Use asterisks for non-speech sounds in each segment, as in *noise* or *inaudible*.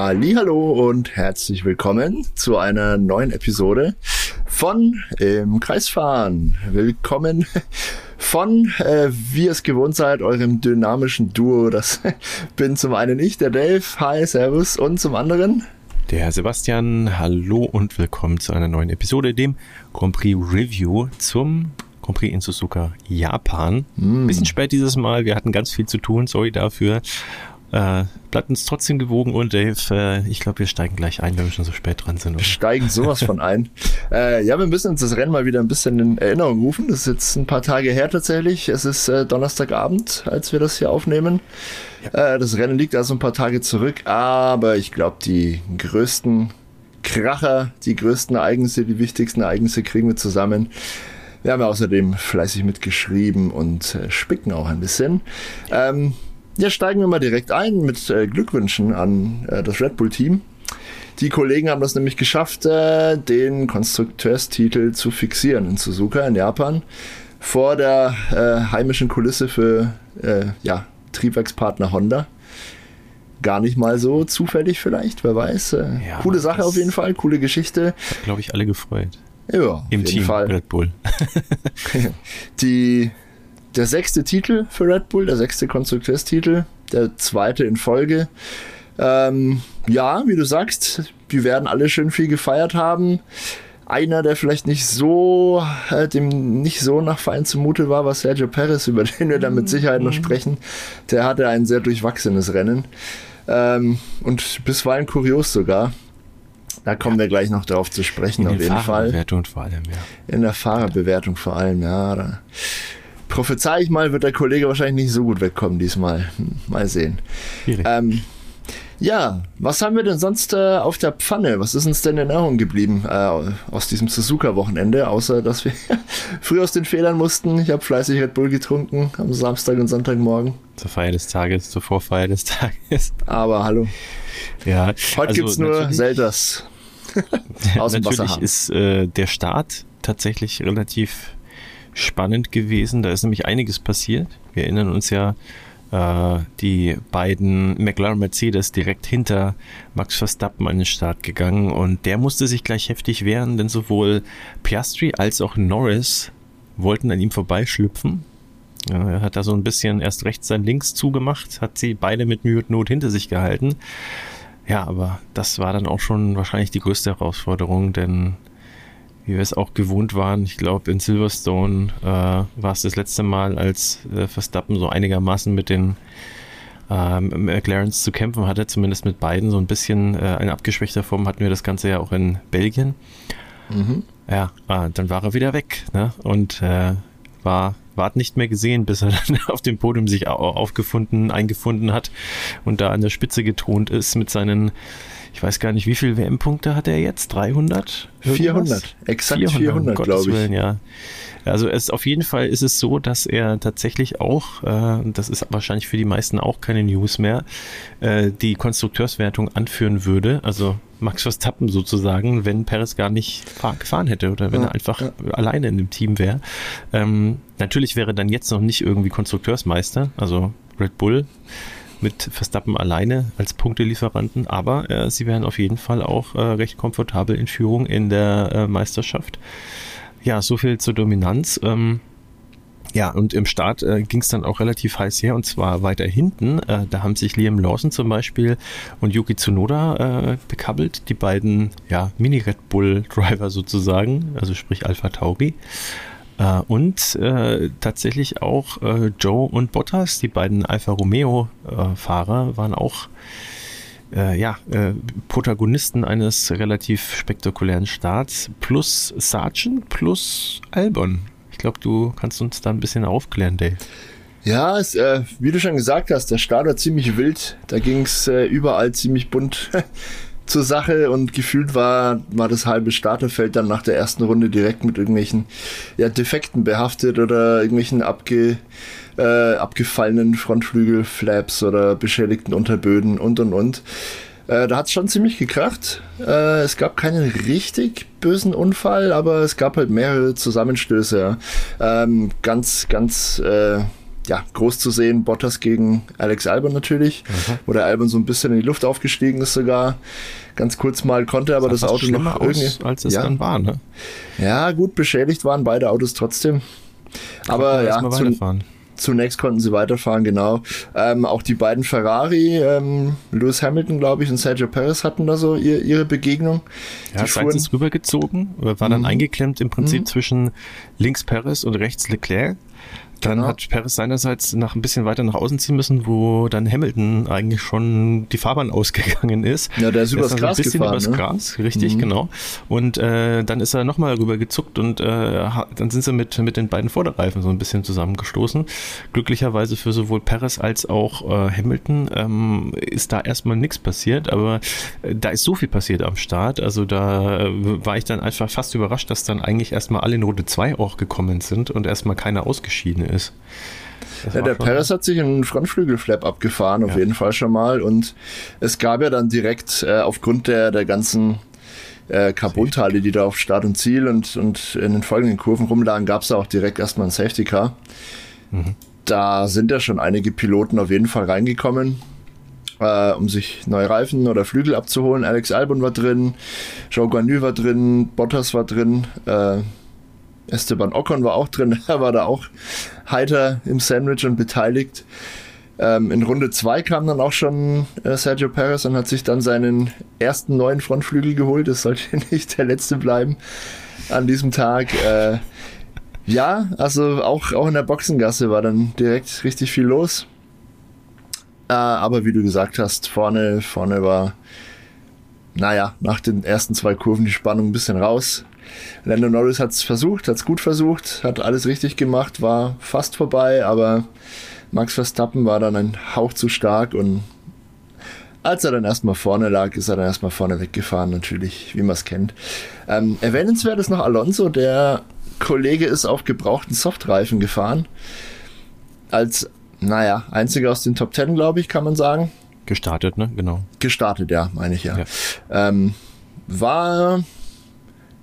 Hallo und herzlich willkommen zu einer neuen Episode von im Kreisfahren. Willkommen von, äh, wie ihr es gewohnt seid, eurem dynamischen Duo. Das *laughs* bin zum einen ich, der Dave. Hi, Servus. Und zum anderen der Herr Sebastian. Hallo und willkommen zu einer neuen Episode, dem Grand Prix Review zum Grand Prix in Suzuka, Japan. Mm. Bisschen spät dieses Mal, wir hatten ganz viel zu tun, sorry dafür. Äh, bleibt uns trotzdem gewogen und Dave, äh, ich glaube, wir steigen gleich ein, wenn wir schon so spät dran sind. Oder? Wir steigen sowas von ein. *laughs* äh, ja, wir müssen uns das Rennen mal wieder ein bisschen in Erinnerung rufen. Das ist jetzt ein paar Tage her tatsächlich. Es ist äh, Donnerstagabend, als wir das hier aufnehmen. Ja. Äh, das Rennen liegt also ein paar Tage zurück, aber ich glaube, die größten Kracher, die größten Ereignisse, die wichtigsten Ereignisse kriegen wir zusammen. Wir haben ja außerdem fleißig mitgeschrieben und äh, spicken auch ein bisschen. Ähm, ja, steigen wir mal direkt ein mit äh, Glückwünschen an äh, das Red Bull-Team. Die Kollegen haben das nämlich geschafft, äh, den Konstrukteurstitel zu fixieren in Suzuka in Japan vor der äh, heimischen Kulisse für äh, ja, Triebwerkspartner Honda. Gar nicht mal so zufällig vielleicht, wer weiß. Äh, ja, coole Sache auf jeden Fall, coole Geschichte. Glaube ich, alle gefreut. Ja, im Team Fall. Red Bull. *laughs* die der sechste Titel für Red Bull, der sechste Konstrukteurstitel, der zweite in Folge. Ähm, ja, wie du sagst, die werden alle schön viel gefeiert haben. Einer, der vielleicht nicht so, äh, dem nicht so nach Fein zumute war, war Sergio Perez, über den wir dann mit Sicherheit noch mhm. sprechen. Der hatte ein sehr durchwachsenes Rennen. Ähm, und bisweilen kurios sogar. Da kommen ja. wir gleich noch darauf zu sprechen, in auf jeden Fall. In der Fahrerbewertung vor allem, ja. In der Fahrerbewertung vor allem, ja. Da prophezei ich mal, wird der Kollege wahrscheinlich nicht so gut wegkommen diesmal. Hm, mal sehen. Ähm, ja, was haben wir denn sonst äh, auf der Pfanne? Was ist uns denn in Erinnerung geblieben äh, aus diesem Suzuka-Wochenende? Außer, dass wir *laughs* früh aus den Fehlern mussten. Ich habe fleißig Red Bull getrunken am Samstag und Sonntagmorgen. Zur Feier des Tages, zur Vorfeier des Tages. Aber hallo. Ja, heute also, gibt es nur Selters. *laughs* aus dem natürlich ist äh, der Start tatsächlich relativ spannend gewesen. Da ist nämlich einiges passiert. Wir erinnern uns ja, äh, die beiden McLaren Mercedes direkt hinter Max Verstappen an den Start gegangen und der musste sich gleich heftig wehren, denn sowohl Piastri als auch Norris wollten an ihm vorbeischlüpfen. Er hat da so ein bisschen erst rechts sein Links zugemacht, hat sie beide mit Mühe und Not hinter sich gehalten. Ja, aber das war dann auch schon wahrscheinlich die größte Herausforderung, denn wie wir es auch gewohnt waren. Ich glaube, in Silverstone äh, war es das letzte Mal, als äh, Verstappen so einigermaßen mit den ähm, McLarens zu kämpfen hatte, zumindest mit beiden. So ein bisschen äh, in abgeschwächter Form hatten wir das Ganze ja auch in Belgien. Mhm. Ja, ah, dann war er wieder weg ne? und äh, war ward nicht mehr gesehen, bis er *laughs* dann auf dem Podium sich aufgefunden, eingefunden hat und da an der Spitze getont ist mit seinen ich weiß gar nicht, wie viele WM-Punkte hat er jetzt? 300? Irgendwas? 400, exakt 400, 400 glaube ich. Willen, ja. Also es auf jeden Fall ist es so, dass er tatsächlich auch, äh, das ist wahrscheinlich für die meisten auch keine News mehr, äh, die Konstrukteurswertung anführen würde. Also Max Verstappen sozusagen, wenn Perez gar nicht fahr, gefahren hätte oder wenn ja, er einfach ja. alleine in dem Team wäre. Ähm, natürlich wäre dann jetzt noch nicht irgendwie Konstrukteursmeister, also Red Bull mit Verstappen alleine als Punktelieferanten, aber äh, sie wären auf jeden Fall auch äh, recht komfortabel in Führung in der äh, Meisterschaft. Ja, so viel zur Dominanz. Ähm, ja, und im Start äh, ging es dann auch relativ heiß her und zwar weiter hinten. Äh, da haben sich Liam Lawson zum Beispiel und Yuki Tsunoda äh, bekabbelt, die beiden ja, Mini-Red Bull-Driver sozusagen, also sprich Alpha Tauri. Äh, und äh, tatsächlich auch äh, Joe und Bottas, die beiden Alfa Romeo-Fahrer, waren auch äh, ja, äh, Protagonisten eines relativ spektakulären Starts, plus Sargent, plus Albon. Ich glaube, du kannst uns da ein bisschen aufklären, Dave. Ja, es, äh, wie du schon gesagt hast, der Start war ziemlich wild. Da ging es äh, überall ziemlich bunt *laughs* zur Sache und gefühlt war, war das halbe Starterfeld dann nach der ersten Runde direkt mit irgendwelchen ja, Defekten behaftet oder irgendwelchen abge, äh, abgefallenen Frontflügelflaps oder beschädigten Unterböden und und und. Äh, da hat es schon ziemlich gekracht. Äh, es gab keinen richtig bösen Unfall, aber es gab halt mehrere Zusammenstöße. Ähm, ganz, ganz äh, ja, groß zu sehen, Bottas gegen Alex Albon natürlich, mhm. wo der Albon so ein bisschen in die Luft aufgestiegen ist sogar. Ganz kurz mal konnte aber das, das Auto noch irgendwie. als es ja. dann war, ne? Ja, gut, beschädigt waren beide Autos trotzdem. Aber ja, zu, zunächst konnten sie weiterfahren, genau. Ähm, auch die beiden Ferrari, ähm, Lewis Hamilton, glaube ich, und Sergio Perez hatten da so ihr, ihre Begegnung. Ja, die Sainz ist rübergezogen, war dann mhm. eingeklemmt im Prinzip mhm. zwischen links Perez und rechts Leclerc. Dann genau. hat Perez seinerseits nach ein bisschen weiter nach außen ziehen müssen, wo dann Hamilton eigentlich schon die Fahrbahn *laughs* ausgegangen ist. Ja, der ist übers Gras ein bisschen gefahren, übers ne? Gras, richtig, mhm. genau. Und äh, dann ist er nochmal rüber gezuckt und äh, dann sind sie mit, mit den beiden Vorderreifen so ein bisschen zusammengestoßen. Glücklicherweise für sowohl Perez als auch äh, Hamilton ähm, ist da erstmal nichts passiert, aber äh, da ist so viel passiert am Start. Also da äh, war ich dann einfach fast überrascht, dass dann eigentlich erstmal alle in Runde 2 auch gekommen sind und erstmal keiner ausgeschieden ist. Ja, der Perez hat sich einen Frontflügelflap abgefahren, auf ja. jeden Fall schon mal. Und es gab ja dann direkt äh, aufgrund der, der ganzen äh, Carbonteile, die da auf Start und Ziel und, und in den folgenden Kurven rumlagen, gab es auch direkt erstmal ein Safety Car. Mhm. Da sind ja schon einige Piloten auf jeden Fall reingekommen. Äh, um sich neue Reifen oder Flügel abzuholen. Alex Albon war drin, Joe Guanyu war drin, Bottas war drin, äh, Esteban Ocon war auch drin, *laughs* er war da auch heiter im Sandwich und beteiligt. Ähm, in Runde 2 kam dann auch schon äh, Sergio Perez und hat sich dann seinen ersten neuen Frontflügel geholt. Das sollte *laughs* nicht der letzte bleiben an diesem Tag. Äh, ja, also auch, auch in der Boxengasse war dann direkt richtig viel los. Äh, aber wie du gesagt hast, vorne, vorne war, naja, nach den ersten zwei Kurven die Spannung ein bisschen raus. Lando Norris hat es versucht, hat es gut versucht, hat alles richtig gemacht, war fast vorbei, aber Max Verstappen war dann ein Hauch zu stark und als er dann erstmal vorne lag, ist er dann erstmal vorne weggefahren, natürlich, wie man es kennt. Ähm, erwähnenswert ist noch Alonso, der Kollege ist auf gebrauchten Softreifen gefahren. Als, naja, einziger aus den Top Ten, glaube ich, kann man sagen. Gestartet, ne? Genau. Gestartet, ja, meine ich ja. ja. Ähm, war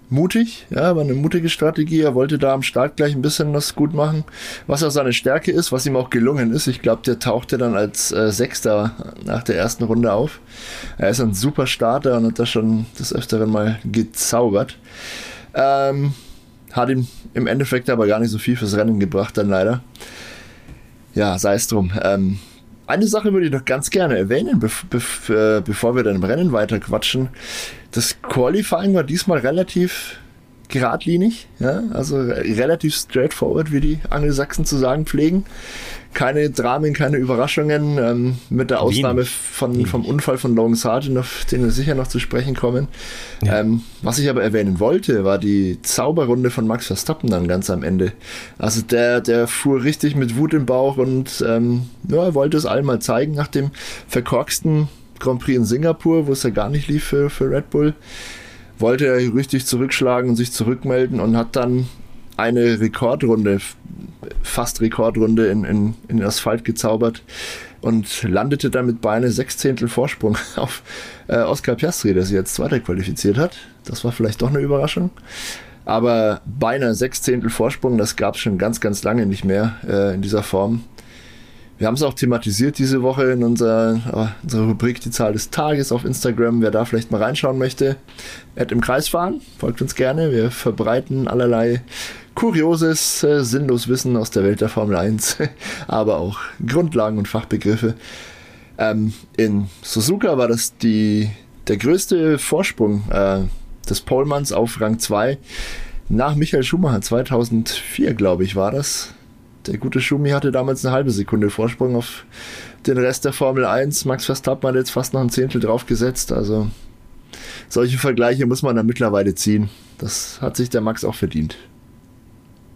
mutig, ja, war eine mutige Strategie. Er wollte da am Start gleich ein bisschen was gut machen, was auch seine Stärke ist, was ihm auch gelungen ist. Ich glaube, der tauchte dann als äh, Sechster nach der ersten Runde auf. Er ist ein super Starter und hat da schon des Öfteren mal gezaubert. Ähm, hat ihm im Endeffekt aber gar nicht so viel fürs Rennen gebracht, dann leider. Ja, sei es drum. Ähm, eine Sache würde ich noch ganz gerne erwähnen, bev bev äh, bevor wir dann im Rennen weiter quatschen. Das Qualifying war diesmal relativ geradlinig, ja, also relativ straightforward, wie die Angelsachsen zu sagen pflegen. Keine Dramen, keine Überraschungen, ähm, mit der Ausnahme von, vom Unfall von Logan Sargent, auf den wir sicher noch zu sprechen kommen. Ja. Ähm, was ich aber erwähnen wollte, war die Zauberrunde von Max Verstappen dann ganz am Ende. Also der, der fuhr richtig mit Wut im Bauch und ähm, ja, er wollte es allen mal zeigen nach dem verkorksten Grand Prix in Singapur, wo es ja gar nicht lief für, für Red Bull wollte er richtig zurückschlagen und sich zurückmelden und hat dann eine Rekordrunde, fast Rekordrunde in, in, in den Asphalt gezaubert und landete dann mit beinahe sechs Zehntel Vorsprung *laughs* auf äh, Oscar Piastri, der sich jetzt weiter qualifiziert hat. Das war vielleicht doch eine Überraschung. Aber beinahe sechs Zehntel Vorsprung, das gab es schon ganz, ganz lange nicht mehr äh, in dieser Form. Wir haben es auch thematisiert diese Woche in unserer, äh, unserer Rubrik Die Zahl des Tages auf Instagram. Wer da vielleicht mal reinschauen möchte, Ad im Kreis fahren, folgt uns gerne. Wir verbreiten allerlei kurioses, äh, sinnlos Wissen aus der Welt der Formel 1, *laughs* aber auch Grundlagen und Fachbegriffe. Ähm, in Suzuka war das die, der größte Vorsprung äh, des Polemanns auf Rang 2 nach Michael Schumacher 2004, glaube ich, war das der gute Schumi hatte damals eine halbe Sekunde Vorsprung auf den Rest der Formel 1. Max Verstappen hat jetzt fast noch ein Zehntel draufgesetzt. Also solche Vergleiche muss man dann mittlerweile ziehen. Das hat sich der Max auch verdient.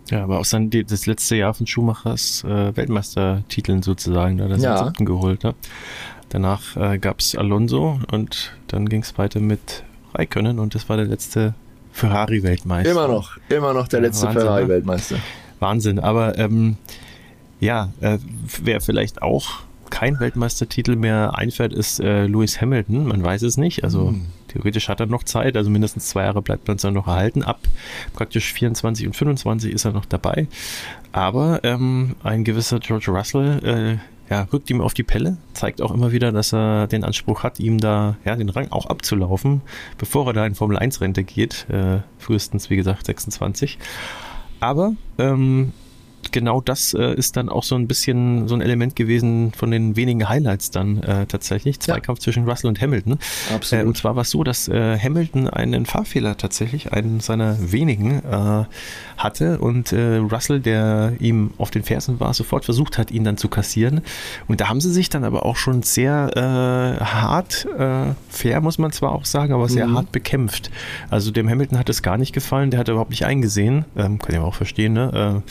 Ja, aber auch dann das letzte Jahr von Schumachers äh, Weltmeistertiteln sozusagen, da das ja. siebten geholt. Ne? Danach äh, gab es Alonso und dann ging es weiter mit Raikönnen und das war der letzte Ferrari-Weltmeister. Immer noch, immer noch der letzte ne? Wahnsinn. Aber ähm, ja, äh, wer vielleicht auch kein Weltmeistertitel mehr einfährt, ist äh, Lewis Hamilton. Man weiß es nicht. Also hm. theoretisch hat er noch Zeit, also mindestens zwei Jahre bleibt uns dann noch erhalten. Ab praktisch 24 und 25 ist er noch dabei. Aber ähm, ein gewisser George Russell äh, ja, rückt ihm auf die Pelle, zeigt auch immer wieder, dass er den Anspruch hat, ihm da ja, den Rang auch abzulaufen, bevor er da in Formel 1 Rente geht. Äh, frühestens, wie gesagt, 26. Aber ähm, genau das äh, ist dann auch so ein bisschen so ein Element gewesen von den wenigen Highlights dann äh, tatsächlich. Zweikampf ja. zwischen Russell und Hamilton. Absolut. Äh, und zwar war es so, dass äh, Hamilton einen Fahrfehler tatsächlich, einen seiner wenigen, äh, hatte und äh, Russell, der ihm auf den Fersen war, sofort versucht hat, ihn dann zu kassieren. Und da haben sie sich dann aber auch schon sehr hart, fair muss man zwar auch sagen, aber sehr mhm. hart bekämpft. Also dem Hamilton hat es gar nicht gefallen, der hat überhaupt nicht eingesehen. Ähm, kann ich auch verstehen, ne?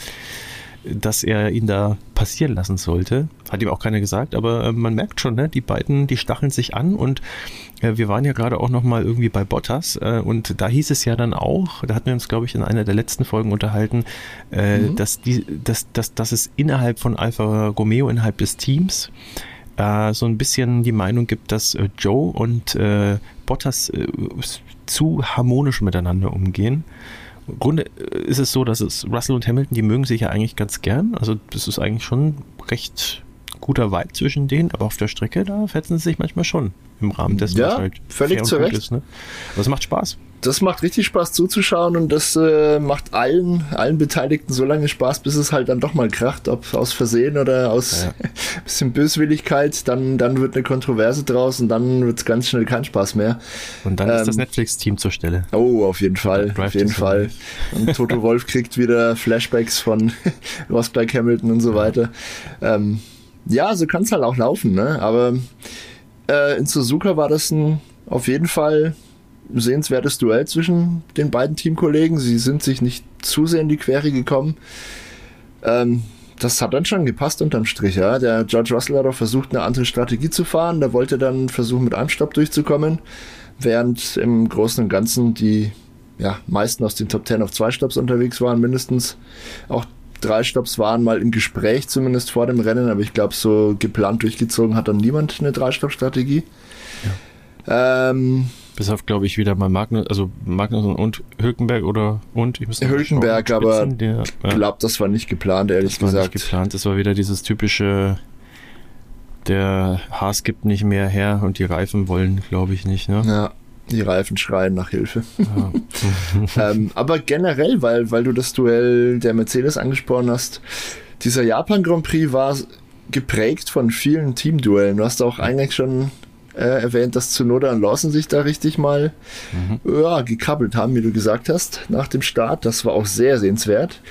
Dass er ihn da passieren lassen sollte. Hat ihm auch keiner gesagt, aber äh, man merkt schon, ne, die beiden, die stacheln sich an und äh, wir waren ja gerade auch nochmal irgendwie bei Bottas äh, und da hieß es ja dann auch, da hatten wir uns, glaube ich, in einer der letzten Folgen unterhalten, äh, mhm. dass, die, dass, dass, dass es innerhalb von Alfa Romeo, innerhalb des Teams, äh, so ein bisschen die Meinung gibt, dass äh, Joe und Bottas zu harmonisch miteinander umgehen. Im Grunde ist es so, dass es Russell und Hamilton, die mögen sich ja eigentlich ganz gern. Also das ist eigentlich schon recht guter Vibe zwischen denen, aber auf der Strecke, da fetzen sie sich manchmal schon im Rahmen dessen, ja, was halt völlig zu Recht. Ist, ne? Aber es macht Spaß das macht richtig Spaß zuzuschauen und das äh, macht allen, allen Beteiligten so lange Spaß, bis es halt dann doch mal kracht, ob aus Versehen oder aus ja. *laughs* bisschen Böswilligkeit, dann, dann wird eine Kontroverse draus und dann wird es ganz schnell kein Spaß mehr. Und dann ähm, ist das ähm, Netflix-Team zur Stelle. Oh, auf jeden Fall, auf jeden Fall. *laughs* Und Toto *laughs* Wolf kriegt wieder Flashbacks von Rosberg, Hamilton und so weiter. Ähm, ja, so kann es halt auch laufen, ne? Aber äh, in Suzuka war das ein auf jeden Fall sehenswertes Duell zwischen den beiden Teamkollegen. Sie sind sich nicht zu sehr in die Quere gekommen. Ähm, das hat dann schon gepasst unterm Strich, ja. Der George Russell hat auch versucht, eine andere Strategie zu fahren. Der wollte dann versuchen, mit einem Stopp durchzukommen, während im Großen und Ganzen die ja, meisten aus den Top 10 auf zwei Stops unterwegs waren, mindestens. Auch drei Stops waren mal im Gespräch, zumindest vor dem Rennen, aber ich glaube, so geplant durchgezogen hat dann niemand eine Drei-Stopp-Strategie. Ja. Ähm, bis auf, glaube ich, wieder mal Magnus, also Magnussen und Hülkenberg oder und ich muss Hülkenberg, aber ich ja. glaube, das war nicht geplant, ehrlich das gesagt. Nicht geplant. Das war wieder dieses typische, der Haas gibt nicht mehr her und die Reifen wollen, glaube ich, nicht. Ne? Ja. Die Reifen schreien nach Hilfe. Ja. *laughs* ähm, aber generell, weil, weil du das Duell der Mercedes angesprochen hast, dieser Japan Grand Prix war geprägt von vielen Teamduellen. Du hast auch eigentlich schon äh, erwähnt, dass Zunoda und Lawson sich da richtig mal mhm. ja, gekabbelt haben, wie du gesagt hast, nach dem Start. Das war auch sehr sehenswert.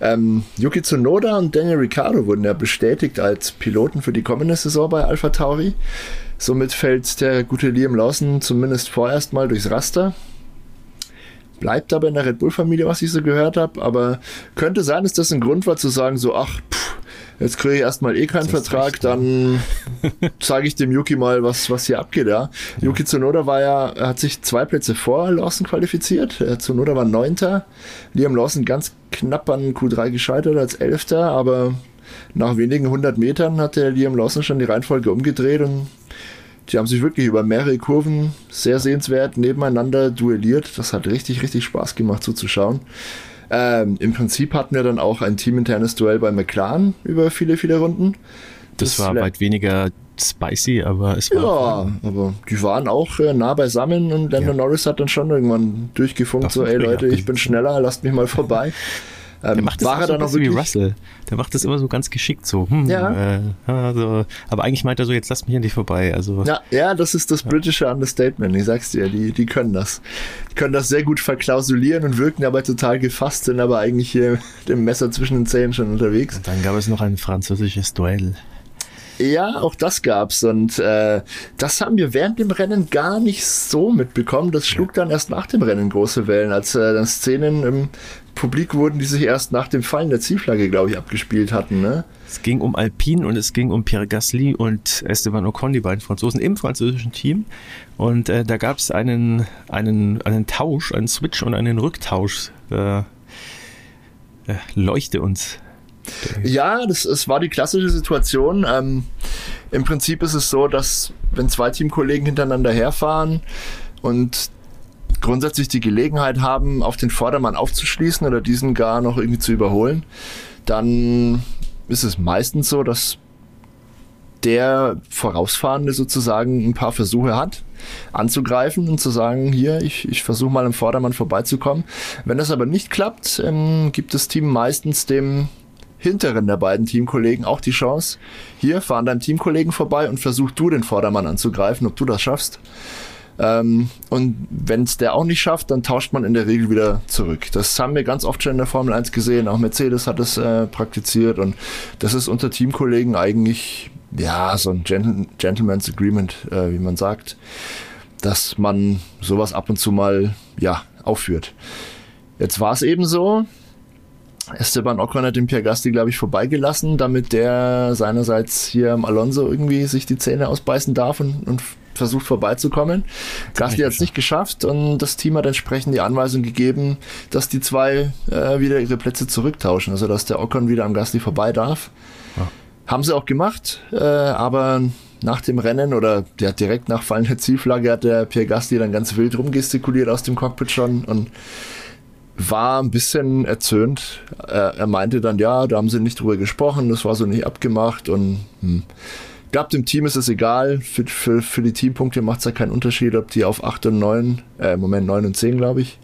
Ähm, Yuki Tsunoda und Daniel Ricciardo wurden ja bestätigt als Piloten für die kommende Saison bei Alpha Tauri. Somit fällt der gute Liam Lawson zumindest vorerst mal durchs Raster. Bleibt aber in der Red Bull-Familie, was ich so gehört habe. Aber könnte sein, dass das ein Grund war zu sagen, so, ach, pff, jetzt kriege ich erstmal eh keinen Vertrag, recht, dann *laughs* zeige ich dem Yuki mal, was, was hier abgeht, ja. ja. Yuki Tsunoda war ja, hat sich zwei Plätze vor Lawson qualifiziert. Äh, Tsunoda war Neunter. Liam Lawson ganz knapp an Q3 gescheitert als Elfter, aber nach wenigen hundert Metern hat der Liam Lawson schon die Reihenfolge umgedreht und die haben sich wirklich über mehrere Kurven sehr sehenswert nebeneinander duelliert. Das hat richtig, richtig Spaß gemacht zuzuschauen. Ähm, Im Prinzip hatten wir dann auch ein teaminternes Duell bei McLaren über viele, viele Runden. Das, das war weit weniger spicy, aber es war. Ja, aber die waren auch äh, nah beisammen und Lando ja. Norris hat dann schon irgendwann durchgefunkt, so, ey Leute, ich bin schneller, lasst mich mal vorbei. *laughs* Ähm, der macht das war er so dann auch wirklich, wie Russell. Der macht das immer so ganz geschickt so. Hm, ja. Äh, also, aber eigentlich meint er so, jetzt lass mich endlich vorbei. Also, ja, ja, das ist das britische Understatement. Ich sag's dir, die, die können das. Die können das sehr gut verklausulieren und wirken aber total gefasst, sind aber eigentlich hier mit dem Messer zwischen den Zähnen schon unterwegs. Und dann gab es noch ein französisches Duell. Ja, auch das gab's und äh, das haben wir während dem Rennen gar nicht so mitbekommen. Das schlug dann erst nach dem Rennen große Wellen, als äh, dann Szenen im Publik wurden, die sich erst nach dem Fallen der Zielflagge, glaube ich, abgespielt hatten. Ne? Es ging um Alpine und es ging um Pierre Gasly und Esteban Ocon, die beiden Franzosen im französischen Team. Und äh, da gab es einen, einen, einen Tausch, einen Switch und einen Rücktausch. Äh, äh, leuchte uns. Ja, das, das war die klassische Situation. Ähm, Im Prinzip ist es so, dass wenn zwei Teamkollegen hintereinander herfahren, und grundsätzlich die Gelegenheit haben, auf den Vordermann aufzuschließen oder diesen gar noch irgendwie zu überholen, dann ist es meistens so, dass der Vorausfahrende sozusagen ein paar Versuche hat, anzugreifen und zu sagen, hier, ich, ich versuche mal im Vordermann vorbeizukommen. Wenn das aber nicht klappt, ähm, gibt das Team meistens dem hinteren der beiden Teamkollegen auch die Chance, hier, fahr an deinem Teamkollegen vorbei und versuch du den Vordermann anzugreifen, ob du das schaffst. Ähm, und wenn es der auch nicht schafft, dann tauscht man in der Regel wieder zurück. Das haben wir ganz oft schon in der Formel 1 gesehen. Auch Mercedes hat es äh, praktiziert und das ist unter Teamkollegen eigentlich ja so ein Gentle Gentleman's Agreement, äh, wie man sagt, dass man sowas ab und zu mal ja aufführt. Jetzt war es eben so, Esteban Ocon hat den Pierre Gasti, glaube ich, vorbeigelassen, damit der seinerseits hier am Alonso irgendwie sich die Zähne ausbeißen darf und, und versucht vorbeizukommen. Gasly hat es nicht geschafft und das Team hat entsprechend die Anweisung gegeben, dass die zwei äh, wieder ihre Plätze zurücktauschen, also dass der Ocon wieder am Gasly vorbei darf. Ja. Haben sie auch gemacht, äh, aber nach dem Rennen oder der direkt nach fallender Zielflagge hat der Pierre Gasly dann ganz wild rumgestikuliert aus dem Cockpit schon und war ein bisschen erzürnt. Er, meinte dann, ja, da haben sie nicht drüber gesprochen, das war so nicht abgemacht und hm. Ich glaube, dem Team ist es egal. Für, für, für die Teampunkte macht es ja keinen Unterschied, ob die auf 8 und 9, äh, Moment 9 und 10, glaube ich,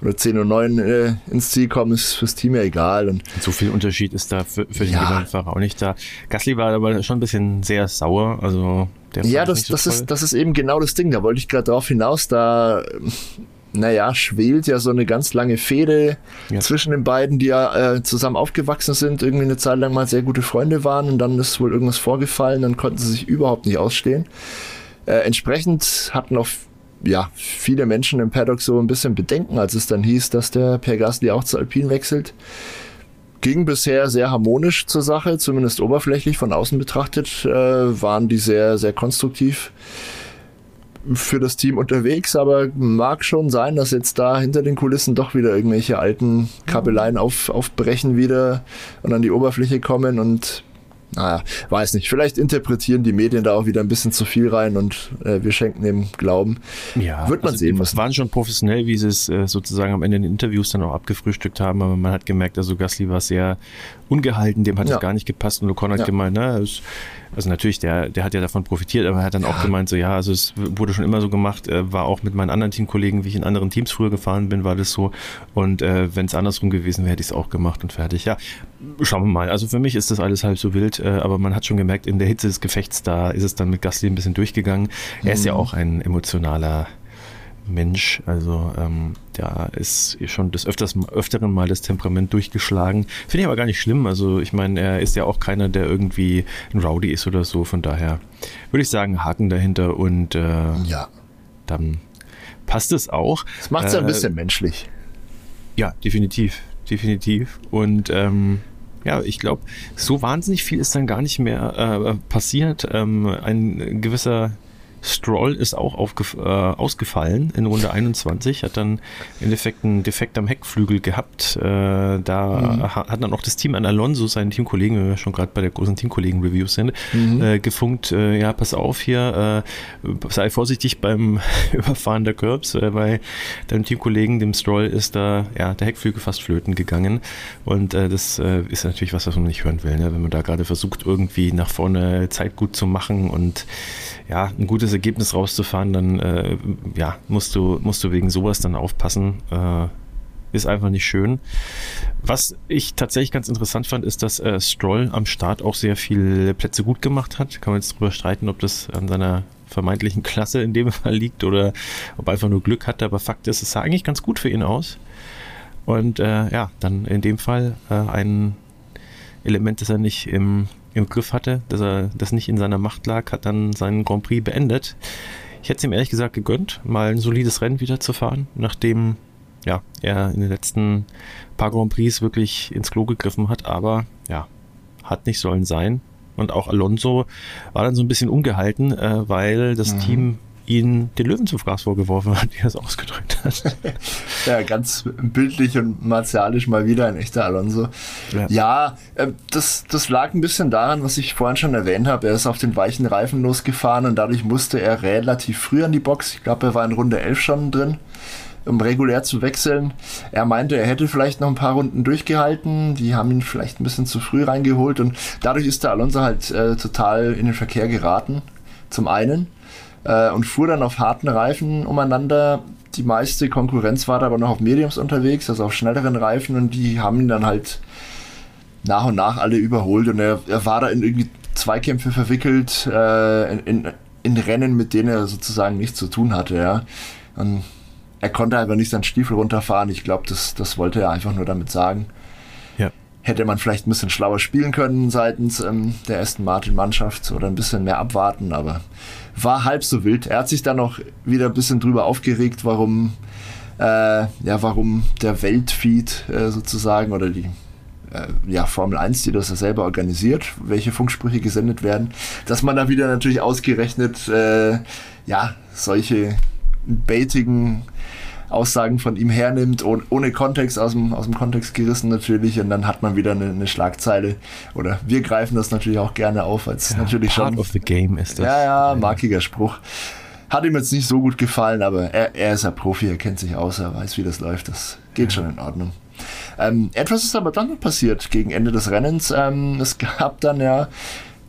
oder 10 und 9 äh, ins Ziel kommen, ist fürs Team ja egal. Und so viel Unterschied ist da für, für den ja. Fahrer auch nicht da. Gasly war aber schon ein bisschen sehr sauer. Also der ja, das, so das, ist, das ist eben genau das Ding. Da wollte ich gerade drauf hinaus. Da naja, schwelt ja so eine ganz lange Fehde ja. zwischen den beiden, die ja äh, zusammen aufgewachsen sind, irgendwie eine Zeit lang mal sehr gute Freunde waren und dann ist wohl irgendwas vorgefallen, dann konnten sie sich überhaupt nicht ausstehen. Äh, entsprechend hatten auch ja, viele Menschen im Paddock so ein bisschen Bedenken, als es dann hieß, dass der Per Gasly auch zu Alpine wechselt. Ging bisher sehr harmonisch zur Sache, zumindest oberflächlich von außen betrachtet, äh, waren die sehr, sehr konstruktiv für das Team unterwegs, aber mag schon sein, dass jetzt da hinter den Kulissen doch wieder irgendwelche alten Kabeleien auf, aufbrechen wieder und an die Oberfläche kommen und naja, weiß nicht. Vielleicht interpretieren die Medien da auch wieder ein bisschen zu viel rein und äh, wir schenken dem Glauben. Ja, wird man also sehen müssen. waren schon professionell, wie sie es äh, sozusagen am Ende in den Interviews dann auch abgefrühstückt haben, aber man hat gemerkt, also Gasly war sehr ungehalten, dem hat es gar nicht gepasst und Ocon hat ja. gemeint, na, es, also natürlich, der, der hat ja davon profitiert, aber er hat dann ja. auch gemeint, so ja, also es wurde schon immer so gemacht, äh, war auch mit meinen anderen Teamkollegen, wie ich in anderen Teams früher gefahren bin, war das so und äh, wenn es andersrum gewesen wäre, hätte ich es auch gemacht und fertig. Ja, schauen wir mal. Also für mich ist das alles halb so wild, äh, aber man hat schon gemerkt, in der Hitze des Gefechts, da ist es dann mit Gasly ein bisschen durchgegangen. Er mhm. ist ja mhm. auch ein emotionaler Mensch. Also ähm, da ist schon des Öfters, öfteren mal das Temperament durchgeschlagen. Finde ich aber gar nicht schlimm. Also ich meine, er ist ja auch keiner, der irgendwie ein Rowdy ist oder so. Von daher würde ich sagen, Haken dahinter und äh, ja. dann passt es auch. Das macht es äh, ein bisschen menschlich. Ja, definitiv. Definitiv. Und ähm, ja, ich glaube, so wahnsinnig viel ist dann gar nicht mehr äh, passiert. Ähm, ein gewisser Stroll ist auch äh, ausgefallen in Runde 21, hat dann im Endeffekt einen Defekt am Heckflügel gehabt. Äh, da mhm. hat dann auch das Team an Alonso, seinen Teamkollegen, wenn wir schon gerade bei der großen Teamkollegen-Review sind, mhm. äh, gefunkt, äh, ja, pass auf hier, äh, sei vorsichtig beim *laughs* Überfahren der Curbs, äh, weil deinem Teamkollegen, dem Stroll, ist da ja, der Heckflügel fast flöten gegangen. Und das ist natürlich was, was man nicht hören will, ne? wenn man da gerade versucht, irgendwie nach vorne Zeit gut zu machen und ja, ein gutes Ergebnis rauszufahren, dann äh, ja, musst du, musst du wegen sowas dann aufpassen. Äh, ist einfach nicht schön. Was ich tatsächlich ganz interessant fand, ist, dass äh, Stroll am Start auch sehr viele Plätze gut gemacht hat. Kann man jetzt drüber streiten, ob das an seiner vermeintlichen Klasse in dem *laughs* Fall liegt oder ob er einfach nur Glück hatte. Aber Fakt ist, es sah eigentlich ganz gut für ihn aus. Und äh, ja, dann in dem Fall äh, ein Element, das er nicht im im Griff hatte, dass er das nicht in seiner Macht lag, hat dann seinen Grand Prix beendet. Ich hätte es ihm ehrlich gesagt gegönnt, mal ein solides Rennen wieder zu fahren, nachdem ja, er in den letzten paar Grand Prix wirklich ins Klo gegriffen hat, aber ja, hat nicht sollen sein. Und auch Alonso war dann so ein bisschen ungehalten, äh, weil das mhm. Team ihn den Löwen zum Fraß vorgeworfen hat, wie er es ausgedrückt hat. *laughs* ja, ganz bildlich und martialisch mal wieder ein echter Alonso. Ja, ja äh, das, das lag ein bisschen daran, was ich vorhin schon erwähnt habe. Er ist auf den weichen Reifen losgefahren und dadurch musste er relativ früh an die Box. Ich glaube, er war in Runde 11 schon drin um regulär zu wechseln. Er meinte, er hätte vielleicht noch ein paar Runden durchgehalten. Die haben ihn vielleicht ein bisschen zu früh reingeholt und dadurch ist der Alonso halt äh, total in den Verkehr geraten. Zum einen äh, und fuhr dann auf harten Reifen umeinander. Die meiste Konkurrenz war da aber noch auf Mediums unterwegs, also auf schnelleren Reifen und die haben ihn dann halt nach und nach alle überholt und er, er war da in irgendwie Zweikämpfe verwickelt, äh, in, in, in, Rennen, mit denen er sozusagen nichts zu tun hatte, ja. Und er konnte einfach nicht seinen Stiefel runterfahren. Ich glaube, das, das wollte er einfach nur damit sagen. Ja. Hätte man vielleicht ein bisschen schlauer spielen können seitens ähm, der Aston Martin Mannschaft oder ein bisschen mehr abwarten, aber war halb so wild. Er hat sich dann noch wieder ein bisschen drüber aufgeregt, warum, äh, ja, warum der Weltfeed äh, sozusagen oder die äh, ja, Formel 1, die das ja selber organisiert, welche Funksprüche gesendet werden, dass man da wieder natürlich ausgerechnet äh, ja, solche baitigen Aussagen von ihm hernimmt, ohne Kontext, aus dem, aus dem Kontext gerissen natürlich, und dann hat man wieder eine, eine Schlagzeile. Oder wir greifen das natürlich auch gerne auf, als ja, natürlich part schon. of the game ist das. Ja, ja, markiger Spruch. Hat ihm jetzt nicht so gut gefallen, aber er, er ist ja Profi, er kennt sich aus, er weiß, wie das läuft. Das geht schon in Ordnung. Ähm, etwas ist aber dann passiert gegen Ende des Rennens. Ähm, es gab dann ja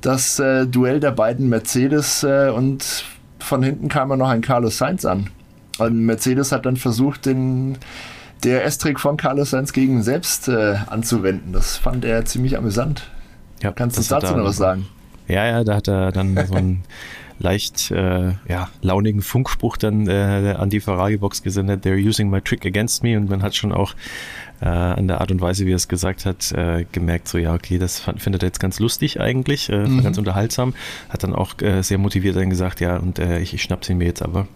das äh, Duell der beiden Mercedes äh, und von hinten kam ja noch ein Carlos Sainz an. Und Mercedes hat dann versucht, den DRS-Trick von Carlos Sainz gegen selbst äh, anzuwenden. Das fand er ziemlich amüsant. Ja, Kannst du dazu noch was sagen? Ja, ja, da hat er dann so einen *laughs* leicht äh, ja, launigen Funkspruch dann äh, an die Ferrari-Box gesendet, they're using my trick against me und man hat schon auch äh, an der Art und Weise, wie er es gesagt hat, äh, gemerkt, so ja, okay, das fand, findet er jetzt ganz lustig eigentlich, äh, mhm. ganz unterhaltsam. Hat dann auch sehr motiviert dann gesagt, ja, und ich, ich schnapp's ihn mir jetzt aber,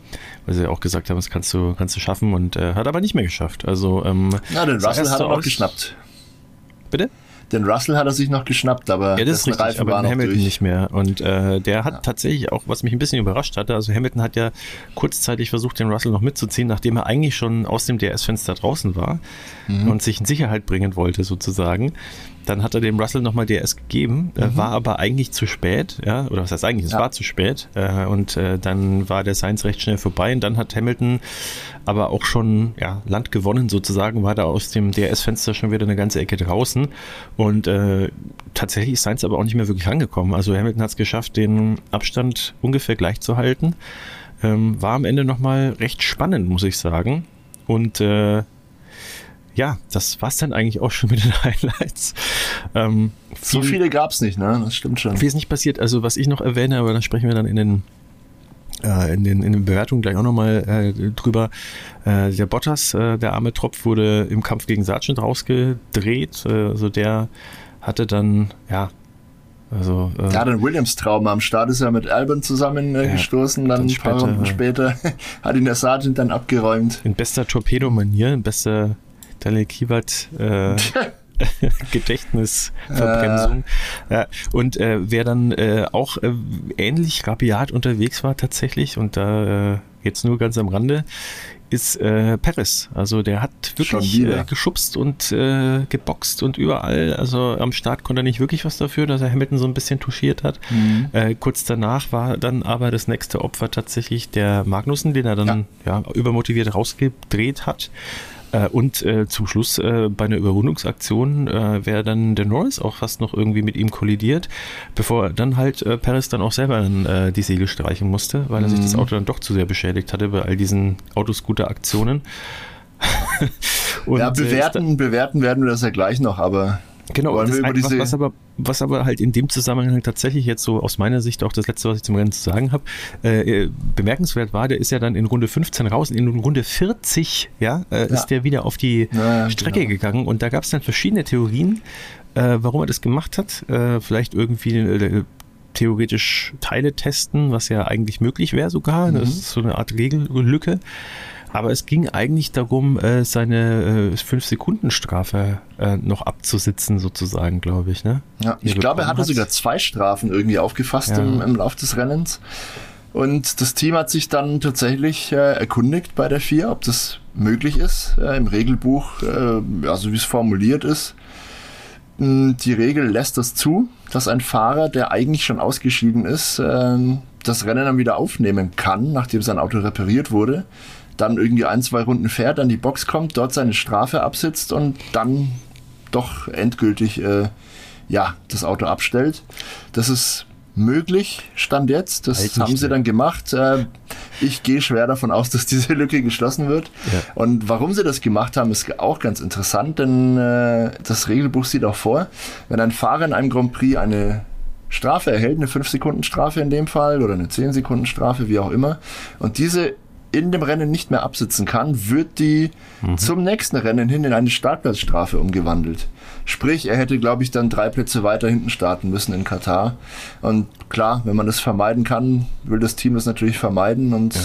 weil sie auch gesagt haben, das kannst du, kannst du schaffen und äh, hat aber nicht mehr geschafft. Also, ähm, ja, den Russell hat er auch geschnappt. Bitte? Den Russell hat er sich noch geschnappt, aber ja, das ist richtig, Reifen aber den Hamilton durch. nicht mehr. Und äh, der hat ja. tatsächlich auch, was mich ein bisschen überrascht hatte, also Hamilton hat ja kurzzeitig versucht, den Russell noch mitzuziehen, nachdem er eigentlich schon aus dem DRS-Fenster draußen war mhm. und sich in Sicherheit bringen wollte sozusagen. Dann hat er dem Russell nochmal DRS gegeben, mhm. war aber eigentlich zu spät, ja, oder was heißt eigentlich, es ja. war zu spät. Äh, und äh, dann war der Sainz recht schnell vorbei und dann hat Hamilton aber auch schon ja, Land gewonnen sozusagen, war da aus dem DRS-Fenster schon wieder eine ganze Ecke draußen. Und äh, tatsächlich ist Sainz aber auch nicht mehr wirklich angekommen. Also Hamilton hat es geschafft, den Abstand ungefähr gleich zu halten. Ähm, war am Ende nochmal recht spannend, muss ich sagen. Und äh, ja, das war's dann eigentlich auch schon mit den *laughs* Highlights. Ähm, so viel, viele gab's nicht, ne? Das stimmt schon. Viel ist nicht passiert. Also was ich noch erwähne, aber da sprechen wir dann in den äh, in den, in den Bewertungen gleich auch nochmal äh, drüber. Äh, der Bottas, äh, der arme Tropf, wurde im Kampf gegen Sargent rausgedreht. Äh, also der hatte dann, ja, also, äh, ja, dann Williams Trauma am Start ist ja mit Albon zusammengestoßen, äh, ja, dann, ein paar Runden später *laughs* hat ihn der Sergeant dann abgeräumt. In bester Torpedo-Manier, in bester Daniel Kiewert äh, *laughs* Gedächtnisverbremsung. Äh. Ja, und äh, wer dann äh, auch äh, ähnlich rabiat unterwegs war tatsächlich, und da äh, jetzt nur ganz am Rande, ist äh, Paris. Also der hat wirklich geschubst und geboxt und überall. Also am Start konnte er nicht wirklich was dafür, dass er Hamilton so ein bisschen touchiert hat. Mhm. Kurz danach war dann aber das nächste Opfer tatsächlich der Magnussen, den er dann ja. ja übermotiviert rausgedreht hat. Äh, und äh, zum Schluss äh, bei einer Überrundungsaktion äh, wäre dann der Norris auch fast noch irgendwie mit ihm kollidiert, bevor dann halt äh, Paris dann auch selber dann, äh, die Segel streichen musste, weil er sich das mhm. Auto dann doch zu sehr beschädigt hatte bei all diesen Autoscooter-Aktionen. *laughs* ja, bewerten, bewerten werden wir das ja gleich noch, aber Genau, das einfach, was, aber, was aber halt in dem Zusammenhang tatsächlich jetzt so aus meiner Sicht auch das Letzte, was ich zum Rennen zu sagen habe, äh, bemerkenswert war, der ist ja dann in Runde 15 raus, in Runde 40 ja, äh, ja. ist der wieder auf die ja, Strecke genau. gegangen und da gab es dann verschiedene Theorien, äh, warum er das gemacht hat. Äh, vielleicht irgendwie äh, theoretisch Teile testen, was ja eigentlich möglich wäre sogar. Mhm. Das ist so eine Art Regellücke. Aber es ging eigentlich darum, äh, seine äh, 5-Sekunden-Strafe äh, noch abzusitzen, sozusagen, glaube ich. Ne? Ja, ich glaube, er hatte hat. sogar zwei Strafen irgendwie aufgefasst ja. im, im Lauf des Rennens. Und das Team hat sich dann tatsächlich äh, erkundigt bei der FIA, ob das möglich ist. Äh, Im Regelbuch, äh, also wie es formuliert ist, die Regel lässt das zu, dass ein Fahrer, der eigentlich schon ausgeschieden ist, ähm, das Rennen dann wieder aufnehmen kann, nachdem sein Auto repariert wurde, dann irgendwie ein, zwei Runden fährt, dann die Box kommt, dort seine Strafe absitzt und dann doch endgültig äh, ja, das Auto abstellt. Das ist möglich, stand jetzt. Das halt haben sie dann gemacht. Äh, ich gehe schwer davon aus, dass diese Lücke geschlossen wird. Ja. Und warum sie das gemacht haben, ist auch ganz interessant, denn äh, das Regelbuch sieht auch vor, wenn ein Fahrer in einem Grand Prix eine Strafe erhält, eine 5-Sekunden-Strafe in dem Fall oder eine 10-Sekunden-Strafe, wie auch immer, und diese in dem Rennen nicht mehr absitzen kann, wird die mhm. zum nächsten Rennen hin in eine Startplatzstrafe umgewandelt. Sprich, er hätte, glaube ich, dann drei Plätze weiter hinten starten müssen in Katar. Und klar, wenn man das vermeiden kann, will das Team das natürlich vermeiden. Und ja.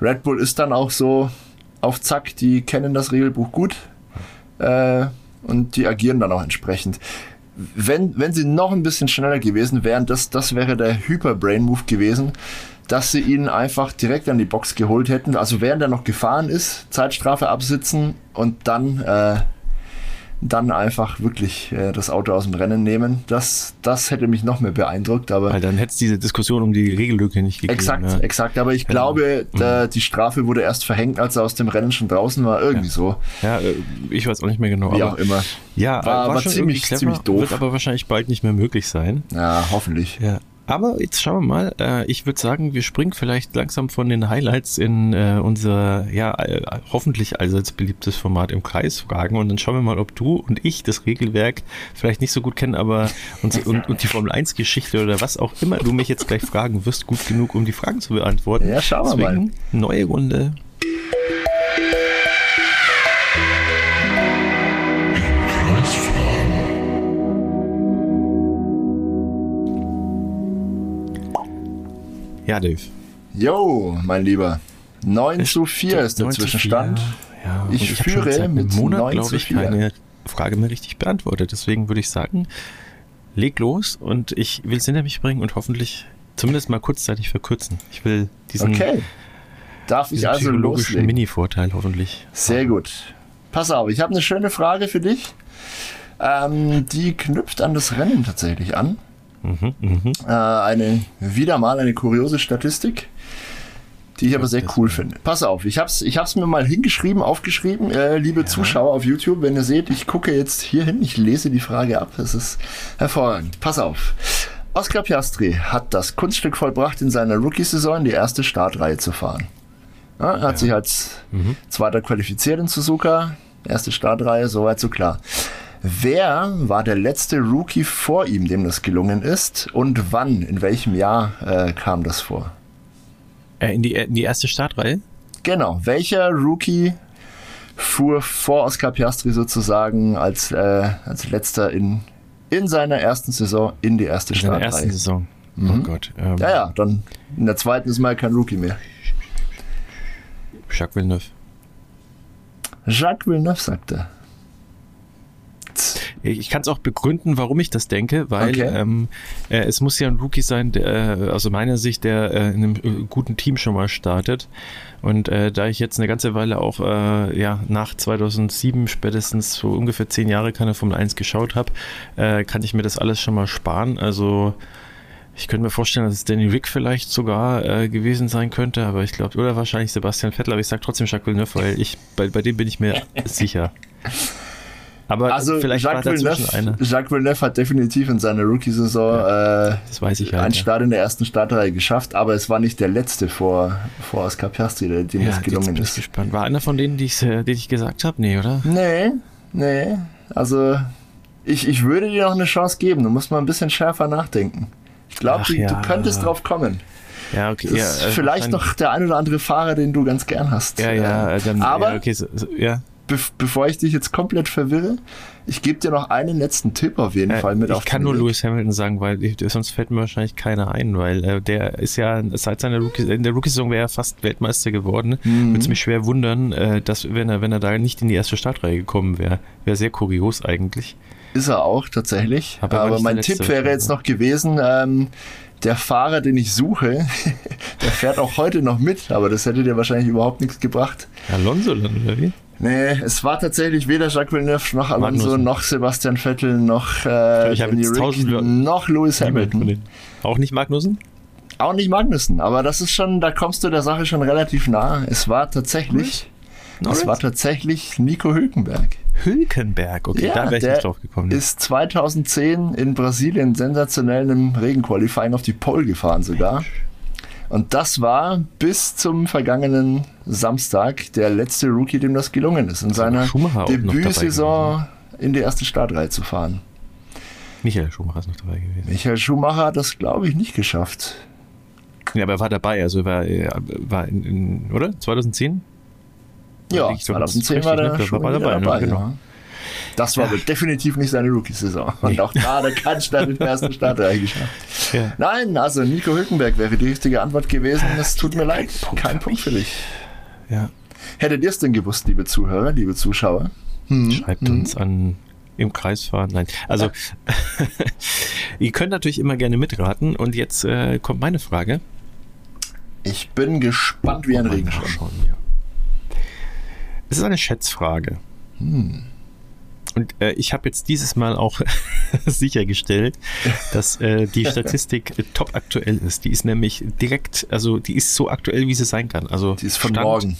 Red Bull ist dann auch so auf Zack, die kennen das Regelbuch gut äh, und die agieren dann auch entsprechend. Wenn, wenn sie noch ein bisschen schneller gewesen wären, das, das wäre der Hyper-Brain-Move gewesen dass sie ihn einfach direkt an die Box geholt hätten. Also während er noch gefahren ist, Zeitstrafe absitzen und dann, äh, dann einfach wirklich äh, das Auto aus dem Rennen nehmen. Das, das hätte mich noch mehr beeindruckt. Aber Weil dann hätte es diese Diskussion um die Regellücke nicht gegeben. Exakt, ja. exakt. Aber ich glaube, mhm. der, die Strafe wurde erst verhängt, als er aus dem Rennen schon draußen war. Irgendwie ja. so. Ja, äh, ich weiß auch nicht mehr genau. Wie auch immer. Ja, war, war, war ziemlich, clever, ziemlich doof. Wird aber wahrscheinlich bald nicht mehr möglich sein. Ja, hoffentlich. Ja. Aber jetzt schauen wir mal. Äh, ich würde sagen, wir springen vielleicht langsam von den Highlights in äh, unser ja äh, hoffentlich allseits beliebtes Format im Kreis fragen und dann schauen wir mal, ob du und ich das Regelwerk vielleicht nicht so gut kennen, aber und, *laughs* und, und die Formel 1 Geschichte oder was auch immer du mich jetzt gleich fragen wirst, gut genug, um die Fragen zu beantworten. Ja, schauen wir Deswegen, mal. Neue Runde. Ja, Dave. Jo, mein Lieber. 9 zu 4 ist der Zwischenstand. Ja, ich, führe mit Monat, glaube ich, keine Frage mehr richtig beantwortet. Deswegen würde ich sagen, leg los und ich will es hinter mich bringen und hoffentlich zumindest mal kurzzeitig verkürzen. Ich will diesen, okay. Darf ich also loslegen? Mini-Vorteil hoffentlich. Sehr gut. Pass auf, ich habe eine schöne Frage für dich. Ähm, die knüpft an das Rennen tatsächlich an. Mhm, mh. äh, eine, wieder mal eine kuriose Statistik, die ich aber sehr cool finde. Pass auf, ich habe es ich hab's mir mal hingeschrieben, aufgeschrieben. Äh, liebe ja. Zuschauer auf YouTube, wenn ihr seht, ich gucke jetzt hier hin, ich lese die Frage ab. Es ist hervorragend. Pass auf. Oscar Piastri hat das Kunststück vollbracht, in seiner Rookie-Saison die erste Startreihe zu fahren. Ja, er hat ja. sich als mhm. Zweiter qualifiziert in Suzuka, erste Startreihe, soweit so klar. Wer war der letzte Rookie vor ihm, dem das gelungen ist? Und wann, in welchem Jahr äh, kam das vor? Äh, in, die, in die erste Startreihe? Genau. Welcher Rookie fuhr vor Oscar Piastri sozusagen als, äh, als letzter in, in seiner ersten Saison in die erste in Startreihe? In der ersten Saison. Oh mhm. Oh Gott. Ähm, ja, ja, dann in der zweiten ist mal kein Rookie mehr. Jacques Villeneuve. Jacques Villeneuve, sagt er. Ich kann es auch begründen, warum ich das denke, weil okay. ähm, äh, es muss ja ein Rookie sein, der, aus meiner Sicht, der äh, in einem äh, guten Team schon mal startet. Und äh, da ich jetzt eine ganze Weile auch äh, ja, nach 2007 spätestens so ungefähr zehn Jahre keine Formel 1 geschaut habe, äh, kann ich mir das alles schon mal sparen. Also ich könnte mir vorstellen, dass es Danny Rick vielleicht sogar äh, gewesen sein könnte, aber ich glaube, oder wahrscheinlich Sebastian Vettel, aber ich sage trotzdem Jacques Villeneuve, weil ich bei, bei dem bin ich mir *laughs* sicher. Aber also vielleicht Jacques war Villeneuve, eine. Jacques Villeneuve hat definitiv in seiner Rookie-Saison ja, äh, halt, einen Start in der ersten Startreihe geschafft, aber es war nicht der letzte vor, vor Oscar Piastri, dem ja, das gelungen ist. Gespannt. War einer von denen, die ich, die ich gesagt habe? Nee, oder? Nee, nee. Also ich, ich würde dir noch eine Chance geben. Du musst mal ein bisschen schärfer nachdenken. Ich glaube, du, ja. du könntest drauf kommen. Ja, okay. Das ist äh, vielleicht noch der ein oder andere Fahrer, den du ganz gern hast. Ja, ja. Äh, dann, aber ja, okay, so, so, ja be bevor ich dich jetzt komplett verwirre, ich gebe dir noch einen letzten Tipp auf jeden äh, Fall mit ich auf Ich kann nur Weg. Lewis Hamilton sagen, weil ich, sonst fällt mir wahrscheinlich keiner ein, weil äh, der ist ja seit seiner Rookie, in der Rookie-Saison wäre er fast Weltmeister geworden. Mhm. Würde es mich schwer wundern, äh, dass wenn er, wenn er da nicht in die erste Startreihe gekommen wäre. Wäre sehr kurios eigentlich. Ist er auch tatsächlich. Aber, Aber mein Tipp wäre jetzt noch gewesen, ähm, der Fahrer, den ich suche, *laughs* der fährt auch heute noch mit, aber das hätte dir wahrscheinlich überhaupt nichts gebracht. Alonso dann, oder wie? Nee, es war tatsächlich weder Jacques Villeneuve noch Alonso noch Sebastian Vettel noch äh, ich Danny Rick, noch Lewis Hamilton. Auch nicht Magnussen? Auch nicht Magnussen, aber das ist schon, da kommst du der Sache schon relativ nah. Es war tatsächlich, es war tatsächlich Nico Hülkenberg. Hülkenberg, okay, ja, da wäre ich nicht drauf gekommen. Ne? Ist 2010 in Brasilien sensationell im Regenqualifying auf die Pole gefahren sogar. Mensch. Und das war bis zum vergangenen Samstag der letzte Rookie, dem das gelungen ist, in seiner Debütsaison in die erste Startreihe zu fahren. Michael Schumacher ist noch dabei gewesen. Michael Schumacher hat das, glaube ich, nicht geschafft. Ja, aber er war dabei, also war, war in, in oder? 2010? Ja, 2010 war der, war dabei, dabei, dabei genau. Ja. Das war ja. definitiv nicht seine Rookie-Saison. *laughs* Und nee. auch da hat er keinen Start in der ersten Startreihe geschafft. Ja. Nein, also Nico Hülkenberg wäre die richtige Antwort gewesen. Es tut mir leid, Punkt kein Punkt für dich. Ja. Hättet ihr es denn gewusst, liebe Zuhörer, liebe Zuschauer? Hm. Schreibt hm. uns an im Kreis fahren. Nein, also ja. *laughs* ihr könnt natürlich immer gerne mitraten. Und jetzt äh, kommt meine Frage. Ich bin gespannt wie ein Regenschirm. Ja. Es ist eine Schätzfrage. Hm. Und äh, ich habe jetzt dieses Mal auch *laughs* sichergestellt, dass äh, die Statistik äh, top aktuell ist. Die ist nämlich direkt, also die ist so aktuell, wie sie sein kann. Also die ist von Stand, morgen.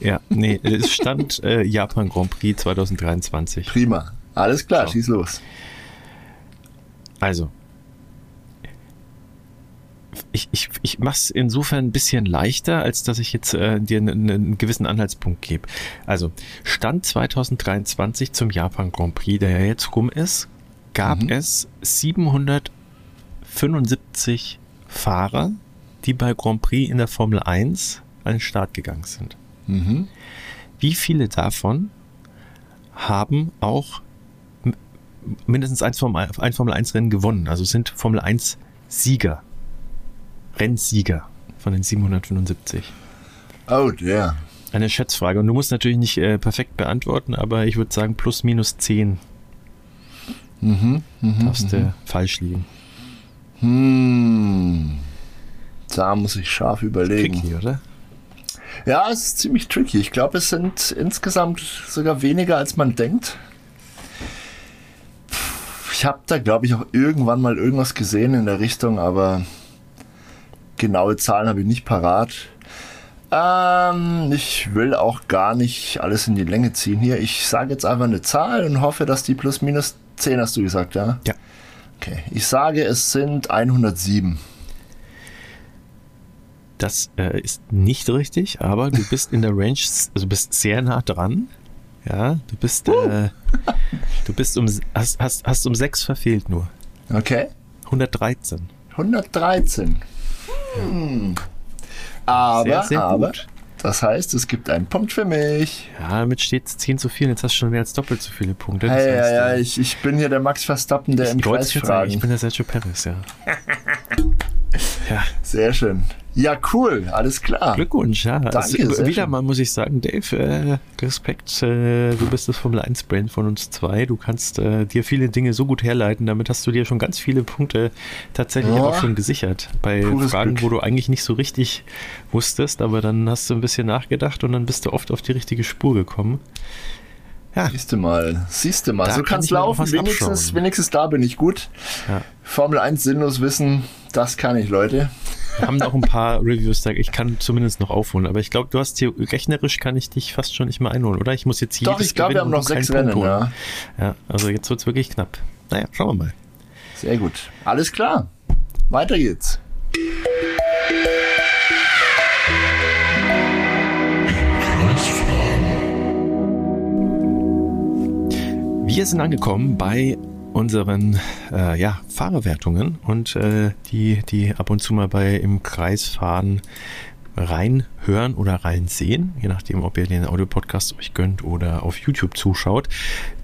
Ja, nee, es stand äh, Japan Grand Prix 2023. Prima. Alles klar, so. schieß los. Also, ich, ich, ich mache es insofern ein bisschen leichter, als dass ich jetzt äh, dir einen, einen gewissen Anhaltspunkt gebe. Also, Stand 2023 zum Japan Grand Prix, der ja jetzt rum ist, gab mhm. es 775 Fahrer, die bei Grand Prix in der Formel 1 an den Start gegangen sind. Mhm. Wie viele davon haben auch mindestens ein Formel, ein Formel 1 Rennen gewonnen? Also sind Formel 1 Sieger. Rennsieger von den 775? Oh, der. Eine Schätzfrage. Und du musst natürlich nicht äh, perfekt beantworten, aber ich würde sagen plus minus 10. Mhm, mh, darfst du falsch liegen. Hm. Da muss ich scharf überlegen. Tricky, oder? Ja, es ist ziemlich tricky. Ich glaube, es sind insgesamt sogar weniger, als man denkt. Ich habe da, glaube ich, auch irgendwann mal irgendwas gesehen in der Richtung, aber genaue Zahlen habe ich nicht parat. Ähm, ich will auch gar nicht alles in die Länge ziehen hier. Ich sage jetzt einfach eine Zahl und hoffe, dass die plus minus 10 hast du gesagt, ja? Ja. Okay, ich sage, es sind 107. Das äh, ist nicht richtig, aber du bist in der Range, also bist sehr nah dran. Ja, du bist, äh, du bist um, hast, hast, hast um 6 verfehlt nur. Okay. 113. 113. Hm. Aber, sehr, sehr aber, gut. das heißt, es gibt einen Punkt für mich. Ja, damit steht es 10 zu 4 und jetzt hast du schon mehr als doppelt so viele Punkte. Das ja, heißt, ja, äh, ich, ich bin hier der Max Verstappen, der im Kreis fragen. Ich bin der Sergio Perez, ja. *laughs* ja. Sehr schön. Ja, cool, alles klar. Glückwunsch, ja. Danke, also, wieder schön. mal muss ich sagen, Dave, äh, Respekt, äh, du bist das Formel 1 Brand von uns zwei. Du kannst äh, dir viele Dinge so gut herleiten, damit hast du dir schon ganz viele Punkte tatsächlich ja. auch schon gesichert. Bei Pures Fragen, Glück. wo du eigentlich nicht so richtig wusstest, aber dann hast du ein bisschen nachgedacht und dann bist du oft auf die richtige Spur gekommen. Ja. Siehst du mal, siehst du mal. Da so kann es laufen. Wenigstens, wenigstens da bin ich gut. Ja. Formel 1 sinnlos wissen, das kann ich, Leute. Wir haben noch ein paar *laughs* Reviews da. Ich kann zumindest noch aufholen. Aber ich glaube, du hast hier rechnerisch kann ich dich fast schon nicht mehr einholen, oder? Ich muss jetzt hier. Doch, ich glaube, wir haben noch sechs Rennen, ja. Ja, also jetzt wird es wirklich knapp. Naja, schauen wir mal. Sehr gut. Alles klar. Weiter geht's. Wir sind angekommen bei unseren äh, ja, Fahrerwertungen und äh, die, die ab und zu mal bei im Kreis fahren, reinhören oder reinsehen, je nachdem, ob ihr den Audiopodcast euch gönnt oder auf YouTube zuschaut.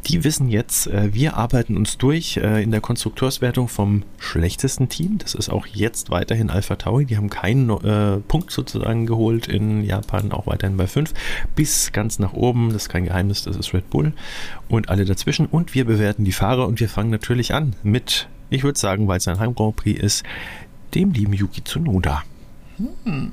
Die wissen jetzt, äh, wir arbeiten uns durch äh, in der Konstrukteurswertung vom schlechtesten Team. Das ist auch jetzt weiterhin Alpha Tauri. Die haben keinen äh, Punkt sozusagen geholt in Japan, auch weiterhin bei 5, bis ganz nach oben. Das ist kein Geheimnis, das ist Red Bull und alle dazwischen. Und wir bewerten die Fahrer und wir fangen natürlich an mit, ich würde sagen, weil es ein Heim Grand Prix ist, dem lieben Yuki Tsunoda. Hm.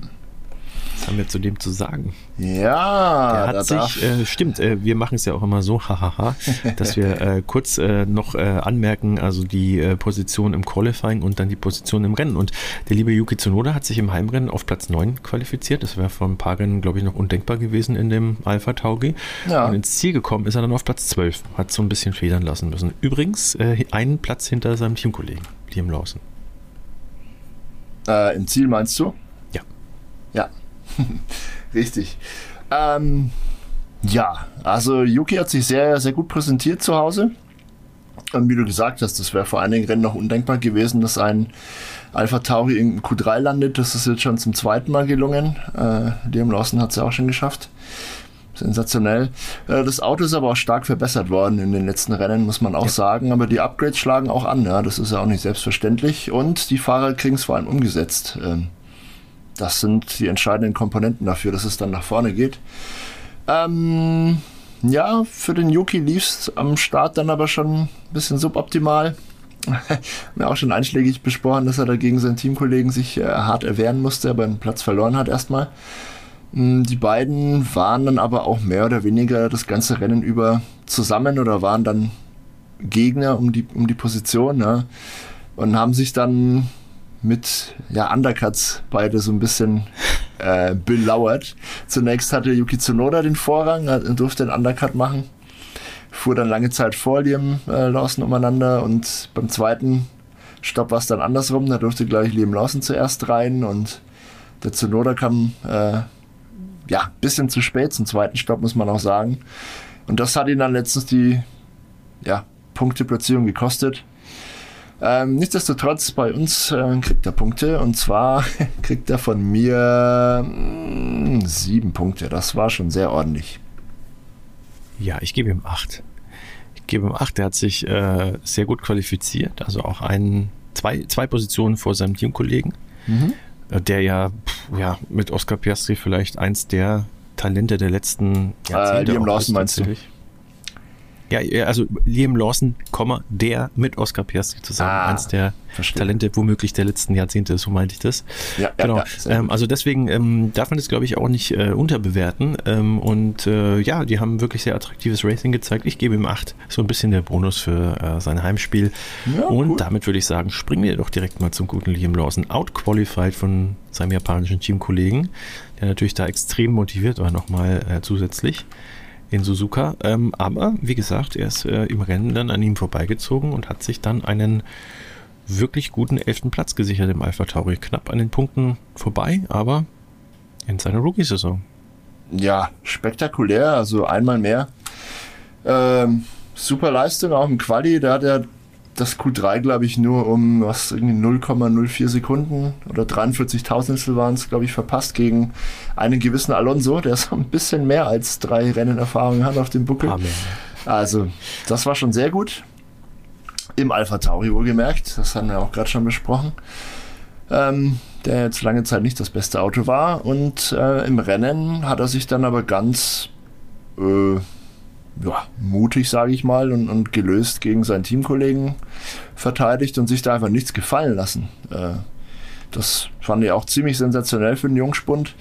Was haben wir zu dem zu sagen? Ja, der hat sich, äh, stimmt, äh, wir machen es ja auch immer so, *laughs* hahaha, dass wir äh, kurz äh, noch äh, anmerken, also die äh, Position im Qualifying und dann die Position im Rennen. Und der liebe Yuki Tsunoda hat sich im Heimrennen auf Platz 9 qualifiziert. Das wäre vor ein paar Rennen, glaube ich, noch undenkbar gewesen in dem Alpha Tauri. Ja. Und ins Ziel gekommen ist er dann auf Platz 12. Hat so ein bisschen federn lassen müssen. Übrigens einen Platz hinter seinem Teamkollegen, Liam Lawson. Im Ziel meinst du? Ja. Ja, *laughs* Richtig. Ähm, ja, also Yuki hat sich sehr, sehr gut präsentiert zu Hause. Und wie du gesagt hast, das wäre vor einigen Rennen noch undenkbar gewesen, dass ein Alpha Tauri in Q3 landet. Das ist jetzt schon zum zweiten Mal gelungen. Äh, Liam Lawson hat es ja auch schon geschafft. Sensationell. Äh, das Auto ist aber auch stark verbessert worden in den letzten Rennen, muss man auch ja. sagen. Aber die Upgrades schlagen auch an. Ja? Das ist ja auch nicht selbstverständlich. Und die Fahrer kriegen es vor allem umgesetzt. Ähm, das sind die entscheidenden Komponenten dafür, dass es dann nach vorne geht. Ähm, ja, für den Yuki lief es am Start dann aber schon ein bisschen suboptimal. *laughs* Wir haben auch schon einschlägig besprochen, dass er dagegen seinen Teamkollegen sich äh, hart erwehren musste, aber einen Platz verloren hat erstmal. Mm, die beiden waren dann aber auch mehr oder weniger das ganze Rennen über zusammen oder waren dann Gegner um die, um die Position ja, und haben sich dann mit ja, Undercuts beide so ein bisschen äh, belauert. Zunächst hatte Yuki Tsunoda den Vorrang, durfte den Undercut machen. Fuhr dann lange Zeit vor Liam äh, Lawson umeinander und beim zweiten Stopp war es dann andersrum. Da durfte gleich Liam Lawson zuerst rein und der Tsunoda kam äh, ja ein bisschen zu spät zum zweiten Stopp, muss man auch sagen. Und das hat ihn dann letztens die ja, Punkteplatzierung gekostet. Ähm, nichtsdestotrotz, bei uns äh, kriegt er Punkte und zwar *laughs* kriegt er von mir mh, hm, sieben Punkte. Das war schon sehr ordentlich. Ja, ich gebe ihm acht. Ich gebe ihm acht. Er hat sich äh, sehr gut qualifiziert, also auch ein, zwei, zwei Positionen vor seinem Teamkollegen, mhm. äh, der ja, pff, ja mit Oscar Piastri vielleicht eins der Talente der letzten äh, Jahrzehnte äh, Liam Lawson meinst du? Ja, also Liam Lawson, der mit Oscar Piastri zusammen ah, eins der verstehe. Talente womöglich der letzten Jahrzehnte ist, so meinte ich das. Ja, genau. Ja, ähm, also deswegen ähm, darf man das, glaube ich, auch nicht äh, unterbewerten. Ähm, und äh, ja, die haben wirklich sehr attraktives Racing gezeigt. Ich gebe ihm acht. So ein bisschen der Bonus für äh, sein Heimspiel. Ja, und cool. damit würde ich sagen, springen wir doch direkt mal zum guten Liam Lawson. Outqualified von seinem japanischen Teamkollegen, der natürlich da extrem motiviert war nochmal äh, zusätzlich in Suzuka. Ähm, aber wie gesagt, er ist äh, im Rennen dann an ihm vorbeigezogen und hat sich dann einen wirklich guten elften Platz gesichert im Alpha Tauri. Knapp an den Punkten vorbei, aber in seiner Rookie-Saison. Ja, spektakulär, also einmal mehr. Ähm, super Leistung auch im Quali, da hat er das Q3, glaube ich, nur um was irgendwie 0,04 Sekunden oder 43 Tausendstel waren es, glaube ich, verpasst gegen einen gewissen Alonso, der so ein bisschen mehr als drei Rennenerfahrungen hat auf dem Buckel. Amen. Also, das war schon sehr gut. Im Alpha Tauri wohlgemerkt, das haben wir auch gerade schon besprochen. Ähm, der jetzt lange Zeit nicht das beste Auto war. Und äh, im Rennen hat er sich dann aber ganz äh, ja, mutig, sage ich mal, und, und, gelöst gegen seinen Teamkollegen verteidigt und sich da einfach nichts gefallen lassen. Äh, das fand ich auch ziemlich sensationell für den Jungspund.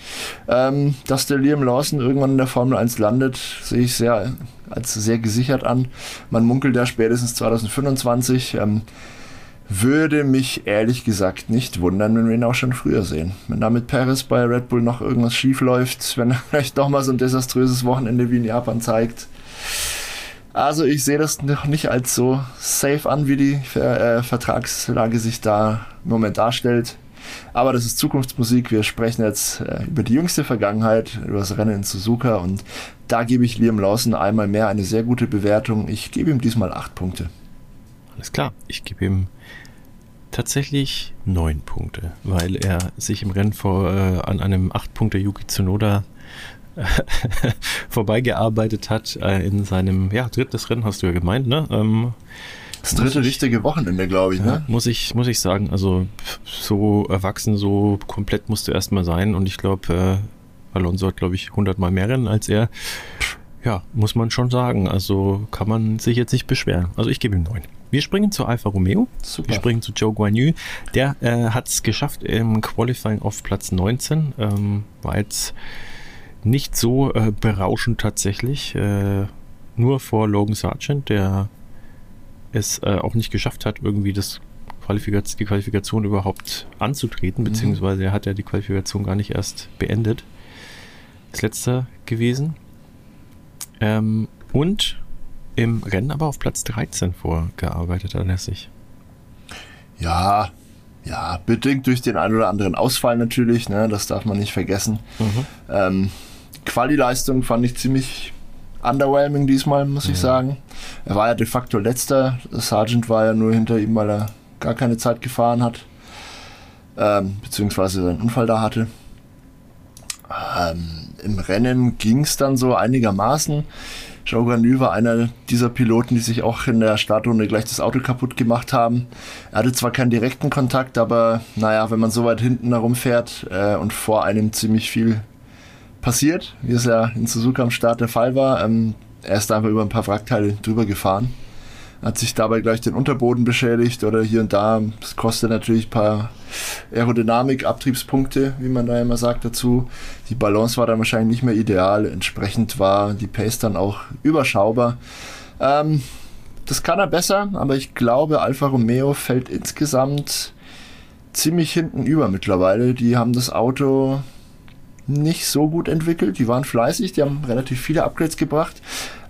Ähm, dass der Liam Lawson irgendwann in der Formel 1 landet, sehe ich sehr, als sehr gesichert an. Man munkelt ja spätestens 2025. Ähm, würde mich ehrlich gesagt nicht wundern, wenn wir ihn auch schon früher sehen. Wenn da mit Paris bei Red Bull noch irgendwas schief läuft, *laughs* wenn er vielleicht doch mal so ein desaströses Wochenende wie in Japan zeigt, also ich sehe das noch nicht als so safe an, wie die äh, Vertragslage sich da im Moment darstellt. Aber das ist Zukunftsmusik. Wir sprechen jetzt äh, über die jüngste Vergangenheit, über das Rennen in Suzuka und da gebe ich Liam Lawson einmal mehr eine sehr gute Bewertung. Ich gebe ihm diesmal acht Punkte. Alles klar, ich gebe ihm tatsächlich neun Punkte, weil er sich im Rennen vor, äh, an einem acht Punkte Yuki Tsunoda *laughs* vorbeigearbeitet hat äh, in seinem, ja, drittes Rennen, hast du ja gemeint, ne? Ähm, das dritte richtige Wochenende, glaube ich, ne? Ja, muss ich, muss ich sagen, also so erwachsen, so komplett musste erstmal sein und ich glaube, äh, Alonso hat, glaube ich, 100 Mal mehr Rennen als er. Ja, muss man schon sagen. Also kann man sich jetzt nicht beschweren. Also ich gebe ihm neun. Wir springen zu Alfa Romeo. Super. Wir springen zu Joe Guanyu. Der äh, hat es geschafft im Qualifying auf Platz 19. Ähm, war jetzt nicht so äh, berauschend tatsächlich. Äh, nur vor Logan Sargent, der es äh, auch nicht geschafft hat, irgendwie das Qualifikation, die Qualifikation überhaupt anzutreten, Mhm. beziehungsweise er hat ja die Qualifikation gar nicht erst beendet. Ist letzter gewesen. Ähm, und im Rennen aber auf Platz 13 vorgearbeitet hat er sich. Ja, ja, bedingt durch den ein oder anderen Ausfall natürlich, ne, das darf man nicht vergessen. Ähm, Quali-Leistung fand ich ziemlich underwhelming diesmal, muss ich sagen. Er war ja de facto letzter. Sargent war ja nur hinter ihm, weil er gar keine Zeit gefahren hat. Ähm, beziehungsweise seinen Unfall da hatte. Ähm, Im Rennen ging es dann so einigermaßen. Joe Ganu war einer dieser Piloten, die sich auch in der Startrunde gleich das Auto kaputt gemacht haben. Er hatte zwar keinen direkten Kontakt, aber naja, wenn man so weit hinten herumfährt äh, und vor einem ziemlich viel passiert, wie es ja in Suzuka am Start der Fall war, ähm, er ist einfach über ein paar Wrackteile drüber gefahren. Hat sich dabei gleich den Unterboden beschädigt oder hier und da. Das kostet natürlich ein paar Aerodynamik, Abtriebspunkte, wie man da immer sagt dazu. Die Balance war dann wahrscheinlich nicht mehr ideal. Entsprechend war die Pace dann auch überschaubar. Ähm, das kann er besser, aber ich glaube, Alfa Romeo fällt insgesamt ziemlich hinten über mittlerweile. Die haben das Auto nicht so gut entwickelt. Die waren fleißig, die haben relativ viele Upgrades gebracht.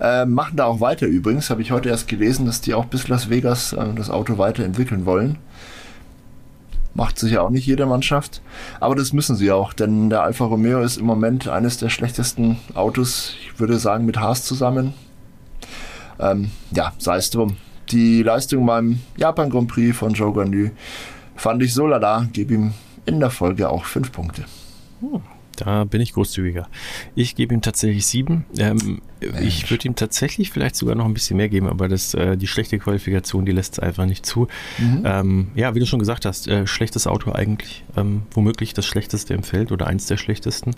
Äh, machen da auch weiter übrigens. Habe ich heute erst gelesen, dass die auch bis Las Vegas äh, das Auto weiterentwickeln wollen. Macht sicher auch nicht jede Mannschaft. Aber das müssen sie auch, denn der Alfa Romeo ist im Moment eines der schlechtesten Autos, ich würde sagen, mit Haas zusammen. Ähm, ja, sei es drum. Die Leistung beim Japan Grand Prix von Joe Ganu fand ich so lala, gebe ihm in der Folge auch fünf Punkte. Da bin ich großzügiger. Ich gebe ihm tatsächlich sieben. Ähm, ich würde ihm tatsächlich vielleicht sogar noch ein bisschen mehr geben, aber das, äh, die schlechte Qualifikation, die lässt es einfach nicht zu. Ähm, ja, wie du schon gesagt hast, äh, schlechtes Auto eigentlich, ähm, womöglich das schlechteste im Feld oder eins der schlechtesten.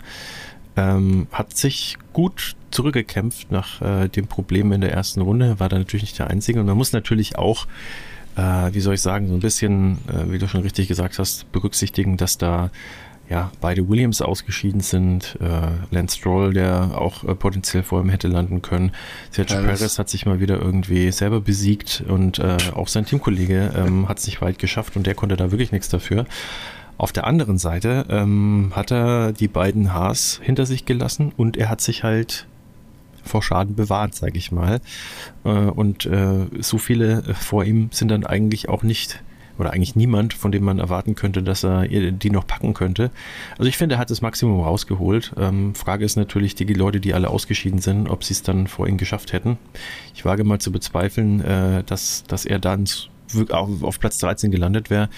Ähm, hat sich gut zurückgekämpft nach äh, dem Problem in der ersten Runde, war da natürlich nicht der Einzige. Und man muss natürlich auch, äh, wie soll ich sagen, so ein bisschen, äh, wie du schon richtig gesagt hast, berücksichtigen, dass da ja, beide Williams ausgeschieden sind. Äh, Lance Stroll, der auch äh, potenziell vor ihm hätte landen können. Sergio Perez. Perez hat sich mal wieder irgendwie selber besiegt und äh, auch sein Teamkollege ähm, hat es nicht weit geschafft und der konnte da wirklich nichts dafür. Auf der anderen Seite ähm, hat er die beiden Haas hinter sich gelassen und er hat sich halt vor Schaden bewahrt, sage ich mal. Äh, und äh, so viele vor ihm sind dann eigentlich auch nicht oder eigentlich niemand, von dem man erwarten könnte, dass er die noch packen könnte. Also ich finde, er hat das Maximum rausgeholt. Ähm, Frage ist natürlich, die Leute, die alle ausgeschieden sind, ob sie es dann vor ihm geschafft hätten. Ich wage mal zu bezweifeln, äh, dass, dass er dann auf, auf Platz 13 gelandet wäre.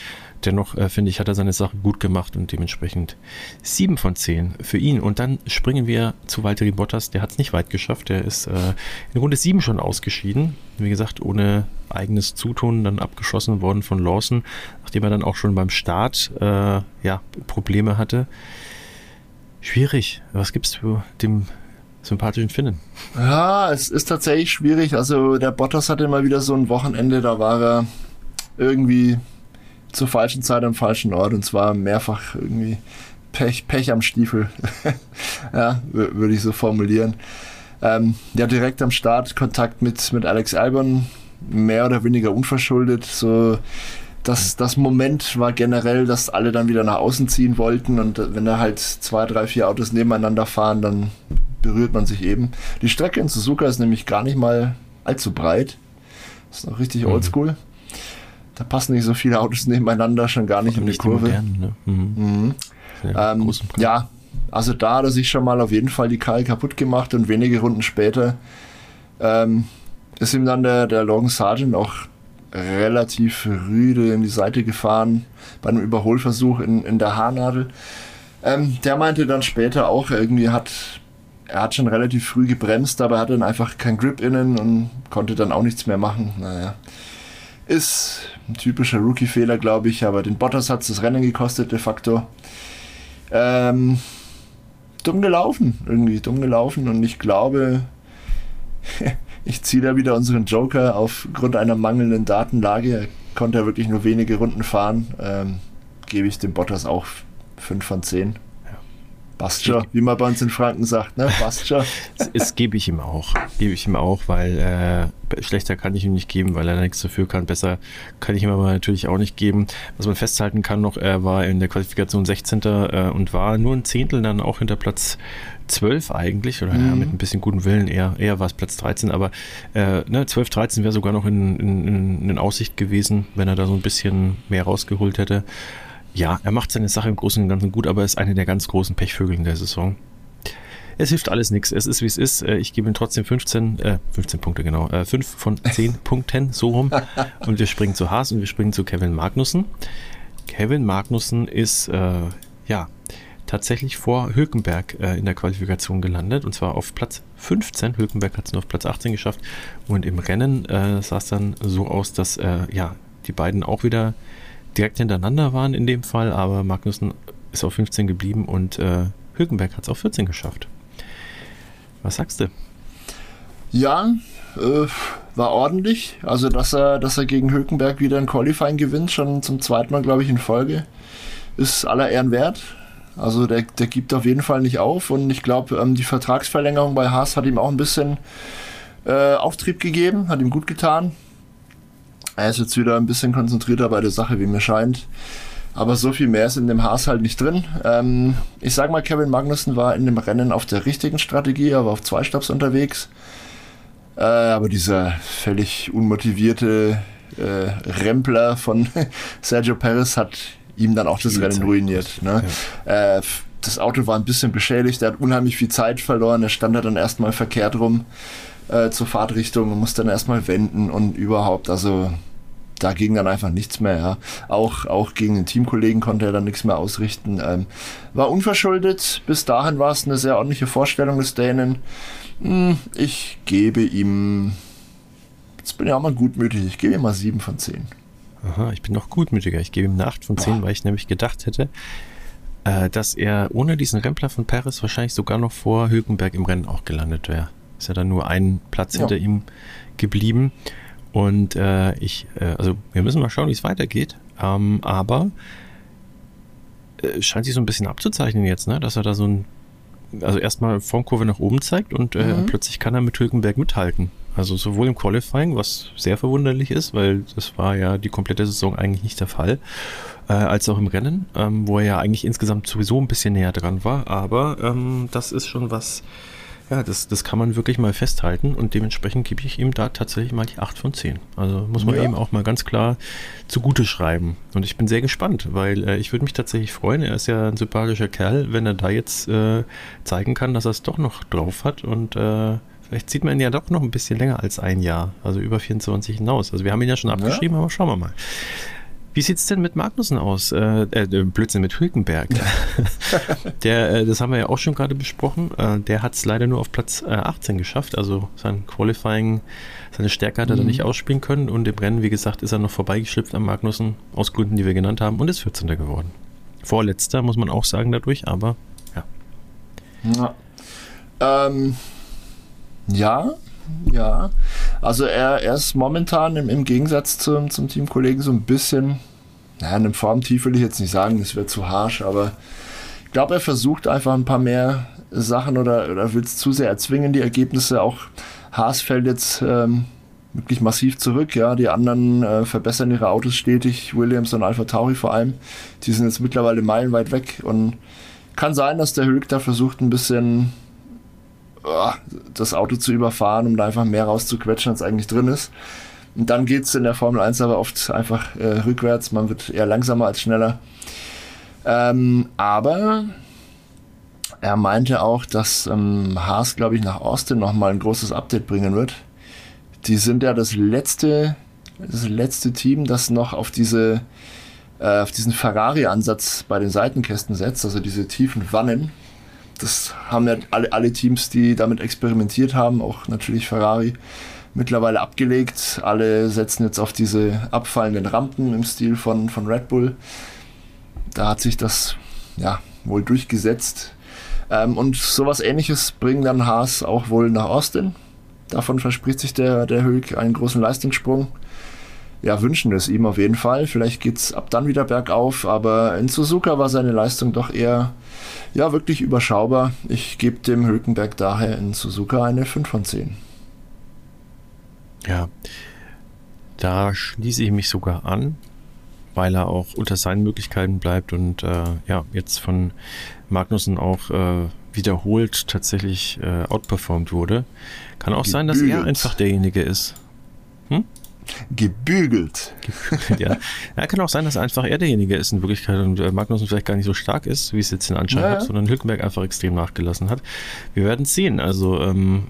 Dennoch, äh, finde ich, hat er seine Sache gut gemacht und dementsprechend 7 von 10 für ihn. Und dann springen wir zu Valtteri Bottas. Der hat es nicht weit geschafft. Der ist äh, in Runde 7 schon ausgeschieden. Wie gesagt, ohne eigenes Zutun dann abgeschossen worden von Lawson, nachdem er dann auch schon beim Start äh, ja, Probleme hatte. Schwierig. Was gibst du dem sympathischen Finnen? Ja, es ist tatsächlich schwierig. Also der Bottas hatte mal wieder so ein Wochenende, da war er irgendwie zur falschen Zeit am falschen Ort und zwar mehrfach irgendwie Pech, Pech am Stiefel. *laughs* ja, würde ich so formulieren. Ähm, ja, direkt am Start Kontakt mit, mit Alex Albon, mehr oder weniger unverschuldet. So, das, das Moment war generell, dass alle dann wieder nach außen ziehen wollten und wenn da halt zwei, drei, vier Autos nebeneinander fahren, dann berührt man sich eben. Die Strecke in Suzuka ist nämlich gar nicht mal allzu breit. Ist noch richtig Mhm. Da passen nicht so viele Autos nebeneinander, schon gar nicht in die Kurve. modernen, ne? mhm. Mhm. Ja, Ähm, ja, also da hat er sich schon mal auf jeden Fall die Karre kaputt gemacht und wenige Runden später ähm, ist ihm dann der, der Logan Sargent auch relativ rüde in die Seite gefahren bei einem Überholversuch in, in der Haarnadel. Ähm, der meinte dann später auch, irgendwie hat er hat schon relativ früh gebremst, aber hat dann einfach kein Grip innen und konnte dann auch nichts mehr machen. Naja. Ist ein typischer Rookie-Fehler, glaube ich, aber den Bottas hat es das Rennen gekostet, de facto. Ähm, dumm gelaufen, irgendwie dumm gelaufen und ich glaube, *laughs* ich ziehe da wieder unseren Joker aufgrund einer mangelnden Datenlage. Er konnte ja wirklich nur wenige Runden fahren. Ähm, gebe ich dem Bottas auch 5 von 10. Passt wie man bei uns in Franken sagt, ne? Passt schon. das gebe ich ihm auch. Gebe ich ihm auch, weil äh, schlechter kann ich ihm nicht geben, weil er nichts dafür kann. Besser kann ich ihm aber natürlich auch nicht geben. Was man festhalten kann noch, er war in der Qualifikation 16. Äh, und war nur ein Zehntel dann auch hinter Platz 12 eigentlich, oder mhm. ja, mit ein bisschen gutem Willen, eher, eher war es Platz 13, aber äh, ne, 12, 13 wäre sogar noch in, in, in Aussicht gewesen, wenn er da so ein bisschen mehr rausgeholt hätte. Ja, er macht seine Sache im Großen und Ganzen gut, aber er ist eine der ganz großen Pechvögel in der Saison. Es hilft alles nichts. Es ist, wie es ist. Äh, ich gebe ihm trotzdem 15, äh, 15 Punkte, genau. Äh, 5 von 10 *laughs* Punkten, so rum. Und wir springen zu Haas und wir springen zu Kevin Magnussen. Kevin Magnussen ist, äh, ja, tatsächlich vor Hülkenberg äh, in der Qualifikation gelandet. Und zwar auf Platz 15. Hülkenberg hat es nur auf Platz 18 geschafft. Und im Rennen äh, sah es dann so aus, dass, äh, ja, die beiden auch wieder direkt hintereinander waren in dem Fall, aber Magnussen ist auf 15 geblieben und äh, Hülkenberg hat es auf 14 geschafft. Was sagst du? Ja, äh, war ordentlich. Also, dass er, dass er gegen Hülkenberg wieder ein Qualifying gewinnt, schon zum zweiten Mal, glaube ich, in Folge, ist aller Ehren wert. Also, der, der gibt auf jeden Fall nicht auf und ich glaube, ähm, die Vertragsverlängerung bei Haas hat ihm auch ein bisschen äh, Auftrieb gegeben, hat ihm gut getan. Er ist jetzt wieder ein bisschen konzentrierter bei der Sache, wie mir scheint. Aber so viel mehr ist in dem Haas halt nicht drin. Ähm, ich sag mal, Kevin Magnussen war in dem Rennen auf der richtigen Strategie, er war auf zwei Stops unterwegs. Äh, aber dieser völlig unmotivierte äh, Rempler von *laughs* Sergio Perez hat ihm dann auch das Rennen ruiniert. Ne? Ja. Äh, das Auto war ein bisschen beschädigt, er hat unheimlich viel Zeit verloren, er stand da dann erstmal verkehrt rum äh, zur Fahrtrichtung und musste dann erstmal wenden und überhaupt, also da ging dann einfach nichts mehr. Ja. Auch, auch gegen den Teamkollegen konnte er dann nichts mehr ausrichten. Ähm, war unverschuldet. Bis dahin war es eine sehr ordentliche Vorstellung des Dänen. Hm, ich gebe ihm. Jetzt bin ich auch mal gutmütig. Ich gebe ihm mal 7 von 10. Aha, ich bin noch gutmütiger. Ich gebe ihm eine 8 von 10, Boah. weil ich nämlich gedacht hätte, äh, dass er ohne diesen Rempler von Paris wahrscheinlich sogar noch vor Hülkenberg im Rennen auch gelandet wäre. Ist ja dann nur ein Platz ja. hinter ihm geblieben. Und äh, ich, äh, also wir müssen mal schauen, wie es weitergeht. Ähm, aber äh, scheint sich so ein bisschen abzuzeichnen jetzt, ne? dass er da so ein, also erstmal Formkurve nach oben zeigt und äh, mhm. plötzlich kann er mit Hülkenberg mithalten. Also sowohl im Qualifying, was sehr verwunderlich ist, weil das war ja die komplette Saison eigentlich nicht der Fall, äh, als auch im Rennen, ähm, wo er ja eigentlich insgesamt sowieso ein bisschen näher dran war. Aber ähm, das ist schon was, ja, das, das kann man wirklich mal festhalten und dementsprechend gebe ich ihm da tatsächlich mal die 8 von 10. Also muss man ja. ihm auch mal ganz klar zugute schreiben. Und ich bin sehr gespannt, weil äh, ich würde mich tatsächlich freuen, er ist ja ein sympathischer Kerl, wenn er da jetzt äh, zeigen kann, dass er es doch noch drauf hat und äh, vielleicht zieht man ihn ja doch noch ein bisschen länger als ein Jahr, also über 24 hinaus. Also wir haben ihn ja schon abgeschrieben, ja. aber schauen wir mal. Wie sieht es denn mit Magnussen aus? Äh, äh, Blödsinn, mit Hülkenberg. *laughs* der, äh, das haben wir ja auch schon gerade besprochen. Äh, der hat es leider nur auf Platz äh, 18 geschafft. Also sein Qualifying, seine Stärke hat er mhm. dann nicht ausspielen können. Und im Rennen, wie gesagt, ist er noch vorbeigeschlüpft am Magnussen, aus Gründen, die wir genannt haben, und ist 14. geworden. Vorletzter, muss man auch sagen, dadurch, aber ja. Ja. Ähm, ja, ja. Also er, er ist momentan im, im Gegensatz zum, zum Teamkollegen so ein bisschen, naja, eine Formtief will ich jetzt nicht sagen, das wäre zu harsch, aber ich glaube, er versucht einfach ein paar mehr Sachen oder, oder will es zu sehr erzwingen, die Ergebnisse. Auch Haas fällt jetzt ähm, wirklich massiv zurück. Ja, die anderen äh, verbessern ihre Autos stetig, Williams und Alpha Tauri vor allem. Die sind jetzt mittlerweile meilenweit weg und kann sein, dass der Hülk da versucht, ein bisschen das Auto zu überfahren, um da einfach mehr rauszuquetschen, als eigentlich drin ist. Und dann geht es in der Formel 1 aber oft einfach äh, rückwärts. Man wird eher langsamer als schneller. Ähm, aber er meinte auch, dass ähm, Haas, glaube ich, nach Austin nochmal ein großes Update bringen wird. Die sind ja das letzte, das letzte Team, das noch auf diese äh, auf diesen Ferrari-Ansatz bei den Seitenkästen setzt, also diese tiefen Wannen, das haben ja alle, alle Teams, die damit experimentiert haben, auch natürlich Ferrari, mittlerweile abgelegt. Alle setzen jetzt auf diese abfallenden Rampen im Stil von, von Red Bull. Da hat sich das ja wohl durchgesetzt. Ähm, und sowas ähnliches bringen dann Haas auch wohl nach Austin. Davon verspricht sich der, der Hülk einen großen Leistungssprung. Ja, wünschen es ihm auf jeden Fall. Vielleicht geht es ab dann wieder bergauf, aber in Suzuka war seine Leistung doch eher, ja, wirklich überschaubar. Ich gebe dem Hülkenberg daher in Suzuka eine 5 von 10. Ja, da schließe ich mich sogar an, weil er auch unter seinen Möglichkeiten bleibt und äh, ja, jetzt von Magnussen auch äh, wiederholt tatsächlich äh, outperformed wurde. Kann auch Gebügelt. sein, dass er einfach derjenige ist. Hm? Gebügelt. *laughs* ja. ja, kann auch sein, dass einfach er derjenige ist in Wirklichkeit und äh, Magnussen vielleicht gar nicht so stark ist, wie es jetzt den Anschein ja. hat, sondern Hülkenberg einfach extrem nachgelassen hat. Wir werden es sehen. Also ähm,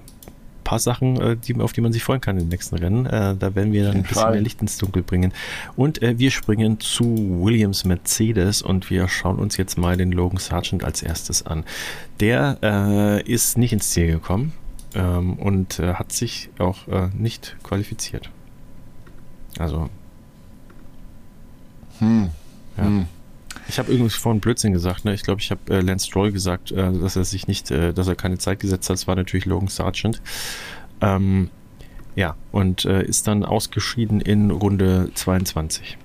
paar Sachen, äh, die, auf die man sich freuen kann in den nächsten Rennen. Äh, da werden wir dann ein bisschen mehr Licht ins Dunkel bringen. Und äh, wir springen zu Williams Mercedes und wir schauen uns jetzt mal den Logan Sargent als erstes an. Der äh, ist nicht ins Ziel gekommen ähm, und äh, hat sich auch nicht qualifiziert. Also. Hm. Ja. Hm. Ich habe übrigens vorhin Blödsinn gesagt. Ne? Ich glaube, ich habe äh, Lance Stroll gesagt, äh, dass er sich nicht, äh, dass er keine Zeit gesetzt hat. Das war natürlich Logan Sargent. Ähm, ja, und äh, ist dann ausgeschieden in Runde 22.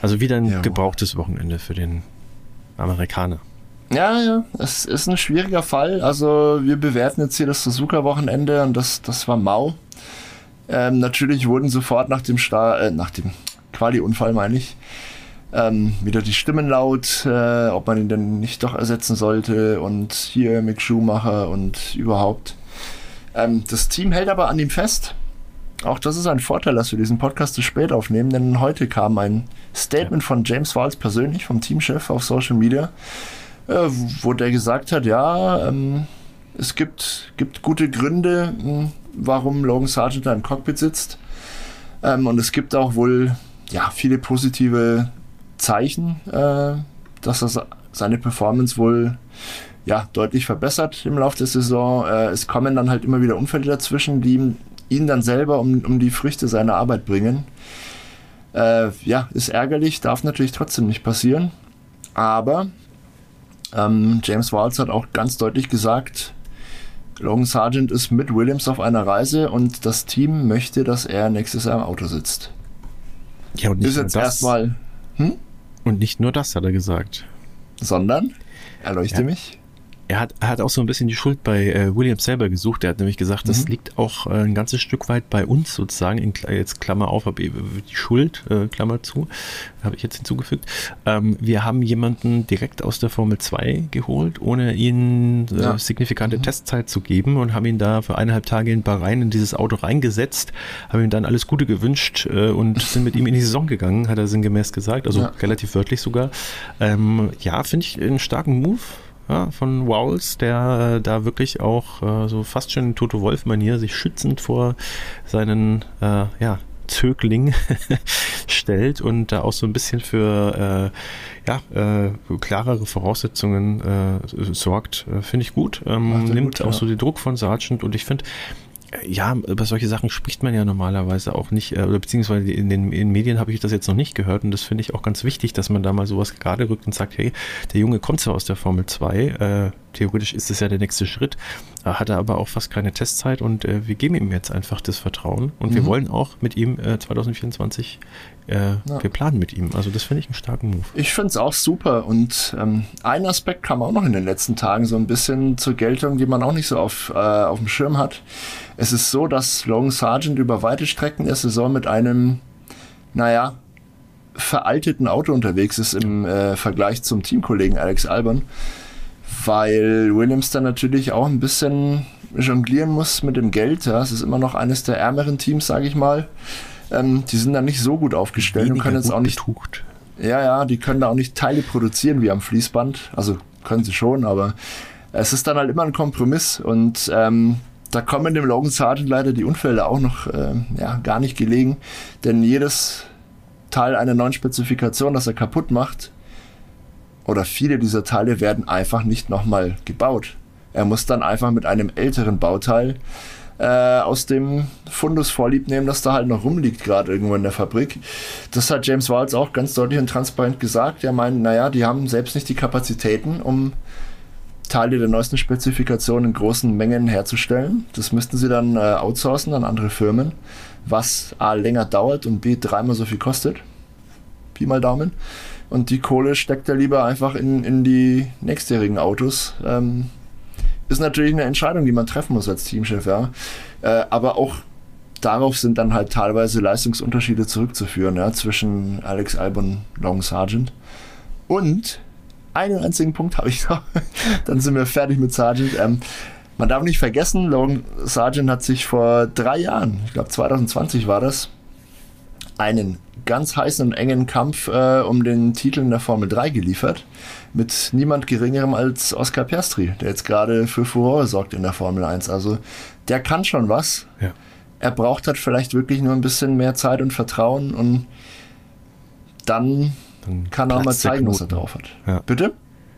Also wieder ein ja. gebrauchtes Wochenende für den Amerikaner. Ja, ja, es ist ein schwieriger Fall. Also wir bewerten jetzt hier das Suzuka-Wochenende und das, das war mau. Ähm, natürlich wurden sofort nach dem äh, dem Quali-Unfall, meine ich, ähm, wieder die Stimmen laut, äh, ob man ihn denn nicht doch ersetzen sollte und hier Mick Schumacher und überhaupt. Ähm, das Team hält aber an ihm fest. Auch das ist ein Vorteil, dass wir diesen Podcast zu spät aufnehmen, denn heute kam ein Statement von James Walls persönlich, vom Teamchef auf Social Media, äh, wo der gesagt hat, ja, ähm, es gibt, gibt gute Gründe, hm, warum Logan Sargent da im Cockpit sitzt. Ähm, und es gibt auch wohl ja, viele positive Zeichen, äh, dass er seine Performance wohl ja, deutlich verbessert im Laufe der Saison. Äh, es kommen dann halt immer wieder Unfälle dazwischen, die ihn, ihn dann selber um, um die Früchte seiner Arbeit bringen. Äh, ja, ist ärgerlich, darf natürlich trotzdem nicht passieren. Aber ähm, James Walls hat auch ganz deutlich gesagt, Logan Sargent ist mit Williams auf einer Reise und das Team möchte, dass er nächstes Jahr im Auto sitzt. Ja, und nicht ist jetzt erstmal. Hm? Und nicht nur das hat er gesagt. Sondern? Erleuchte ja. mich er hat, er hat auch so ein bisschen die Schuld bei äh, Williams selber gesucht. Er hat nämlich gesagt, mhm. das liegt auch äh, ein ganzes Stück weit bei uns sozusagen. In, jetzt Klammer auf, habe die Schuld, äh, Klammer zu, habe ich jetzt hinzugefügt. Ähm, wir haben jemanden direkt aus der Formel 2 geholt, ohne ihnen äh, ja. signifikante mhm. Testzeit zu geben und haben ihn da für eineinhalb Tage in Bahrain in dieses Auto reingesetzt, haben ihm dann alles Gute gewünscht äh, und *laughs* sind mit ihm in die Saison gegangen, hat er sinngemäß gesagt, also ja. relativ wörtlich sogar. Ähm, ja, finde ich einen starken Move ja, von Wowls, der äh, da wirklich auch äh, so fast schon in Toto Wolf-Manier sich schützend vor seinen äh, ja, Zögling *laughs* stellt und da auch so ein bisschen für äh, ja, äh, klarere Voraussetzungen äh, sorgt, äh, finde ich gut. Ähm, nimmt gut, auch ja. so den Druck von Sargent und ich finde, ja, über solche Sachen spricht man ja normalerweise auch nicht, äh, oder beziehungsweise in den in Medien habe ich das jetzt noch nicht gehört und das finde ich auch ganz wichtig, dass man da mal sowas gerade rückt und sagt, hey, der Junge kommt zwar aus der Formel 2, äh, theoretisch ist das ja der nächste Schritt, äh, hat er aber auch fast keine Testzeit und äh, wir geben ihm jetzt einfach das Vertrauen und mhm. wir wollen auch mit ihm 2024 äh, ja. wir planen mit ihm. Also das finde ich einen starken Move. Ich finde es auch super und ähm, ein Aspekt kam auch noch in den letzten Tagen so ein bisschen zur Geltung, die man auch nicht so auf, äh, auf dem Schirm hat. Es ist so, dass Logan Sargent über weite Strecken der Saison mit einem, naja, veralteten Auto unterwegs ist im äh, Vergleich zum Teamkollegen Alex Albon, weil Williams dann natürlich auch ein bisschen jonglieren muss mit dem Geld. Ja. Es ist immer noch eines der ärmeren Teams, sage ich mal. Ähm, die sind da nicht so gut aufgestellt Weniger und können jetzt auch nicht. Betucht. Ja, ja, die können da auch nicht Teile produzieren wie am Fließband. Also können sie schon, aber es ist dann halt immer ein Kompromiss und ähm, da kommen dem Logan Sargent leider die Unfälle auch noch äh, ja, gar nicht gelegen, denn jedes Teil einer neuen Spezifikation, das er kaputt macht, oder viele dieser Teile werden einfach nicht nochmal gebaut. Er muss dann einfach mit einem älteren Bauteil äh, aus dem Fundus vorlieb nehmen, das da halt noch rumliegt, gerade irgendwo in der Fabrik. Das hat James Walls auch ganz deutlich und transparent gesagt. Er meint, naja, die haben selbst nicht die Kapazitäten, um Teile der neuesten Spezifikationen in großen Mengen herzustellen. Das müssten sie dann äh, outsourcen an andere Firmen, was A länger dauert und B dreimal so viel kostet. Pi mal Daumen. Und die Kohle steckt er lieber einfach in, in die nächstjährigen Autos. Ähm, ist natürlich eine Entscheidung, die man treffen muss als Teamchef, ja. Äh, aber auch darauf sind dann halt teilweise Leistungsunterschiede zurückzuführen, ja, zwischen Alex Albon und Long Sargent. Und einen einzigen Punkt habe ich noch. *laughs* dann sind wir fertig mit Sargent. Ähm, man darf nicht vergessen, Logan Sargent hat sich vor drei Jahren, ich glaube 2020 war das, einen ganz heißen und engen Kampf äh, um den Titel in der Formel 3 geliefert. Mit niemand geringerem als Oscar Piastri, der jetzt gerade für Furore sorgt in der Formel 1. Also der kann schon was. Ja. Er braucht halt vielleicht wirklich nur ein bisschen mehr Zeit und Vertrauen und dann, dann kann er mal zeigen, was er drauf hat. Ja. Bitte?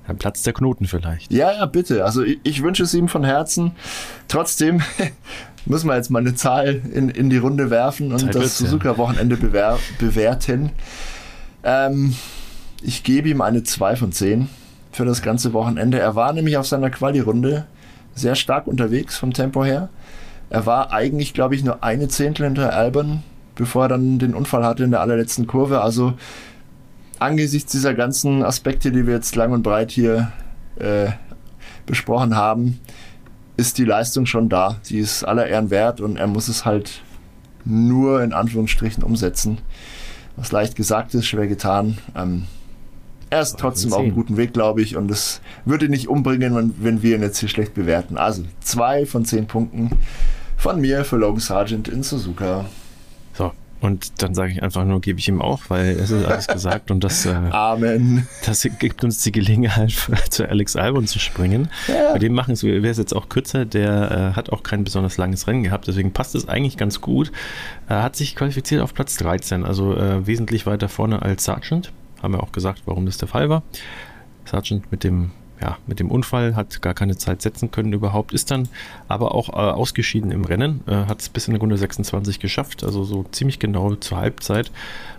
Dann platzt der Knoten vielleicht. Ja, ja, bitte. Also ich, ich wünsche es ihm von Herzen. Trotzdem *laughs* müssen wir jetzt mal eine Zahl in, in die Runde werfen und Zeit das Suzuka-Wochenende bewer bewerten. Ähm, ich gebe ihm eine 2 von 10 für das ganze Wochenende. Er war nämlich auf seiner Quali-Runde sehr stark unterwegs vom Tempo her. Er war eigentlich, glaube ich, nur eine Zehntel hinter Albon, bevor er dann den Unfall hatte in der allerletzten Kurve. Also angesichts dieser ganzen Aspekte, die wir jetzt lang und breit hier äh, besprochen haben, ist die Leistung schon da. Sie ist aller Ehren wert und er muss es halt nur in Anführungsstrichen umsetzen. Was leicht gesagt ist, schwer getan. Ähm, er ist trotzdem auf einem guten Weg, glaube ich, und es würde ihn nicht umbringen, wenn, wenn wir ihn jetzt hier schlecht bewerten. Also zwei von zehn Punkten von mir für Logan Sargent in Suzuka. Und dann sage ich einfach nur, gebe ich ihm auch, weil es ist alles gesagt und das, äh, *laughs* Amen. das gibt uns die Gelegenheit, *laughs* zu Alex Albon zu springen. Ja. Bei dem machen es, wäre es jetzt auch kürzer, der äh, hat auch kein besonders langes Rennen gehabt, deswegen passt es eigentlich ganz gut. Er hat sich qualifiziert auf Platz 13, also äh, wesentlich weiter vorne als Sargent. Haben wir auch gesagt, warum das der Fall war. Sargent mit dem ja, mit dem Unfall, hat gar keine Zeit setzen können überhaupt, ist dann aber auch äh, ausgeschieden im Rennen, äh, hat es bis in der Runde 26 geschafft, also so ziemlich genau zur Halbzeit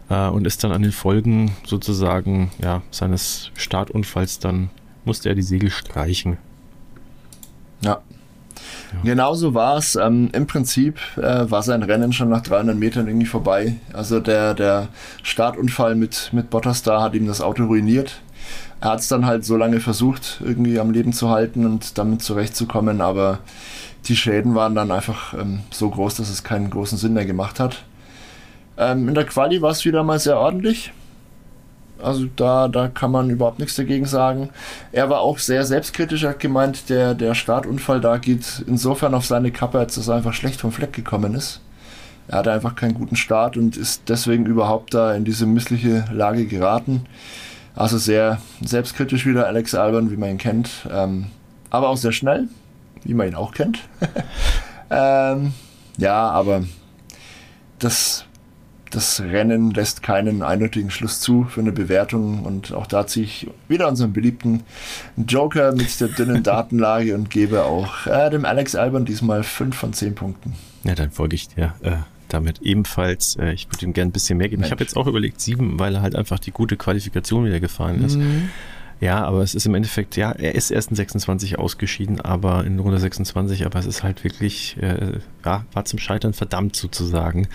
äh, und ist dann an den Folgen sozusagen ja, seines Startunfalls dann musste er die Segel streichen. Ja. ja. Genauso war es. Ähm, Im Prinzip äh, war sein Rennen schon nach 300 Metern irgendwie vorbei. Also der, der Startunfall mit, mit Bottas da hat ihm das Auto ruiniert er hat es dann halt so lange versucht, irgendwie am Leben zu halten und damit zurechtzukommen, aber die Schäden waren dann einfach ähm, so groß, dass es keinen großen Sinn mehr gemacht hat. Ähm, in der Quali war es wieder mal sehr ordentlich. Also da, da kann man überhaupt nichts dagegen sagen. Er war auch sehr selbstkritisch, hat gemeint, der, der Startunfall da geht insofern auf seine Kappe, als dass er einfach schlecht vom Fleck gekommen ist. Er hatte einfach keinen guten Start und ist deswegen überhaupt da in diese missliche Lage geraten. Also sehr selbstkritisch wieder Alex Albon, wie man ihn kennt. Ähm, aber auch sehr schnell, wie man ihn auch kennt. *laughs* ähm, ja, aber das, das Rennen lässt keinen eindeutigen Schluss zu für eine Bewertung. Und auch da ziehe ich wieder unseren beliebten Joker mit der dünnen Datenlage und gebe auch äh, dem Alex Albon diesmal 5 von 10 Punkten. Ja, dann folge ich dir. Äh, damit ebenfalls. Äh, ich würde ihm gerne ein bisschen mehr geben. Mensch. Ich habe jetzt auch überlegt sieben, weil er halt einfach die gute Qualifikation wieder gefahren ist. Mhm. Ja, aber es ist im Endeffekt, ja, er ist erst in 26 ausgeschieden, aber in Runde 26, aber es ist halt wirklich, äh, ja, war zum Scheitern verdammt sozusagen,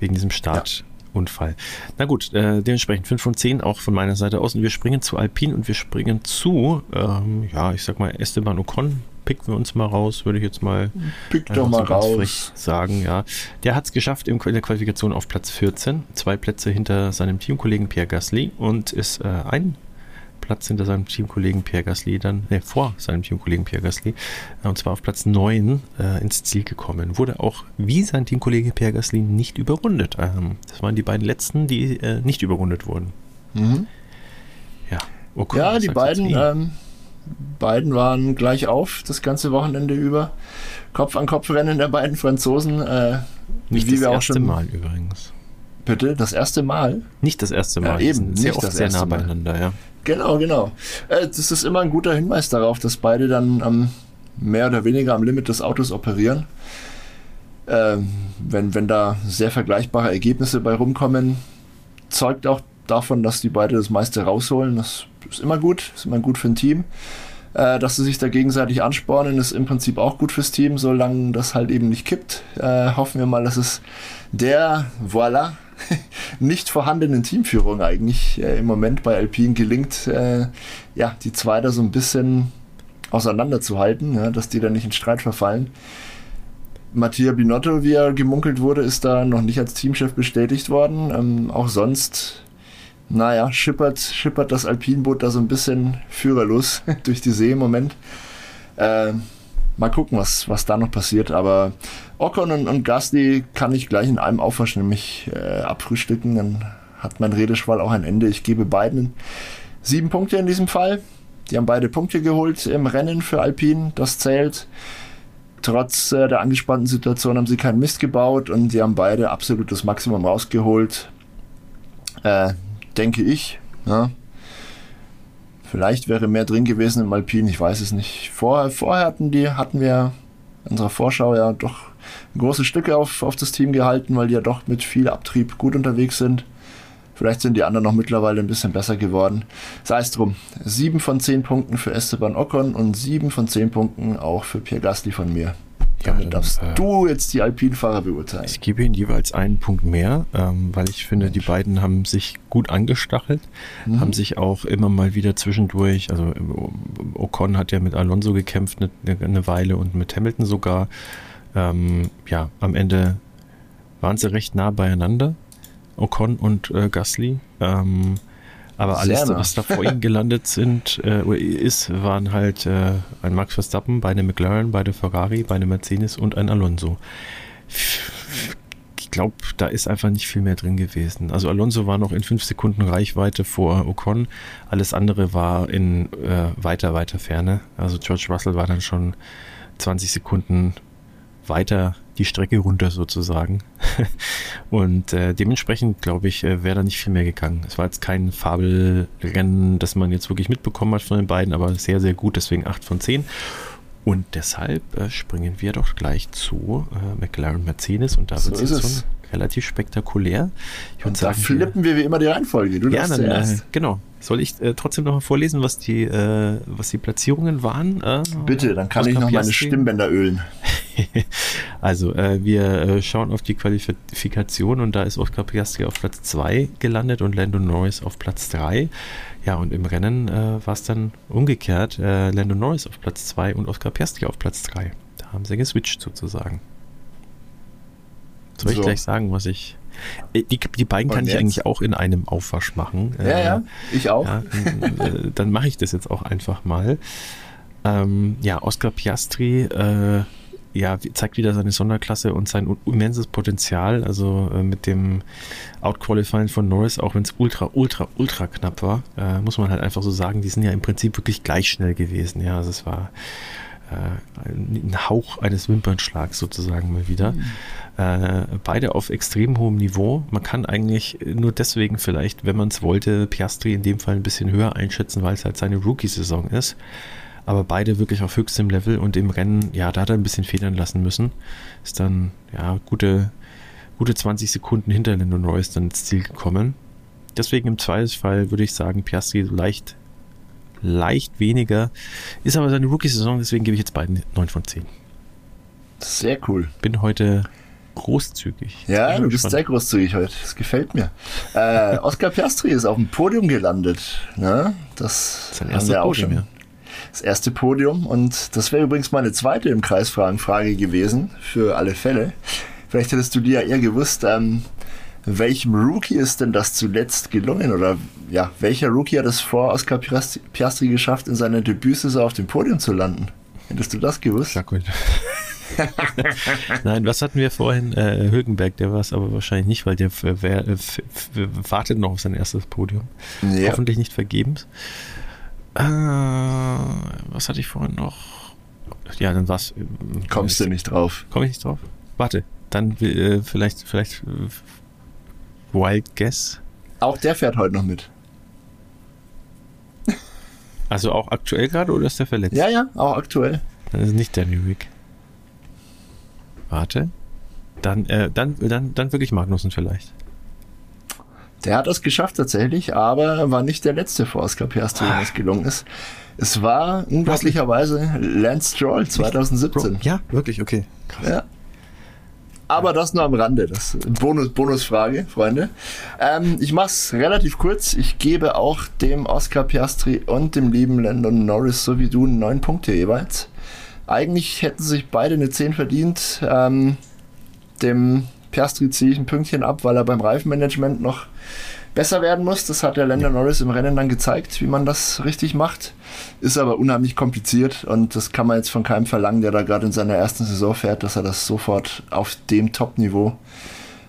wegen diesem Startunfall. Ja. Na gut, äh, dementsprechend 5 von 10 auch von meiner Seite aus und wir springen zu Alpine und wir springen zu, ähm, ja, ich sag mal Esteban Ocon, picken wir uns mal raus, würde ich jetzt mal, Pick doch mal so raus. sagen. Ja. Der hat es geschafft in der Qualifikation auf Platz 14, zwei Plätze hinter seinem Teamkollegen Pierre Gasly und ist äh, ein Platz hinter seinem Teamkollegen Pierre Gasly, dann, ne, vor seinem Teamkollegen Pierre Gasly, äh, und zwar auf Platz 9 äh, ins Ziel gekommen. Wurde auch wie sein Teamkollege Pierre Gasly nicht überrundet. Ähm, das waren die beiden letzten, die äh, nicht überrundet wurden. Mhm. Ja, okay, ja die beiden ähm, beiden waren gleich auf das ganze Wochenende über. Kopf an Kopf rennen der beiden Franzosen. Äh, Nicht wie das wir erste auch schon, Mal übrigens. Bitte, das erste Mal? Nicht das erste Mal. Ja, eben, sehr oft sehr nah beieinander, ja. Genau, genau. Äh, das ist immer ein guter Hinweis darauf, dass beide dann ähm, mehr oder weniger am Limit des Autos operieren. Ähm, wenn, wenn da sehr vergleichbare Ergebnisse bei rumkommen, zeugt auch davon, dass die beide das meiste rausholen. Das ist immer gut, ist immer gut für ein Team. Äh, dass sie sich da gegenseitig anspornen, ist im Prinzip auch gut fürs Team, solange das halt eben nicht kippt. Äh, hoffen wir mal, dass es der, voilà, *laughs* nicht vorhandenen Teamführung eigentlich äh, im Moment bei Alpine gelingt, äh, ja, die zwei da so ein bisschen auseinanderzuhalten, ja, dass die da nicht in Streit verfallen. Mattia Binotto, wie er gemunkelt wurde, ist da noch nicht als Teamchef bestätigt worden. Ähm, auch sonst naja, schippert, schippert das Alpinboot da so ein bisschen führerlos *laughs* durch die See im Moment. Äh, mal gucken, was, was da noch passiert. Aber Ocon und, und Gasly kann ich gleich in einem Aufwasch nämlich äh, abfrühstücken. Dann hat mein Redeschwall auch ein Ende. Ich gebe beiden sieben Punkte in diesem Fall. Die haben beide Punkte geholt im Rennen für Alpine. Das zählt. Trotz äh, der angespannten Situation haben sie keinen Mist gebaut und die haben beide absolut das Maximum rausgeholt. Äh, denke ich. Ja. Vielleicht wäre mehr drin gewesen im Alpin, ich weiß es nicht. Vorher, vorher hatten, die, hatten wir in unserer Vorschau ja doch große Stücke auf, auf das Team gehalten, weil die ja doch mit viel Abtrieb gut unterwegs sind. Vielleicht sind die anderen noch mittlerweile ein bisschen besser geworden. Sei es drum. Sieben von zehn Punkten für Esteban Ocon und sieben von zehn Punkten auch für Pierre Gasly von mir. Ja, Damit darfst äh, du jetzt die Alpinfahrer beurteilen. Ich gebe ihnen jeweils einen Punkt mehr, ähm, weil ich finde, die beiden haben sich gut angestachelt, mhm. haben sich auch immer mal wieder zwischendurch, also Ocon hat ja mit Alonso gekämpft eine, eine Weile und mit Hamilton sogar. Ähm, ja, am Ende waren sie recht nah beieinander, Ocon und äh, Gasly. Ähm, aber alles, was da vor ihm gelandet sind, *laughs* äh, ist, waren halt äh, ein Max Verstappen, beide McLaren, beide Ferrari, beide Mercedes und ein Alonso. Ich glaube, da ist einfach nicht viel mehr drin gewesen. Also Alonso war noch in fünf Sekunden Reichweite vor Ocon. Alles andere war in äh, weiter, weiter Ferne. Also George Russell war dann schon 20 Sekunden weiter die Strecke runter sozusagen. *laughs* und äh, dementsprechend, glaube ich, äh, wäre da nicht viel mehr gegangen. Es war jetzt kein Fabelrennen, das man jetzt wirklich mitbekommen hat von den beiden, aber sehr, sehr gut, deswegen 8 von 10. Und deshalb äh, springen wir doch gleich zu äh, McLaren Mercedes und da so wird es jetzt relativ spektakulär. Ich und da sagen, flippen wir wie immer die Reihenfolge. Du ja, dann, äh, genau. Soll ich äh, trotzdem noch mal vorlesen, was die, äh, was die Platzierungen waren? Äh, Bitte, dann kann ich noch meine Stimmbänder ölen. *laughs* also, äh, wir äh, schauen auf die Qualifikation und da ist Oscar Piastri auf Platz 2 gelandet und Lando Norris auf Platz 3. Ja, und im Rennen war es dann umgekehrt. Äh, Lando Norris auf Platz 2 und Oscar Piastri auf Platz 3. Da haben sie geswitcht sozusagen. Soll so. ich gleich sagen, was ich äh, die, die beiden kann ich eigentlich auch in einem Aufwasch machen. Ja, äh, ja, ich auch. Ja, äh, dann mache ich das jetzt auch einfach mal. Ähm, ja, Oscar Piastri äh, ja, zeigt wieder seine Sonderklasse und sein immenses Potenzial. Also äh, mit dem Outqualifying von Norris, auch wenn es ultra, ultra, ultra knapp war, äh, muss man halt einfach so sagen, die sind ja im Prinzip wirklich gleich schnell gewesen. Ja, also es war ein Hauch eines Wimpernschlags sozusagen mal wieder. Mhm. Äh, beide auf extrem hohem Niveau. Man kann eigentlich nur deswegen vielleicht, wenn man es wollte, Piastri in dem Fall ein bisschen höher einschätzen, weil es halt seine Rookie-Saison ist. Aber beide wirklich auf höchstem Level und im Rennen, ja, da hat er ein bisschen federn lassen müssen. Ist dann, ja, gute, gute 20 Sekunden hinter Lando Norris dann ins Ziel gekommen. Deswegen im Zweifelsfall würde ich sagen, Piastri leicht, leicht weniger. Ist aber seine Rookie-Saison, deswegen gebe ich jetzt beiden 9 von 10. Sehr cool. Bin heute großzügig. Ja, du bist sehr großzügig heute. Das gefällt mir. Äh, Oscar Piastri ist auf dem Podium gelandet. Ne? Das, das ist ein erstes Podium, ja. Das erste Podium. Und das wäre übrigens meine zweite im Kreisfragenfrage gewesen, für alle Fälle. Vielleicht hättest du dir ja eher gewusst, ähm, welchem Rookie ist denn das zuletzt gelungen? Oder ja, welcher Rookie hat es vor Oscar Piastri geschafft, in seiner Debütsaison auf dem Podium zu landen? Hättest du das gewusst? Ja, gut. *laughs* Nein, was hatten wir vorhin? Äh, Hülkenberg, der war es aber wahrscheinlich nicht, weil der wer, wartet noch auf sein erstes Podium. Ja. Hoffentlich nicht vergebens. Äh, was hatte ich vorhin noch? Ja, dann was. Äh, Kommst du nicht drauf? Komm ich nicht drauf? Warte, dann äh, vielleicht, vielleicht äh, Wild Guess. Auch der fährt heute noch mit. Also auch aktuell gerade oder ist der verletzt? Ja, ja, auch aktuell. Dann ist nicht Danny Rick. Warte. Dann, äh, dann, dann, dann wirklich Magnussen vielleicht. Der hat es geschafft tatsächlich, aber war nicht der letzte vor Oscar Piastri, dem es gelungen ist. Es war unglaublicherweise Lance Stroll 2017. Ja, wirklich, okay. Krass. Ja. Aber das nur am Rande. Das Bonus, Bonusfrage, Freunde. Ähm, ich mache es relativ kurz. Ich gebe auch dem Oscar Piastri und dem lieben Landon Norris so wie du neun Punkte jeweils. Eigentlich hätten sich beide eine 10 verdient. Ähm, dem Piastri ziehe ich ein Pünktchen ab, weil er beim Reifenmanagement noch besser werden muss. Das hat der Länder Norris im Rennen dann gezeigt, wie man das richtig macht. Ist aber unheimlich kompliziert und das kann man jetzt von keinem verlangen, der da gerade in seiner ersten Saison fährt, dass er das sofort auf dem Top-Niveau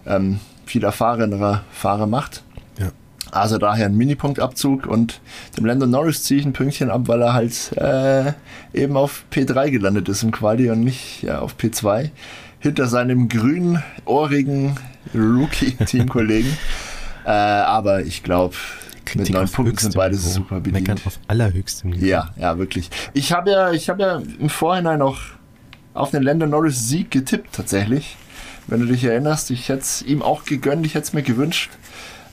ähm, viel erfahrenerer Fahrer macht. Ja. Also daher ein Minipunktabzug und dem Lando Norris ziehe ich ein Pünktchen ab, weil er halt äh, eben auf P3 gelandet ist im Quali und nicht ja, auf P2 hinter seinem grün ohrigen *laughs* Rookie-Teamkollegen. Äh, aber ich glaube, mit neun Punkten sind beide Niveau. super bedient. Meckern auf allerhöchstem Niveau. Ja, ja, wirklich. Ich habe ja, ich habe ja im Vorhinein auch auf den Länder Norris Sieg getippt, tatsächlich. Wenn du dich erinnerst, ich hätte es ihm auch gegönnt, ich hätte es mir gewünscht.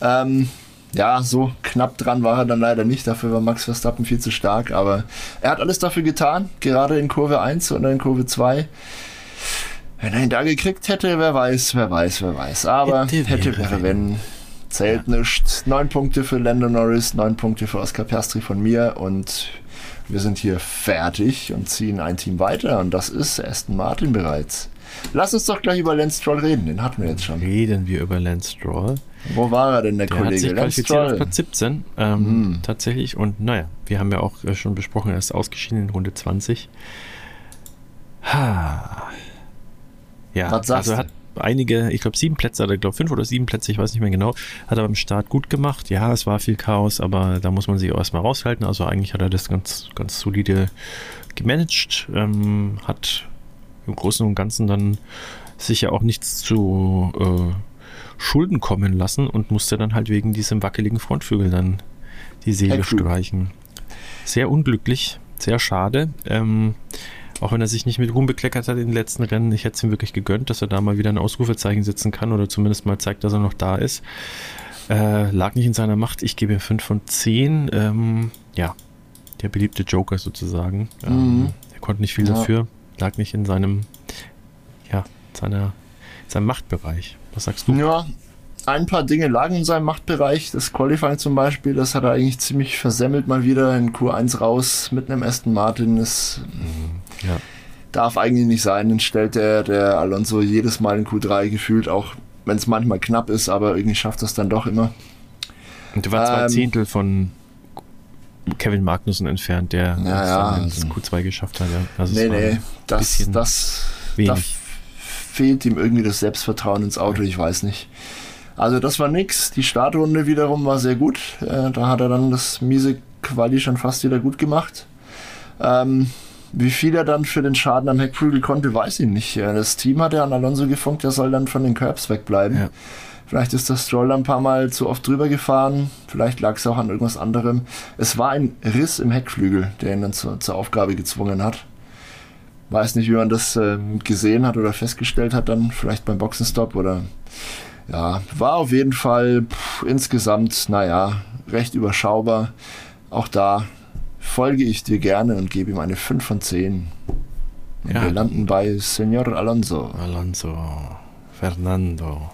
Ähm, ja, so knapp dran war er dann leider nicht. Dafür war Max Verstappen viel zu stark. Aber er hat alles dafür getan, gerade in Kurve 1 und in Kurve 2. Wenn er ihn da gekriegt hätte, wer weiß, wer weiß, wer weiß. Aber hätte, hätte wäre, wenn. Zählt ja. nicht. Neun Punkte für Lando Norris, neun Punkte für Oscar Piastri von mir und wir sind hier fertig und ziehen ein Team weiter und das ist Aston Martin bereits. Lass uns doch gleich über Lance Stroll reden, den hatten wir jetzt schon. Reden wir über Lance Stroll. Wo war er denn, der, der Kollege? Hat sich Lance Stroll. auf Platz 17, ähm, hm. tatsächlich. Und naja, wir haben ja auch äh, schon besprochen, er ist ausgeschieden in Runde 20. Ha. Ja, Was sagst also hat einige, ich glaube sieben Plätze, oder ich glaube fünf oder sieben Plätze, ich weiß nicht mehr genau, hat er beim Start gut gemacht. Ja, es war viel Chaos, aber da muss man sich auch erstmal raushalten. Also eigentlich hat er das ganz, ganz solide gemanagt, ähm, hat im Großen und Ganzen dann sicher auch nichts zu äh, Schulden kommen lassen und musste dann halt wegen diesem wackeligen Frontflügel dann die Seele streichen. Sehr unglücklich, sehr schade. Ähm, auch wenn er sich nicht mit Ruhm bekleckert hat in den letzten Rennen, ich hätte es ihm wirklich gegönnt, dass er da mal wieder ein Ausrufezeichen setzen kann oder zumindest mal zeigt, dass er noch da ist. Äh, lag nicht in seiner Macht. Ich gebe 5 von 10. Ähm, ja, der beliebte Joker sozusagen. Ähm, mhm. Er konnte nicht viel ja. dafür. Lag nicht in seinem, ja, seiner, seinem Machtbereich. Was sagst du? Ja, ein paar Dinge lagen in seinem Machtbereich. Das Qualifying zum Beispiel, das hat er eigentlich ziemlich versemmelt mal wieder in Q1 raus mit einem Aston Martin. Das mhm. Ja. darf eigentlich nicht sein. Dann stellt der, der Alonso jedes Mal in Q3 gefühlt, auch wenn es manchmal knapp ist, aber irgendwie schafft das dann doch immer. Und du warst ähm, zwei Zehntel von Kevin Magnussen entfernt, der ja, ja, ins Q2 geschafft hat. Ja. Also nee, nee, das, das, da fehlt ihm irgendwie das Selbstvertrauen ins Auto, ich weiß nicht. Also das war nix. Die Startrunde wiederum war sehr gut. Äh, da hat er dann das miese Quali schon fast wieder gut gemacht. Ähm, wie viel er dann für den Schaden am Heckflügel konnte, weiß ich nicht. Das Team hat ja an Alonso gefunkt, der soll dann von den Curbs wegbleiben. Ja. Vielleicht ist das Stroll ein paar Mal zu oft drüber gefahren. Vielleicht lag es auch an irgendwas anderem. Es war ein Riss im Heckflügel, der ihn dann zur, zur Aufgabe gezwungen hat. Weiß nicht, wie man das äh, gesehen hat oder festgestellt hat, dann vielleicht beim Boxenstopp oder ja, war auf jeden Fall pff, insgesamt, naja, recht überschaubar. Auch da folge ich dir gerne und gebe ihm eine 5 von 10. Und ja. Wir landen bei Senor Alonso. Alonso, Fernando.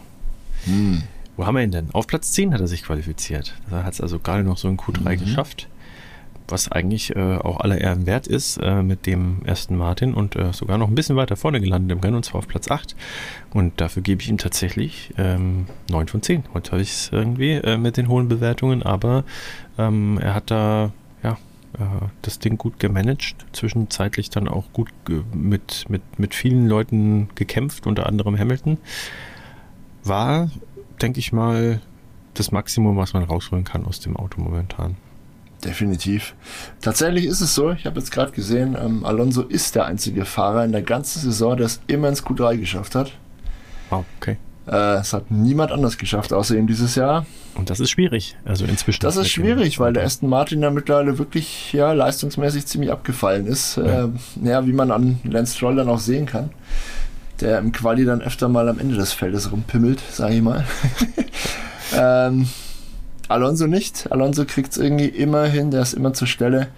Hm. Wo haben wir ihn denn? Auf Platz 10 hat er sich qualifiziert. Er hat es also gerade noch so in Q3 mhm. geschafft was eigentlich äh, auch aller Ehren wert ist, äh, mit dem ersten Martin und äh, sogar noch ein bisschen weiter vorne gelandet im Rennen, und zwar auf Platz 8. Und dafür gebe ich ihm tatsächlich ähm, 9 von 10. Heute habe ich es irgendwie äh, mit den hohen Bewertungen, aber ähm, er hat da das Ding gut gemanagt, zwischenzeitlich dann auch gut mit, mit, mit vielen Leuten gekämpft, unter anderem Hamilton. War, denke ich mal, das Maximum, was man rausholen kann aus dem Auto momentan. Definitiv. Tatsächlich ist es so, ich habe jetzt gerade gesehen, ähm, Alonso ist der einzige Fahrer in der ganzen Saison, der es immer ins Q3 geschafft hat. Wow, okay. Äh, es hat niemand anders geschafft, außer ihm dieses Jahr. Und das ist schwierig, also inzwischen. Das ist schwierig, weil der Aston Martin da mittlerweile wirklich ja, leistungsmäßig ziemlich abgefallen ist. Ja. Äh, ja, wie man an Lance Stroll dann auch sehen kann. Der im Quali dann öfter mal am Ende des Feldes rumpimmelt, sage ich mal. *laughs* ähm, Alonso nicht. Alonso kriegt es irgendwie immer hin, der ist immer zur Stelle.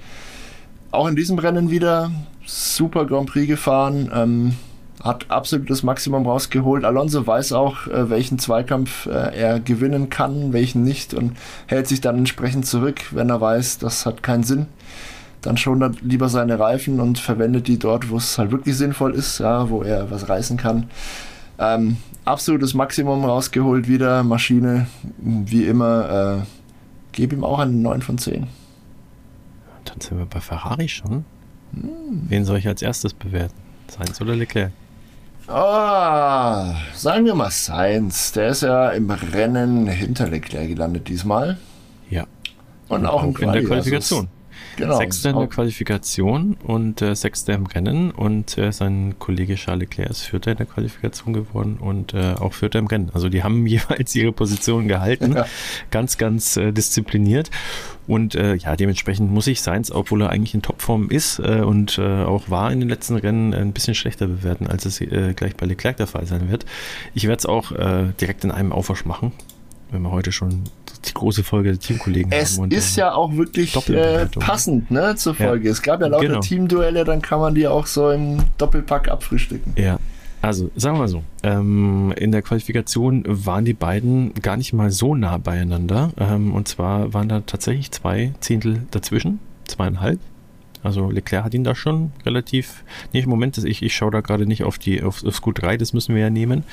auch in diesem Rennen wieder super Grand Prix gefahren. Ähm, hat absolutes Maximum rausgeholt. Alonso weiß auch, äh, welchen Zweikampf äh, er gewinnen kann, welchen nicht und hält sich dann entsprechend zurück, wenn er weiß, das hat keinen Sinn. Dann schon dann lieber seine Reifen und verwendet die dort, wo es halt wirklich sinnvoll ist, ja, wo er was reißen kann. Ähm, absolutes Maximum rausgeholt wieder, Maschine, wie immer. Äh, Gebe ihm auch einen 9 von 10. Dann sind wir bei Ferrari schon. Hm. Wen soll ich als erstes bewerten? Sainz oder Leclerc? Ah, sagen wir mal Sainz. Der ist ja im Rennen hinter Leclerc gelandet diesmal. Ja. Und, auch, auch in der Qualifikation. Genau. Sechster in der Qualifikation und äh, Sechster im Rennen und äh, sein Kollege Charles Leclerc ist Vierter in der Qualifikation geworden und äh, auch Vierter im Rennen. Also die haben *laughs* jeweils ihre Position gehalten, ja. ganz, ganz äh, diszipliniert und äh, ja, dementsprechend muss ich Sainz, obwohl er eigentlich in Topform ist äh, und äh, auch war in den letzten Rennen, ein bisschen schlechter bewerten, als es äh, gleich bei Leclerc der Fall sein wird. Ich werde es auch äh, direkt in einem Aufwasch machen, wenn wir heute schon die große Folge der Teamkollegen es haben. Es ist ja auch wirklich äh, passend ne, zur Folge. Ja. Es gab ja lauter genau. Teamduelle, dann kann man die auch so im Doppelpack abfrühstücken. Ja, also, sagen wir mal so, ähm, in der Qualifikation waren die beiden gar nicht mal so nah beieinander. Ähm, und zwar waren da tatsächlich zwei Zehntel dazwischen, zweieinhalb. Also Leclerc hat ihn da schon relativ. Nee, im Moment, ich, ich schaue da gerade nicht auf die auf, aufs Q3, das müssen wir ja nehmen.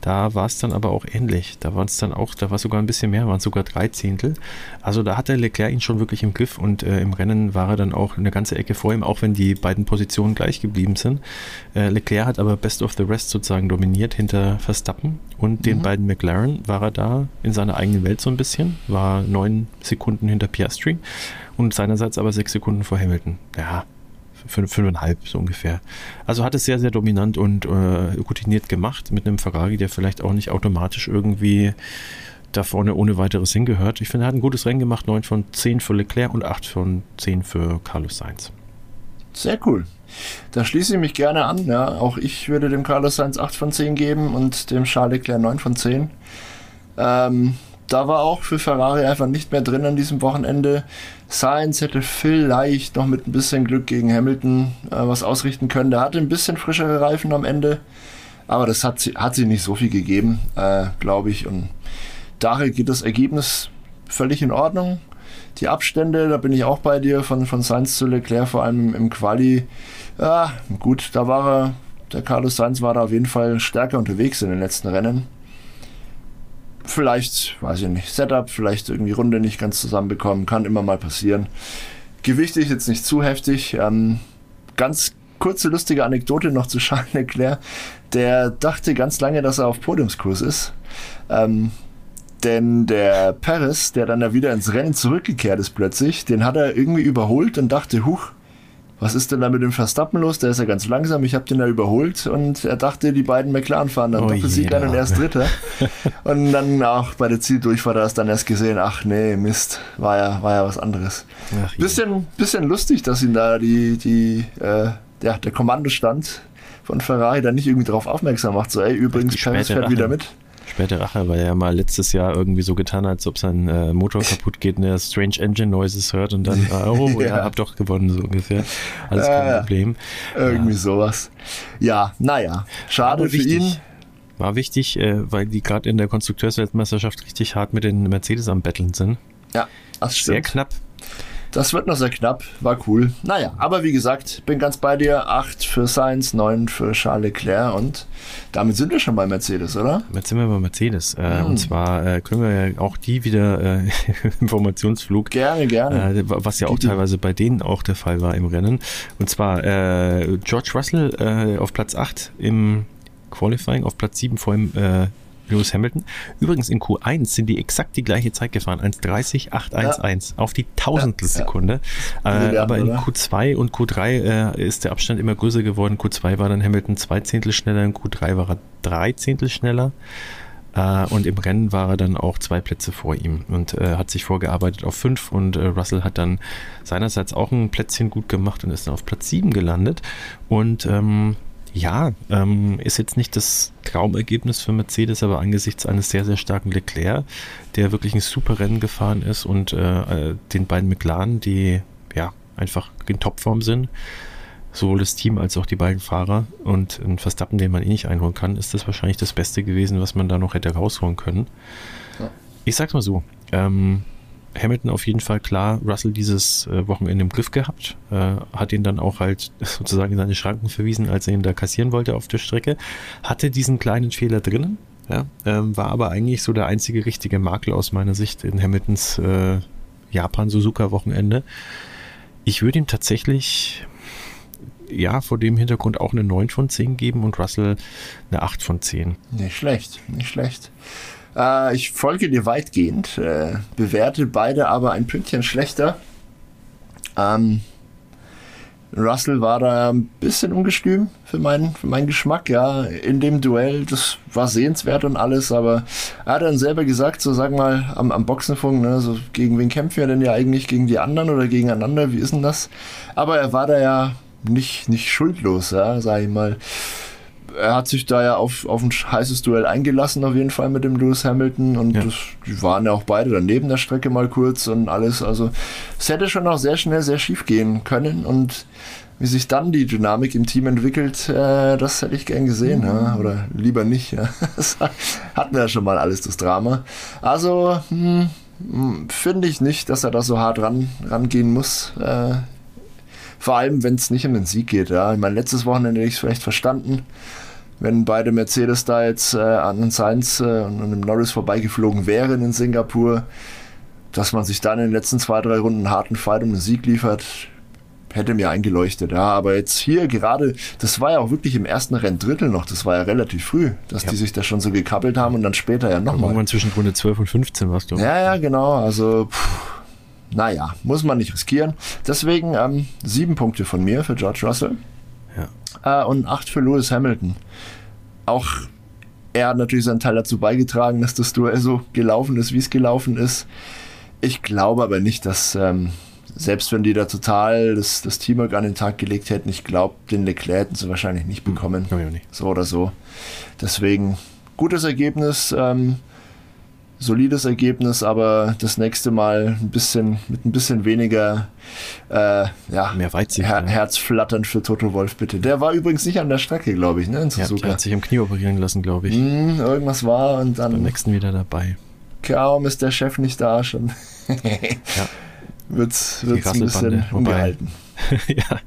Da war es dann aber auch ähnlich. Da waren es dann auch, da war sogar ein bisschen mehr, waren sogar drei Zehntel. Also da hatte Leclerc ihn schon wirklich im Griff und äh, im Rennen war er dann auch eine ganze Ecke vor ihm, auch wenn die beiden Positionen gleich geblieben sind. Äh, Leclerc hat aber Best of the Rest sozusagen dominiert hinter Verstappen und mhm. den beiden McLaren war er da in seiner eigenen Welt so ein bisschen, war neun Sekunden hinter Piastri und seinerseits aber sechs Sekunden vor Hamilton. Ja, fünf, fünfeinhalb so ungefähr. Also hat es sehr, sehr dominant und äh, routiniert gemacht mit einem Ferrari, der vielleicht auch nicht automatisch irgendwie da vorne ohne weiteres hingehört. Ich finde, er hat ein gutes Rennen gemacht, 9 von 10 für Leclerc und 8 von 10 für Carlos Sainz. Sehr cool. Da schließe ich mich gerne an. Ja. Auch ich würde dem Carlos Sainz 8 von 10 geben und dem Charles Leclerc 9 von 10. Ähm, da war auch für Ferrari einfach nicht mehr drin an diesem Wochenende. Sainz hätte vielleicht noch mit ein bisschen Glück gegen Hamilton äh, was ausrichten können. Der hatte ein bisschen frischere Reifen am Ende, aber das hat sie, hat sie nicht so viel gegeben, äh, glaube ich. Und daher geht das Ergebnis völlig in Ordnung. Die Abstände, da bin ich auch bei dir, von, von Sainz zu Leclerc, vor allem im Quali. Ja, gut, da war er, der Carlos Sainz war da auf jeden Fall stärker unterwegs in den letzten Rennen vielleicht, weiß ich nicht, Setup, vielleicht irgendwie Runde nicht ganz zusammenbekommen, kann immer mal passieren. Gewicht ist jetzt nicht zu heftig. Ähm, ganz kurze lustige Anekdote noch zu Charles Leclerc. Der dachte ganz lange, dass er auf Podiumskurs ist. Ähm, denn der Paris, der dann ja wieder ins Rennen zurückgekehrt ist plötzlich, den hat er irgendwie überholt und dachte, huch, was ist denn da mit dem Verstappen los? Der ist ja ganz langsam. Ich habe den da überholt und er dachte, die beiden McLaren fahren dann oh Doppelsieg an und erst Dritter. *laughs* und dann auch bei der Zieldurchfahrt hast du dann erst gesehen, ach nee, Mist, war ja, war ja was anderes. Ach, bisschen, bisschen lustig, dass ihn da die, die, äh, ja, der Kommandostand von Ferrari dann nicht irgendwie darauf aufmerksam macht. So, ey, übrigens, Perez fährt wieder mit. Späte Rache, weil er ja mal letztes Jahr irgendwie so getan hat, als ob sein äh, Motor *laughs* kaputt geht und er Strange Engine Noises hört und dann, *laughs* oh, ja. ihr habt doch gewonnen, so ungefähr. Alles kein ja, Problem. Irgendwie ja. sowas. Ja, naja, schade für ihn. War wichtig, äh, weil die gerade in der Konstrukteursweltmeisterschaft richtig hart mit den Mercedes am Betteln sind. Ja, das stimmt. Sehr knapp. Das wird noch sehr knapp, war cool. Naja, aber wie gesagt, bin ganz bei dir. 8 für Sainz, 9 für Charles Leclerc und damit sind wir schon bei Mercedes, oder? Jetzt sind wir bei Mercedes. Äh, hm. Und zwar äh, können wir ja auch die wieder äh, *laughs* Informationsflug. Gerne, gerne. Äh, was ja auch die, teilweise bei denen auch der Fall war im Rennen. Und zwar äh, George Russell auf Platz 8 im Qualifying, auf Platz 7 vor ihm Lewis Hamilton. Übrigens in Q1 sind die exakt die gleiche Zeit gefahren, 1.30.811 ja. auf die Tausendelsekunde. Ja, äh, aber in oder? Q2 und Q3 äh, ist der Abstand immer größer geworden. Q2 war dann Hamilton zwei Zehntel schneller, in Q3 war er drei Zehntel schneller. Uh, und im Rennen war er dann auch zwei Plätze vor ihm und uh, hat sich vorgearbeitet auf fünf und uh, Russell hat dann seinerseits auch ein Plätzchen gut gemacht und ist dann auf Platz sieben gelandet. Und ähm, ja, ähm, ist jetzt nicht das Traumergebnis für Mercedes, aber angesichts eines sehr, sehr starken Leclerc, der wirklich ein super Rennen gefahren ist und äh, äh den beiden McLaren, die ja einfach in Topform sind. Sowohl das Team als auch die beiden Fahrer. Und ein Verstappen, den man eh nicht einholen kann, ist das wahrscheinlich das Beste gewesen, was man da noch hätte rausholen können. Ja. Ich sag's mal so. Ähm, Hamilton auf jeden Fall klar Russell dieses äh, Wochenende im Griff gehabt, äh, hat ihn dann auch halt *laughs* sozusagen in seine Schranken verwiesen, als er ihn da kassieren wollte auf der Strecke, hatte diesen kleinen Fehler drinnen, ja, ähm, war aber eigentlich so der einzige richtige Makel aus meiner Sicht in Hamiltons äh, Japan-Suzuka-Wochenende. Ich würde ihm tatsächlich ja, vor dem Hintergrund auch eine 9 von 10 geben und Russell eine 8 von 10. Nicht schlecht, nicht schlecht. Äh, ich folge dir weitgehend, äh, bewerte beide aber ein Pünktchen schlechter. Ähm, Russell war da ein bisschen ungestüm für meinen, für meinen Geschmack, ja, in dem Duell. Das war sehenswert und alles, aber er hat dann selber gesagt, so sag mal am, am Boxenfunk, ne, so gegen wen kämpfen wir denn ja eigentlich? Gegen die anderen oder gegeneinander? Wie ist denn das? Aber er war da ja nicht, nicht schuldlos, ja, sag ich mal er hat sich da ja auf, auf ein heißes Duell eingelassen, auf jeden Fall mit dem Lewis Hamilton. Und ja. das, die waren ja auch beide daneben der Strecke mal kurz und alles. Also es hätte schon auch sehr schnell sehr schief gehen können. Und wie sich dann die Dynamik im Team entwickelt, äh, das hätte ich gern gesehen. Mhm. Ja? Oder lieber nicht. Ja? *laughs* Das hatten wir ja schon mal alles, das Drama. Also hm, hm, finde ich nicht, dass er da so hart ran, rangehen muss. Äh, vor allem, wenn es nicht um den Sieg geht. Ja. Ich meine, letztes Wochenende hätte ich es vielleicht verstanden wenn beide Mercedes da jetzt äh, an Sainz äh, und an dem Norris vorbeigeflogen wären in Singapur, dass man sich dann in den letzten zwei, drei Runden einen harten Fight um den Sieg liefert, hätte mir eingeleuchtet. Ja, aber jetzt hier gerade, das war ja auch wirklich im ersten Renndrittel noch, das war ja relativ früh, dass ja. die sich da schon so gekappelt haben und dann später ja nochmal. Irgendwann zwischen Runde 12 und 15 warst du. Ja, ja, genau. Also, pff, naja, muss man nicht riskieren. Deswegen ähm, sieben Punkte von mir für George Russell äh, und 8 für Lewis Hamilton. Auch er hat natürlich seinen Teil dazu beigetragen, dass das Duell so gelaufen ist, wie es gelaufen ist. Ich glaube aber nicht, dass, ähm, selbst wenn die da total das, das Teamwork an den Tag gelegt hätten, ich glaube, den Leclerc hätten sie wahrscheinlich nicht hm, bekommen. Hm, nicht. So oder so. Deswegen gutes Ergebnis. Ähm, solides Ergebnis, aber das nächste Mal ein bisschen mit ein bisschen weniger äh, ja, mehr Weitsicht, Her Herzflattern für Toto Wolf bitte. Der war übrigens nicht an der Strecke, glaube ich, ne? In Ja, der hat sich am Knie operieren lassen, glaube ich. Mm, irgendwas war und dann beim nächsten wieder dabei. Kaum ist der Chef nicht da schon. *laughs* ja. Wird's, wird's ein bisschen ungehalten. *laughs* ja.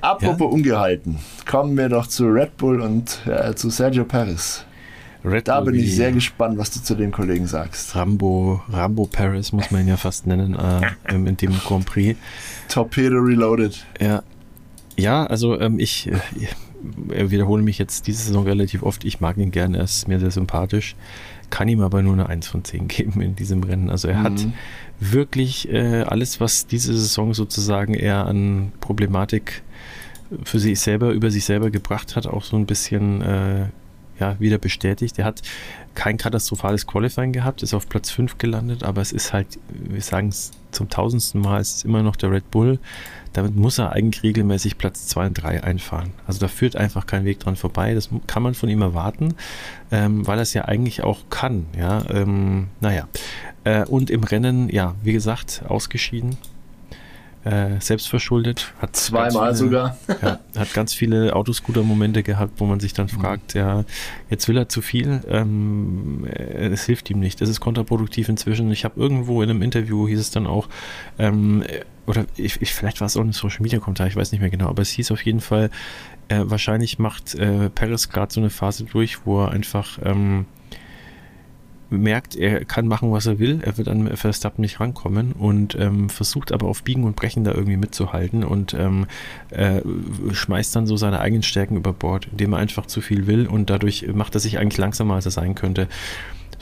Apropos ja. ungehalten, kommen wir doch zu Red Bull und äh, zu Sergio Perez. Red da bin ich sehr gespannt, was du zu den Kollegen sagst. Rambo, Rambo Paris muss man ihn ja fast nennen, äh, in dem Grand Prix. Torpedo Reloaded. Ja, ja also ähm, ich äh, wiederhole mich jetzt diese Saison relativ oft. Ich mag ihn gerne, er ist mir sehr sympathisch. Kann ihm aber nur eine 1 von 10 geben in diesem Rennen. Also er mhm. hat wirklich äh, alles, was diese Saison sozusagen eher an Problematik für sich selber, über sich selber gebracht hat, auch so ein bisschen äh, ja, wieder bestätigt. Er hat kein katastrophales Qualifying gehabt, ist auf Platz 5 gelandet, aber es ist halt, wir sagen es zum tausendsten Mal, es ist immer noch der Red Bull. Damit muss er eigentlich regelmäßig Platz 2 und 3 einfahren. Also da führt einfach kein Weg dran vorbei. Das kann man von ihm erwarten, ähm, weil er es ja eigentlich auch kann. Ja, ähm, naja. Äh, und im Rennen, ja, wie gesagt, ausgeschieden äh, selbstverschuldet. Hat Zweimal viele, sogar. ja, hat ganz viele Autoscooter-Momente gehabt, wo man sich dann mhm. fragt, ja, jetzt will er zu viel, ähm, äh, es hilft ihm nicht. Das ist kontraproduktiv inzwischen. Ich habe irgendwo in einem Interview hieß es dann auch, ähm, oder ich, ich, vielleicht war es auch ein Social Media Kommentar, ich weiß nicht mehr genau, aber es hieß auf jeden Fall, äh, wahrscheinlich macht äh, Paris gerade so eine Phase durch, wo er einfach ähm, merkt, er kann machen, was er will, er wird an Verstappen nicht rankommen und ähm, versucht aber auf Biegen und Brechen da irgendwie mitzuhalten und ähm, äh, schmeißt dann so seine eigenen Stärken über Bord, indem er einfach zu viel will und dadurch macht er sich eigentlich langsamer, als er sein könnte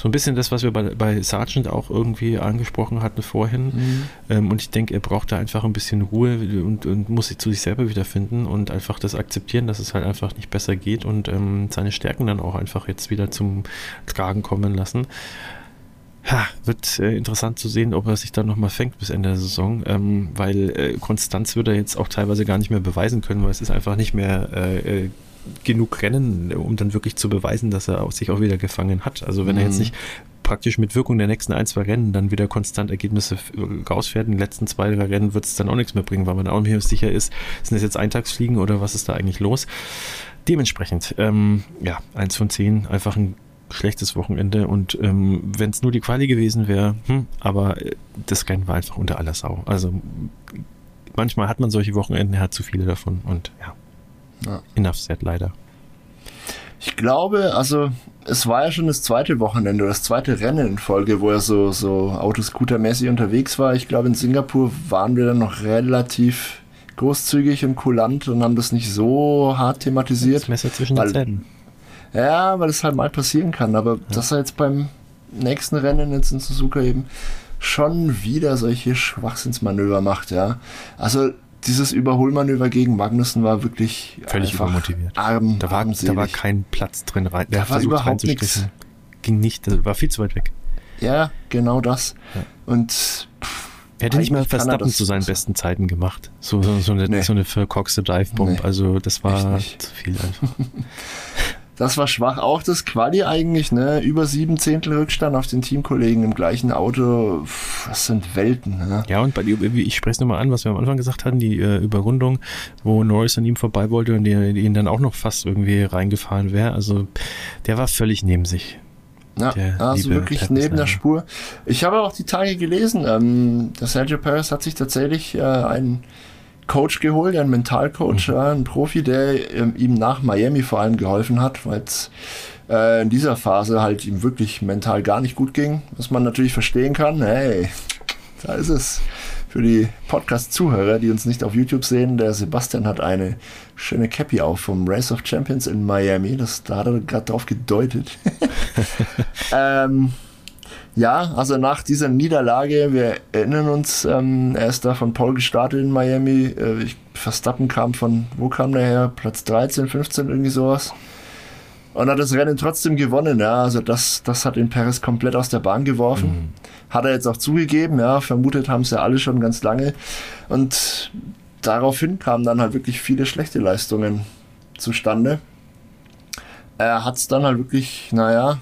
so ein bisschen das, was wir bei, bei Sargent auch irgendwie angesprochen hatten vorhin. Mhm. Ähm, und ich denke, er braucht da einfach ein bisschen Ruhe und, und, muss sich zu sich selber wiederfinden und einfach das akzeptieren, dass es halt einfach nicht besser geht und ähm, seine Stärken dann auch einfach jetzt wieder zum Tragen kommen lassen. Ha, wird äh, interessant zu sehen, ob er sich dann nochmal fängt bis Ende der Saison, ähm, weil äh, Konstanz wird er jetzt auch teilweise gar nicht mehr beweisen können, weil es ist einfach nicht mehr äh, äh genug Rennen, um dann wirklich zu beweisen, dass er sich auch wieder gefangen hat. Also wenn mhm. er jetzt mhm. nicht praktisch mit Wirkung der nächsten ein, zwei Rennen dann wieder konstant Ergebnisse rausfährt. In den letzten zwei, drei Rennen wird es dann auch nichts mehr bringen, weil man auch nicht mehr sicher ist, sind das jetzt Eintagsfliegen oder was ist da eigentlich los? Dementsprechend, ähm, ja, eins von zehn, einfach ein schlechtes Wochenende und ähm, wenn es nur die Quali gewesen wäre, hm, aber äh, das Rennen war einfach unter aller Sau. Also manchmal hat man solche Wochenenden, er hat zu viele davon und ja, ja. enough said leider. Ich glaube, also es war ja schon das zweite Wochenende oder das zweite Rennen in Folge, wo er so, so Autoscooter-mäßig unterwegs war. Ich glaube, in Singapur waren wir dann noch relativ großzügig und kulant und haben das nicht so hart thematisiert. Das Messer zwischen den Zähnen. Ja, weil das halt mal passieren kann. Aber ja. dass er jetzt beim nächsten Rennen jetzt in Suzuka eben schon wieder solche Schwachsinnsmanöver macht, ja. Also dieses Überholmanöver gegen Magnussen war wirklich völlig übermotiviert. Arm, da, war, da war kein Platz drin rein. Der da war überhaupt nichts. Ging nicht, war viel zu weit weg. Ja, genau das. Ja. Und er hätte nicht mal Verstappen zu seinen besten Zeiten gemacht. So, so, so eine, nee. so eine verkorkste Dive-Bomb. Nee. Also das war zu viel einfach. *laughs* Das war schwach. Auch das Quali eigentlich, ne? Über sieben Zehntel Rückstand auf den Teamkollegen im gleichen Auto. Das sind Welten, ne? Ja, und bei ich spreche es nochmal an, was wir am Anfang gesagt hatten, die äh, Überrundung, wo Norris an ihm vorbei wollte und der, ihn dann auch noch fast irgendwie reingefahren wäre. Also der war völlig neben sich. Ja, also wirklich neben der Spur. Ich habe auch die Tage gelesen, ähm, der Sergio Perez hat sich tatsächlich äh, einen Coach geholt, einen Mentalcoach, mhm. ein Profi, der ähm, ihm nach Miami vor allem geholfen hat, weil es äh, in dieser Phase halt ihm wirklich mental gar nicht gut ging, was man natürlich verstehen kann. Hey, da ist es. Für die Podcast-Zuhörer, die uns nicht auf YouTube sehen, der Sebastian hat eine schöne Cappy auf vom Race of Champions in Miami. Das, da hat er gerade drauf gedeutet. *laughs* ähm, ja, also nach dieser Niederlage, wir erinnern uns, ähm, er ist da von Paul gestartet in Miami. Äh, ich, Verstappen kam von, wo kam der her? Platz 13, 15, irgendwie sowas. Und hat das Rennen trotzdem gewonnen, ja. Also das, das hat den Perez komplett aus der Bahn geworfen. Mhm. Hat er jetzt auch zugegeben, ja. Vermutet haben es ja alle schon ganz lange. Und daraufhin kamen dann halt wirklich viele schlechte Leistungen zustande. Er hat es dann halt wirklich, naja,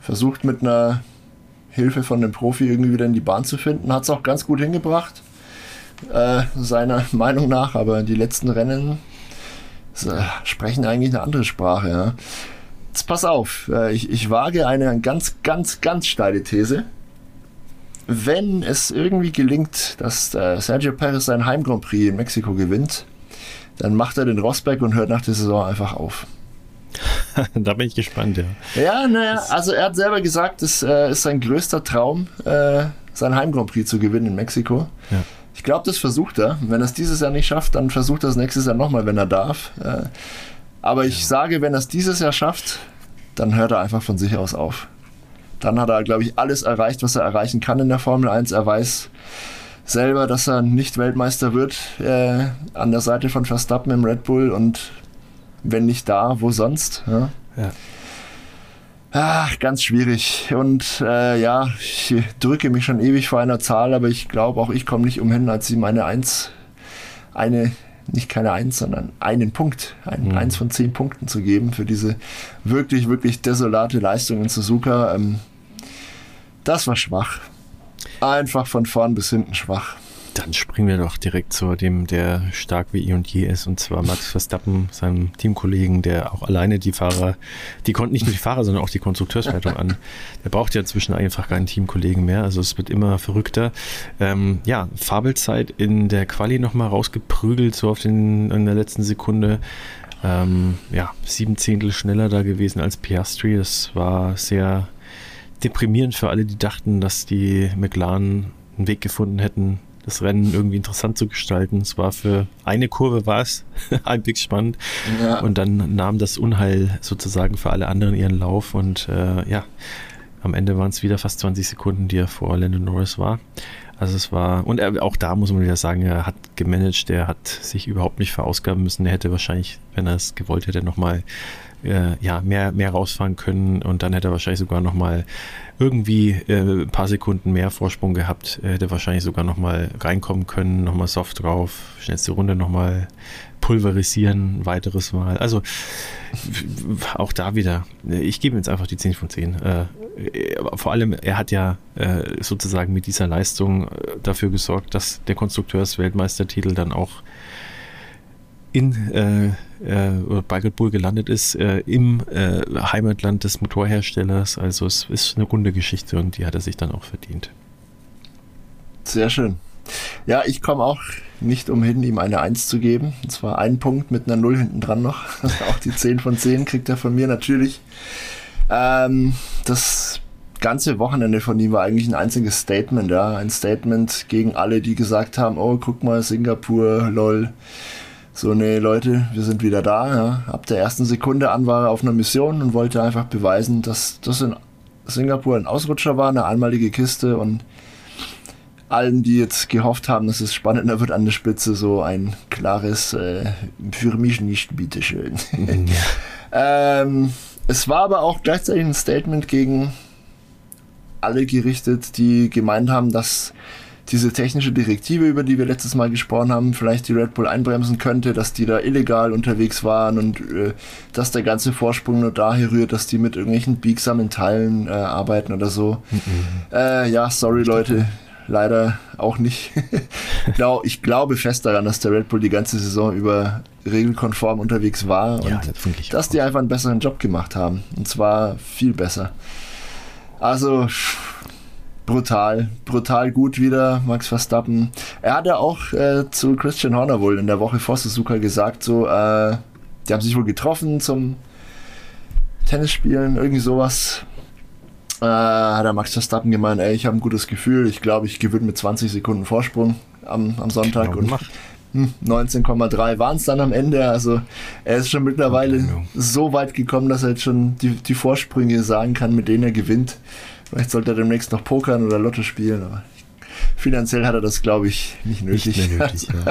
versucht mit einer Hilfe von dem Profi irgendwie wieder in die Bahn zu finden. Hat es auch ganz gut hingebracht, äh, seiner *laughs* Meinung nach, aber die letzten Rennen äh, sprechen eigentlich eine andere Sprache. Ja. Jetzt pass auf, äh, ich, ich wage eine ganz, ganz, ganz steile These. Wenn es irgendwie gelingt, dass äh, Sergio Perez sein Heim Grand Prix in Mexiko gewinnt, dann macht er den Rosberg und hört nach der Saison einfach auf. *laughs* da bin ich gespannt, ja. Ja, naja, also er hat selber gesagt, es äh, ist sein größter Traum, äh, sein Heim Grand Prix zu gewinnen in Mexiko. Ja. Ich glaube, das versucht er. Wenn er es dieses Jahr nicht schafft, dann versucht er es nächstes Jahr nochmal, wenn er darf. Äh, aber ich ja. sage, wenn er es dieses Jahr schafft, dann hört er einfach von sich aus auf. Dann hat er, glaube ich, alles erreicht, was er erreichen kann in der Formel 1. Er weiß selber, dass er nicht Weltmeister wird äh, an der Seite von Verstappen im Red Bull und wenn nicht da, wo sonst? Ja. ja. Ach, ganz schwierig. Und äh, ja, ich drücke mich schon ewig vor einer Zahl, aber ich glaube auch ich komme nicht umhin, als ihm eine Eins, eine, nicht keine Eins, sondern einen Punkt, ein mhm. Eins von zehn Punkten zu geben für diese wirklich, wirklich desolate Leistung in Suzuka. Ähm, das war schwach. Einfach von vorn bis hinten schwach. Dann springen wir doch direkt zu dem, der stark wie eh und je ist, und zwar Max Verstappen, seinem Teamkollegen, der auch alleine die Fahrer, die konnten nicht nur die Fahrer, sondern auch die Konstrukteurswertung an. Der braucht ja zwischen einfach keinen Teamkollegen mehr, also es wird immer verrückter. Ähm, ja, Fabelzeit in der Quali nochmal rausgeprügelt, so auf den, in der letzten Sekunde. Ähm, ja, sieben Zehntel schneller da gewesen als Piastri. Das war sehr deprimierend für alle, die dachten, dass die McLaren einen Weg gefunden hätten, das Rennen irgendwie interessant zu gestalten. Es war für eine Kurve war es *laughs* halbwegs spannend ja. und dann nahm das Unheil sozusagen für alle anderen ihren Lauf und äh, ja, am Ende waren es wieder fast 20 Sekunden, die er vor Landon Norris war. Also es war, und er, auch da muss man wieder sagen, er hat gemanagt, er hat sich überhaupt nicht verausgaben müssen. Er hätte wahrscheinlich, wenn er es gewollt hätte, nochmal äh, ja, mehr, mehr rausfahren können und dann hätte er wahrscheinlich sogar nochmal irgendwie äh, ein paar Sekunden mehr Vorsprung gehabt, er hätte wahrscheinlich sogar nochmal reinkommen können, nochmal soft drauf, schnellste Runde nochmal pulverisieren, weiteres Mal. Also auch da wieder, ich gebe jetzt einfach die 10 von 10. Äh, äh, vor allem, er hat ja äh, sozusagen mit dieser Leistung äh, dafür gesorgt, dass der Konstrukteursweltmeistertitel dann auch in äh, äh, Bull gelandet ist, äh, im äh, Heimatland des Motorherstellers. Also es ist eine runde Geschichte und die hat er sich dann auch verdient. Sehr schön. Ja, ich komme auch nicht umhin, ihm eine 1 zu geben. Und zwar einen Punkt mit einer 0 hinten dran noch. *laughs* auch die 10 von 10 kriegt er von mir natürlich. Ähm, das ganze Wochenende von ihm war eigentlich ein einziges Statement, ja. Ein Statement gegen alle, die gesagt haben, oh, guck mal, Singapur, lol. So, nee, Leute, wir sind wieder da. Ja. Ab der ersten Sekunde an war er auf einer Mission und wollte einfach beweisen, dass das in Singapur ein Ausrutscher war, eine einmalige Kiste und allen, die jetzt gehofft haben, dass es spannender wird an der Spitze, so ein klares äh, für mich nicht, bitteschön. *laughs* ähm, es war aber auch gleichzeitig ein Statement gegen alle gerichtet, die gemeint haben, dass diese technische Direktive, über die wir letztes Mal gesprochen haben, vielleicht die Red Bull einbremsen könnte, dass die da illegal unterwegs waren und äh, dass der ganze Vorsprung nur daher rührt, dass die mit irgendwelchen biegsamen Teilen äh, arbeiten oder so. Mhm. Äh, ja, sorry Leute, leider auch nicht. *laughs* genau, ich glaube fest daran, dass der Red Bull die ganze Saison über regelkonform unterwegs war ja, und das dass die einfach einen besseren Job gemacht haben. Und zwar viel besser. Also brutal, brutal gut wieder, Max Verstappen. Er hat ja auch äh, zu Christian Horner wohl in der Woche vor Suzuka gesagt, so, äh, die haben sich wohl getroffen zum Tennisspielen, irgendwie sowas. Äh, hat der Max Verstappen gemeint, ey, ich habe ein gutes Gefühl, ich glaube, ich gewinne mit 20 Sekunden Vorsprung am, am Sonntag und 19,3 waren es dann am Ende. Also er ist schon mittlerweile so weit gekommen, dass er jetzt schon die, die Vorsprünge sagen kann, mit denen er gewinnt. Vielleicht sollte er demnächst noch pokern oder Lotto spielen, aber finanziell hat er das, glaube ich, nicht nötig. Nicht nötig *laughs*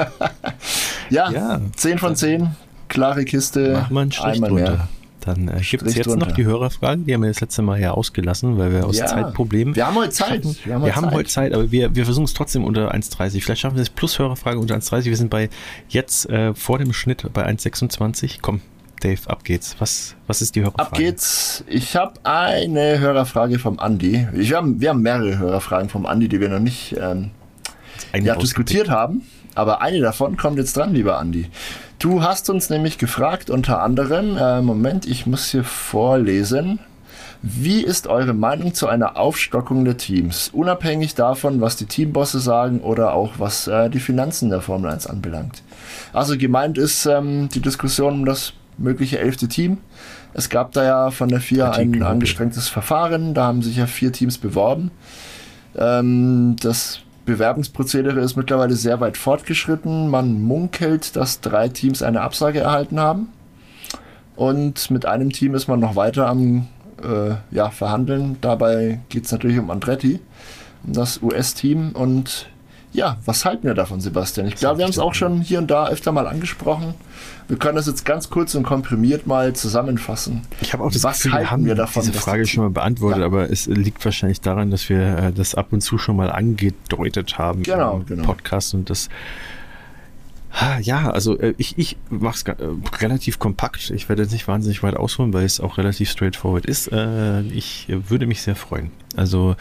ja. ja, ja, 10 von 10, klare Kiste, Mach mal einen Strich drunter. mehr. Dann äh, gibt es jetzt drunter. noch die Hörerfragen, die haben wir das letzte Mal ja ausgelassen, weil wir aus ja, Zeitproblemen. Wir haben heute Zeit. Hatten, wir haben, heute, wir haben heute Zeit, aber wir, wir versuchen es trotzdem unter 1,30. Vielleicht schaffen wir es plus Hörerfrage unter 1,30. Wir sind bei jetzt äh, vor dem Schnitt bei 1,26. Komm, Dave, ab geht's. Was, was ist die Hörerfrage? Ab geht's. Ich habe eine Hörerfrage vom Andi. Ich, wir, haben, wir haben mehrere Hörerfragen vom Andi, die wir noch nicht ähm, ja, diskutiert haben. Aber eine davon kommt jetzt dran, lieber Andi. Du hast uns nämlich gefragt, unter anderem, äh, Moment, ich muss hier vorlesen. Wie ist eure Meinung zu einer Aufstockung der Teams? Unabhängig davon, was die Teambosse sagen oder auch was äh, die Finanzen der Formel 1 anbelangt. Also gemeint ist ähm, die Diskussion um das mögliche elfte Team. Es gab da ja von der FIA ein angestrengtes Verfahren, da haben sich ja vier Teams beworben. Ähm, das Bewerbungsprozedere ist mittlerweile sehr weit fortgeschritten. Man munkelt, dass drei Teams eine Absage erhalten haben. Und mit einem Team ist man noch weiter am äh, ja, Verhandeln. Dabei geht es natürlich um Andretti, um das US-Team. Und ja, was halten wir davon, Sebastian? Ich glaube, wir haben es auch schon hier und da öfter mal angesprochen. Wir können das jetzt ganz kurz und komprimiert mal zusammenfassen. Ich habe auch das Was Gefühl, wir haben wir davon, diese Frage schon mal beantwortet, ja. aber es liegt wahrscheinlich daran, dass wir äh, das ab und zu schon mal angedeutet haben genau, im genau. Podcast und das ja, also äh, ich, ich mache es äh, relativ kompakt. Ich werde jetzt nicht wahnsinnig weit ausholen, weil es auch relativ straightforward ist. Ich würde mich sehr freuen. Also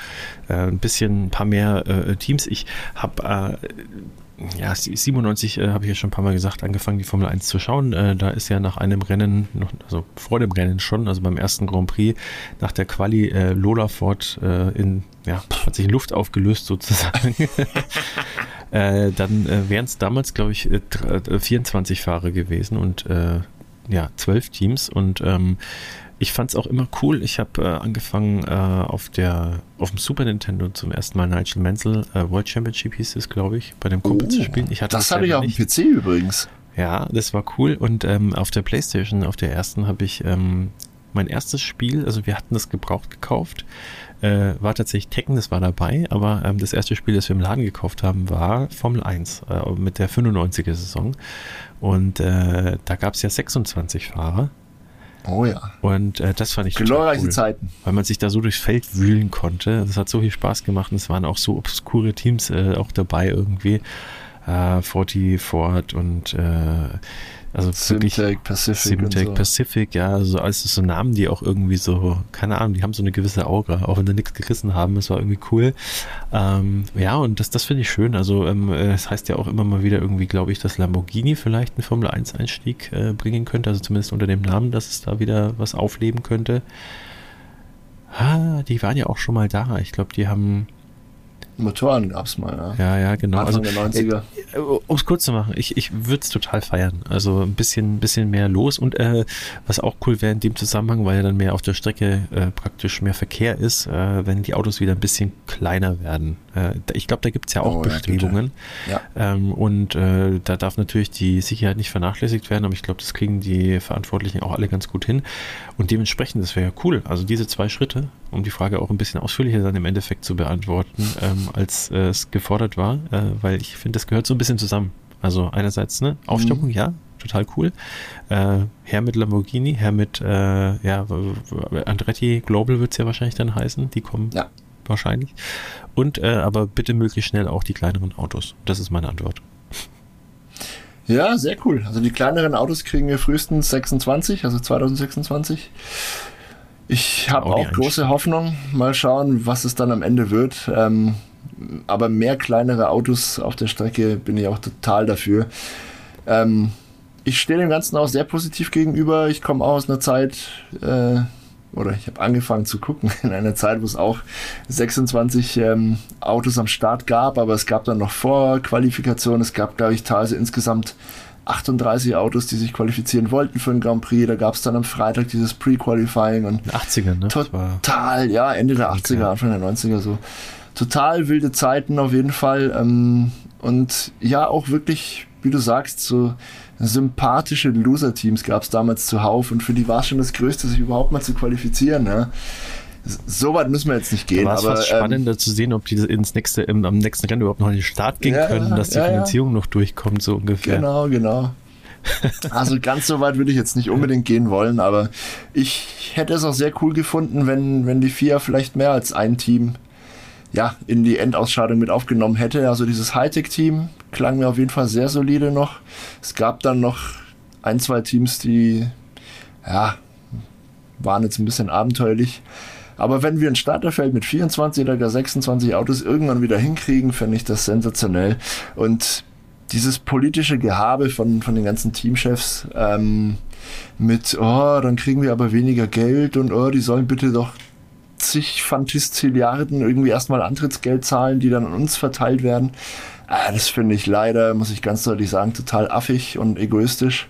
ein bisschen, ein paar mehr Teams. Ich habe ja, 97 äh, habe ich ja schon ein paar Mal gesagt, angefangen die Formel 1 zu schauen. Äh, da ist ja nach einem Rennen, noch, also vor dem Rennen schon, also beim ersten Grand Prix, nach der Quali äh, Lola Ford äh, in, ja, hat sich in Luft aufgelöst sozusagen. *laughs* Äh, dann äh, wären es damals, glaube ich, 24 Fahrer gewesen und ja, 12 Teams und ähm, ich fand es auch immer cool. Ich habe äh, angefangen äh, auf der auf dem Super Nintendo zum ersten Mal Nigel Mansell äh, World Championship hieß es, glaube ich, bei dem Kumpel oh, zu spielen. Ich hatte das hatte ich auf dem PC übrigens. Ja, das war cool. Und ähm, auf der PlayStation, auf der ersten, habe ich ähm, mein erstes Spiel, also wir hatten das gebraucht gekauft, äh, war tatsächlich Tekken, das war dabei, aber ähm, das erste Spiel, das wir im Laden gekauft haben, war Formel 1 äh, mit der 95er Saison. Und äh, da gab es ja 26 Fahrer Oh ja. Und äh, das fand ich Glorreiche cool, Zeiten. Weil man sich da so durchs Feld wühlen konnte. Das hat so viel Spaß gemacht und es waren auch so obskure Teams äh, auch dabei irgendwie. äh, 40 Ford und äh, also Simtech, Pacific. Simtech, so. Pacific, ja, also alles so Namen, die auch irgendwie so, keine Ahnung, die haben so eine gewisse Aura, auch wenn sie nichts gerissen haben, es war irgendwie cool. Ähm, ja, und das, das finde ich schön. Also ähm, es das heißt ja auch immer mal wieder irgendwie, glaube ich, dass Lamborghini vielleicht einen Formel 1 Einstieg äh, bringen könnte, also zumindest unter dem Namen, dass es da wieder was aufleben könnte. Ah, die waren ja auch schon mal da. Ich glaube, die haben Motoren gab es mal, ja. Ja, ja, genau. Anfang also, der 90er. Äh, um es kurz zu machen, ich, ich würde es total feiern. Also ein bisschen, bisschen mehr los und äh, was auch cool wäre in dem Zusammenhang, weil ja dann mehr auf der Strecke äh, praktisch mehr Verkehr ist, äh, wenn die Autos wieder ein bisschen kleiner werden. Äh, ich glaube, da gibt es ja auch oh, Bestrebungen. Ja, ähm, und äh, da darf natürlich die Sicherheit nicht vernachlässigt werden, aber ich glaube, das kriegen die Verantwortlichen auch alle ganz gut hin. Und dementsprechend, das wäre ja cool. Also diese zwei Schritte, um die Frage auch ein bisschen ausführlicher dann im Endeffekt zu beantworten, ähm, als äh, es gefordert war, äh, weil ich finde, das gehört so ein bisschen zusammen. Also einerseits, ne, Aufstockung, mhm. ja, total cool. Äh, Herr mit Lamborghini, Herr mit, äh, ja, Andretti Global wird es ja wahrscheinlich dann heißen, die kommen ja. wahrscheinlich. Und äh, aber bitte möglichst schnell auch die kleineren Autos. Das ist meine Antwort. Ja, sehr cool. Also die kleineren Autos kriegen wir frühestens 26, also 2026. Ich habe auch große Hoffnung. Mal schauen, was es dann am Ende wird. Ähm, aber mehr kleinere Autos auf der Strecke bin ich auch total dafür. Ähm, ich stehe dem Ganzen auch sehr positiv gegenüber. Ich komme auch aus einer Zeit, äh, oder ich habe angefangen zu gucken *laughs* in einer Zeit, wo es auch 26 ähm, Autos am Start gab, aber es gab dann noch Vorqualifikationen. Es gab, glaube ich, teilweise insgesamt 38 Autos, die sich qualifizieren wollten für den Grand Prix. Da gab es dann am Freitag dieses Pre-Qualifying und 80er, ne? Total, ja, Ende der 80er, Anfang der 90er so. Total wilde Zeiten auf jeden Fall. Ähm, und ja, auch wirklich, wie du sagst, so sympathische Loser-Teams gab es damals zuhauf und für die war es schon das Größte, sich überhaupt mal zu qualifizieren. Ne? So weit müssen wir jetzt nicht gehen. War es spannender ähm, zu sehen, ob die ins nächste, im, am nächsten Rennen überhaupt noch in den Start gehen ja, können, dass die ja, Finanzierung noch durchkommt, so ungefähr. Genau, genau. *laughs* Also ganz so weit würde ich jetzt nicht unbedingt gehen wollen, aber ich hätte es auch sehr cool gefunden, wenn, wenn die FIA vielleicht mehr als ein Team ja, in die Endausscheidung mit aufgenommen hätte. Also dieses Hightech-Team klang mir auf jeden Fall sehr solide noch. Es gab dann noch ein, zwei Teams, die ja, waren jetzt ein bisschen abenteuerlich. Aber wenn wir ein Starterfeld mit 24 oder gar 26 Autos irgendwann wieder hinkriegen, fände ich das sensationell. Und dieses politische Gehabe von, von den ganzen Teamchefs ähm, mit, oh, dann kriegen wir aber weniger Geld und oh, die sollen bitte doch zig Fantistilliarden irgendwie erstmal Antrittsgeld zahlen, die dann an uns verteilt werden. Ah, das finde ich leider, muss ich ganz deutlich sagen, total affig und egoistisch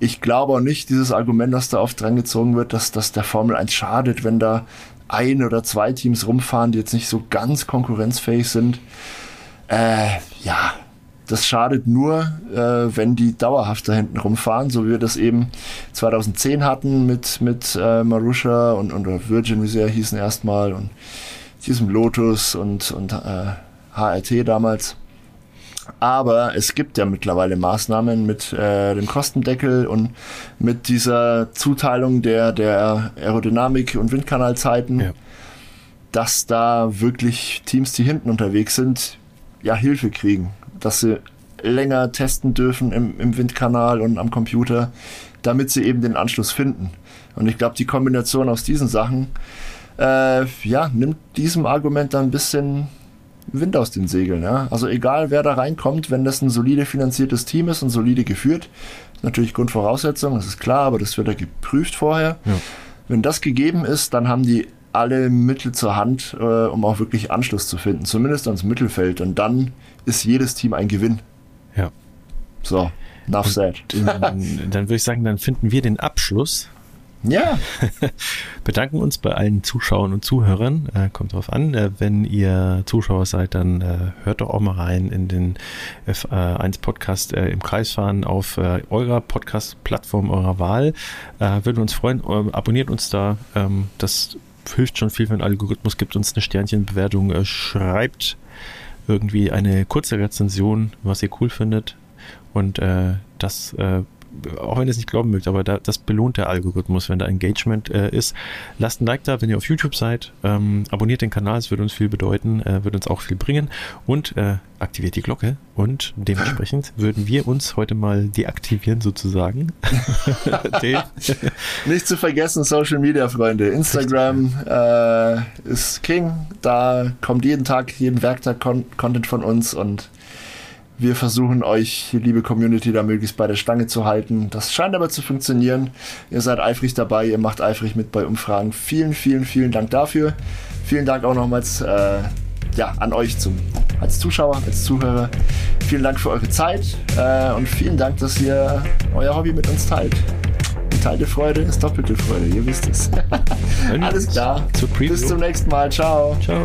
ich glaube auch nicht, dieses Argument, das da oft dran gezogen wird, dass das der Formel 1 schadet, wenn da ein oder zwei Teams rumfahren, die jetzt nicht so ganz konkurrenzfähig sind. Äh, ja, das schadet nur, äh, wenn die dauerhaft da hinten rumfahren, so wie wir das eben 2010 hatten mit, mit äh, Marusha und, und Virgin, wie ja hießen erstmal, und diesem Lotus und, und äh, HRT damals. Aber es gibt ja mittlerweile Maßnahmen mit äh, dem Kostendeckel und mit dieser Zuteilung der, der Aerodynamik und Windkanalzeiten, ja. dass da wirklich Teams, die hinten unterwegs sind, ja Hilfe kriegen, dass sie länger testen dürfen im, im Windkanal und am Computer, damit sie eben den Anschluss finden. Und ich glaube, die Kombination aus diesen Sachen äh, ja, nimmt diesem Argument dann ein bisschen Wind aus den Segeln. Ja? Also egal, wer da reinkommt, wenn das ein solide finanziertes Team ist und solide geführt, ist natürlich Grundvoraussetzung, das ist klar, aber das wird ja geprüft vorher. Ja. Wenn das gegeben ist, dann haben die alle Mittel zur Hand, äh, um auch wirklich Anschluss zu finden, zumindest ans Mittelfeld. Und dann ist jedes Team ein Gewinn. Ja. So, enough said. dann würde ich sagen, dann finden wir den Abschluss ja. *laughs* Bedanken uns bei allen Zuschauern und Zuhörern. Äh, kommt drauf an. Äh, wenn ihr Zuschauer seid, dann äh, hört doch auch mal rein in den F1 Podcast äh, im Kreisfahren auf äh, eurer Podcast-Plattform eurer Wahl. Äh, würden uns freuen. Ähm, abonniert uns da. Ähm, das hilft schon viel für den Algorithmus. Gibt uns eine Sternchenbewertung. schreibt irgendwie eine kurze Rezension, was ihr cool findet. Und das auch wenn ihr es nicht glauben mögt, aber da, das belohnt der Algorithmus, wenn da Engagement äh, ist. Lasst ein Like da, wenn ihr auf YouTube seid. Ähm, abonniert den Kanal, es würde uns viel bedeuten, äh, würde uns auch viel bringen. Und äh, aktiviert die Glocke. Und dementsprechend *laughs* würden wir uns heute mal deaktivieren, sozusagen. *laughs* nicht zu vergessen, Social Media, Freunde. Instagram äh, ist King. Da kommt jeden Tag, jeden Werktag Con Content von uns und wir versuchen euch, liebe Community, da möglichst bei der Stange zu halten. Das scheint aber zu funktionieren. Ihr seid eifrig dabei, ihr macht eifrig mit bei Umfragen. Vielen, vielen, vielen Dank dafür. Vielen Dank auch nochmals äh, ja, an euch zum, als Zuschauer, als Zuhörer. Vielen Dank für eure Zeit äh, und vielen Dank, dass ihr euer Hobby mit uns teilt. Geteilte Freude ist doppelte Freude, ihr wisst es. *laughs* Alles klar. Bis zum nächsten Mal. Ciao. Ciao.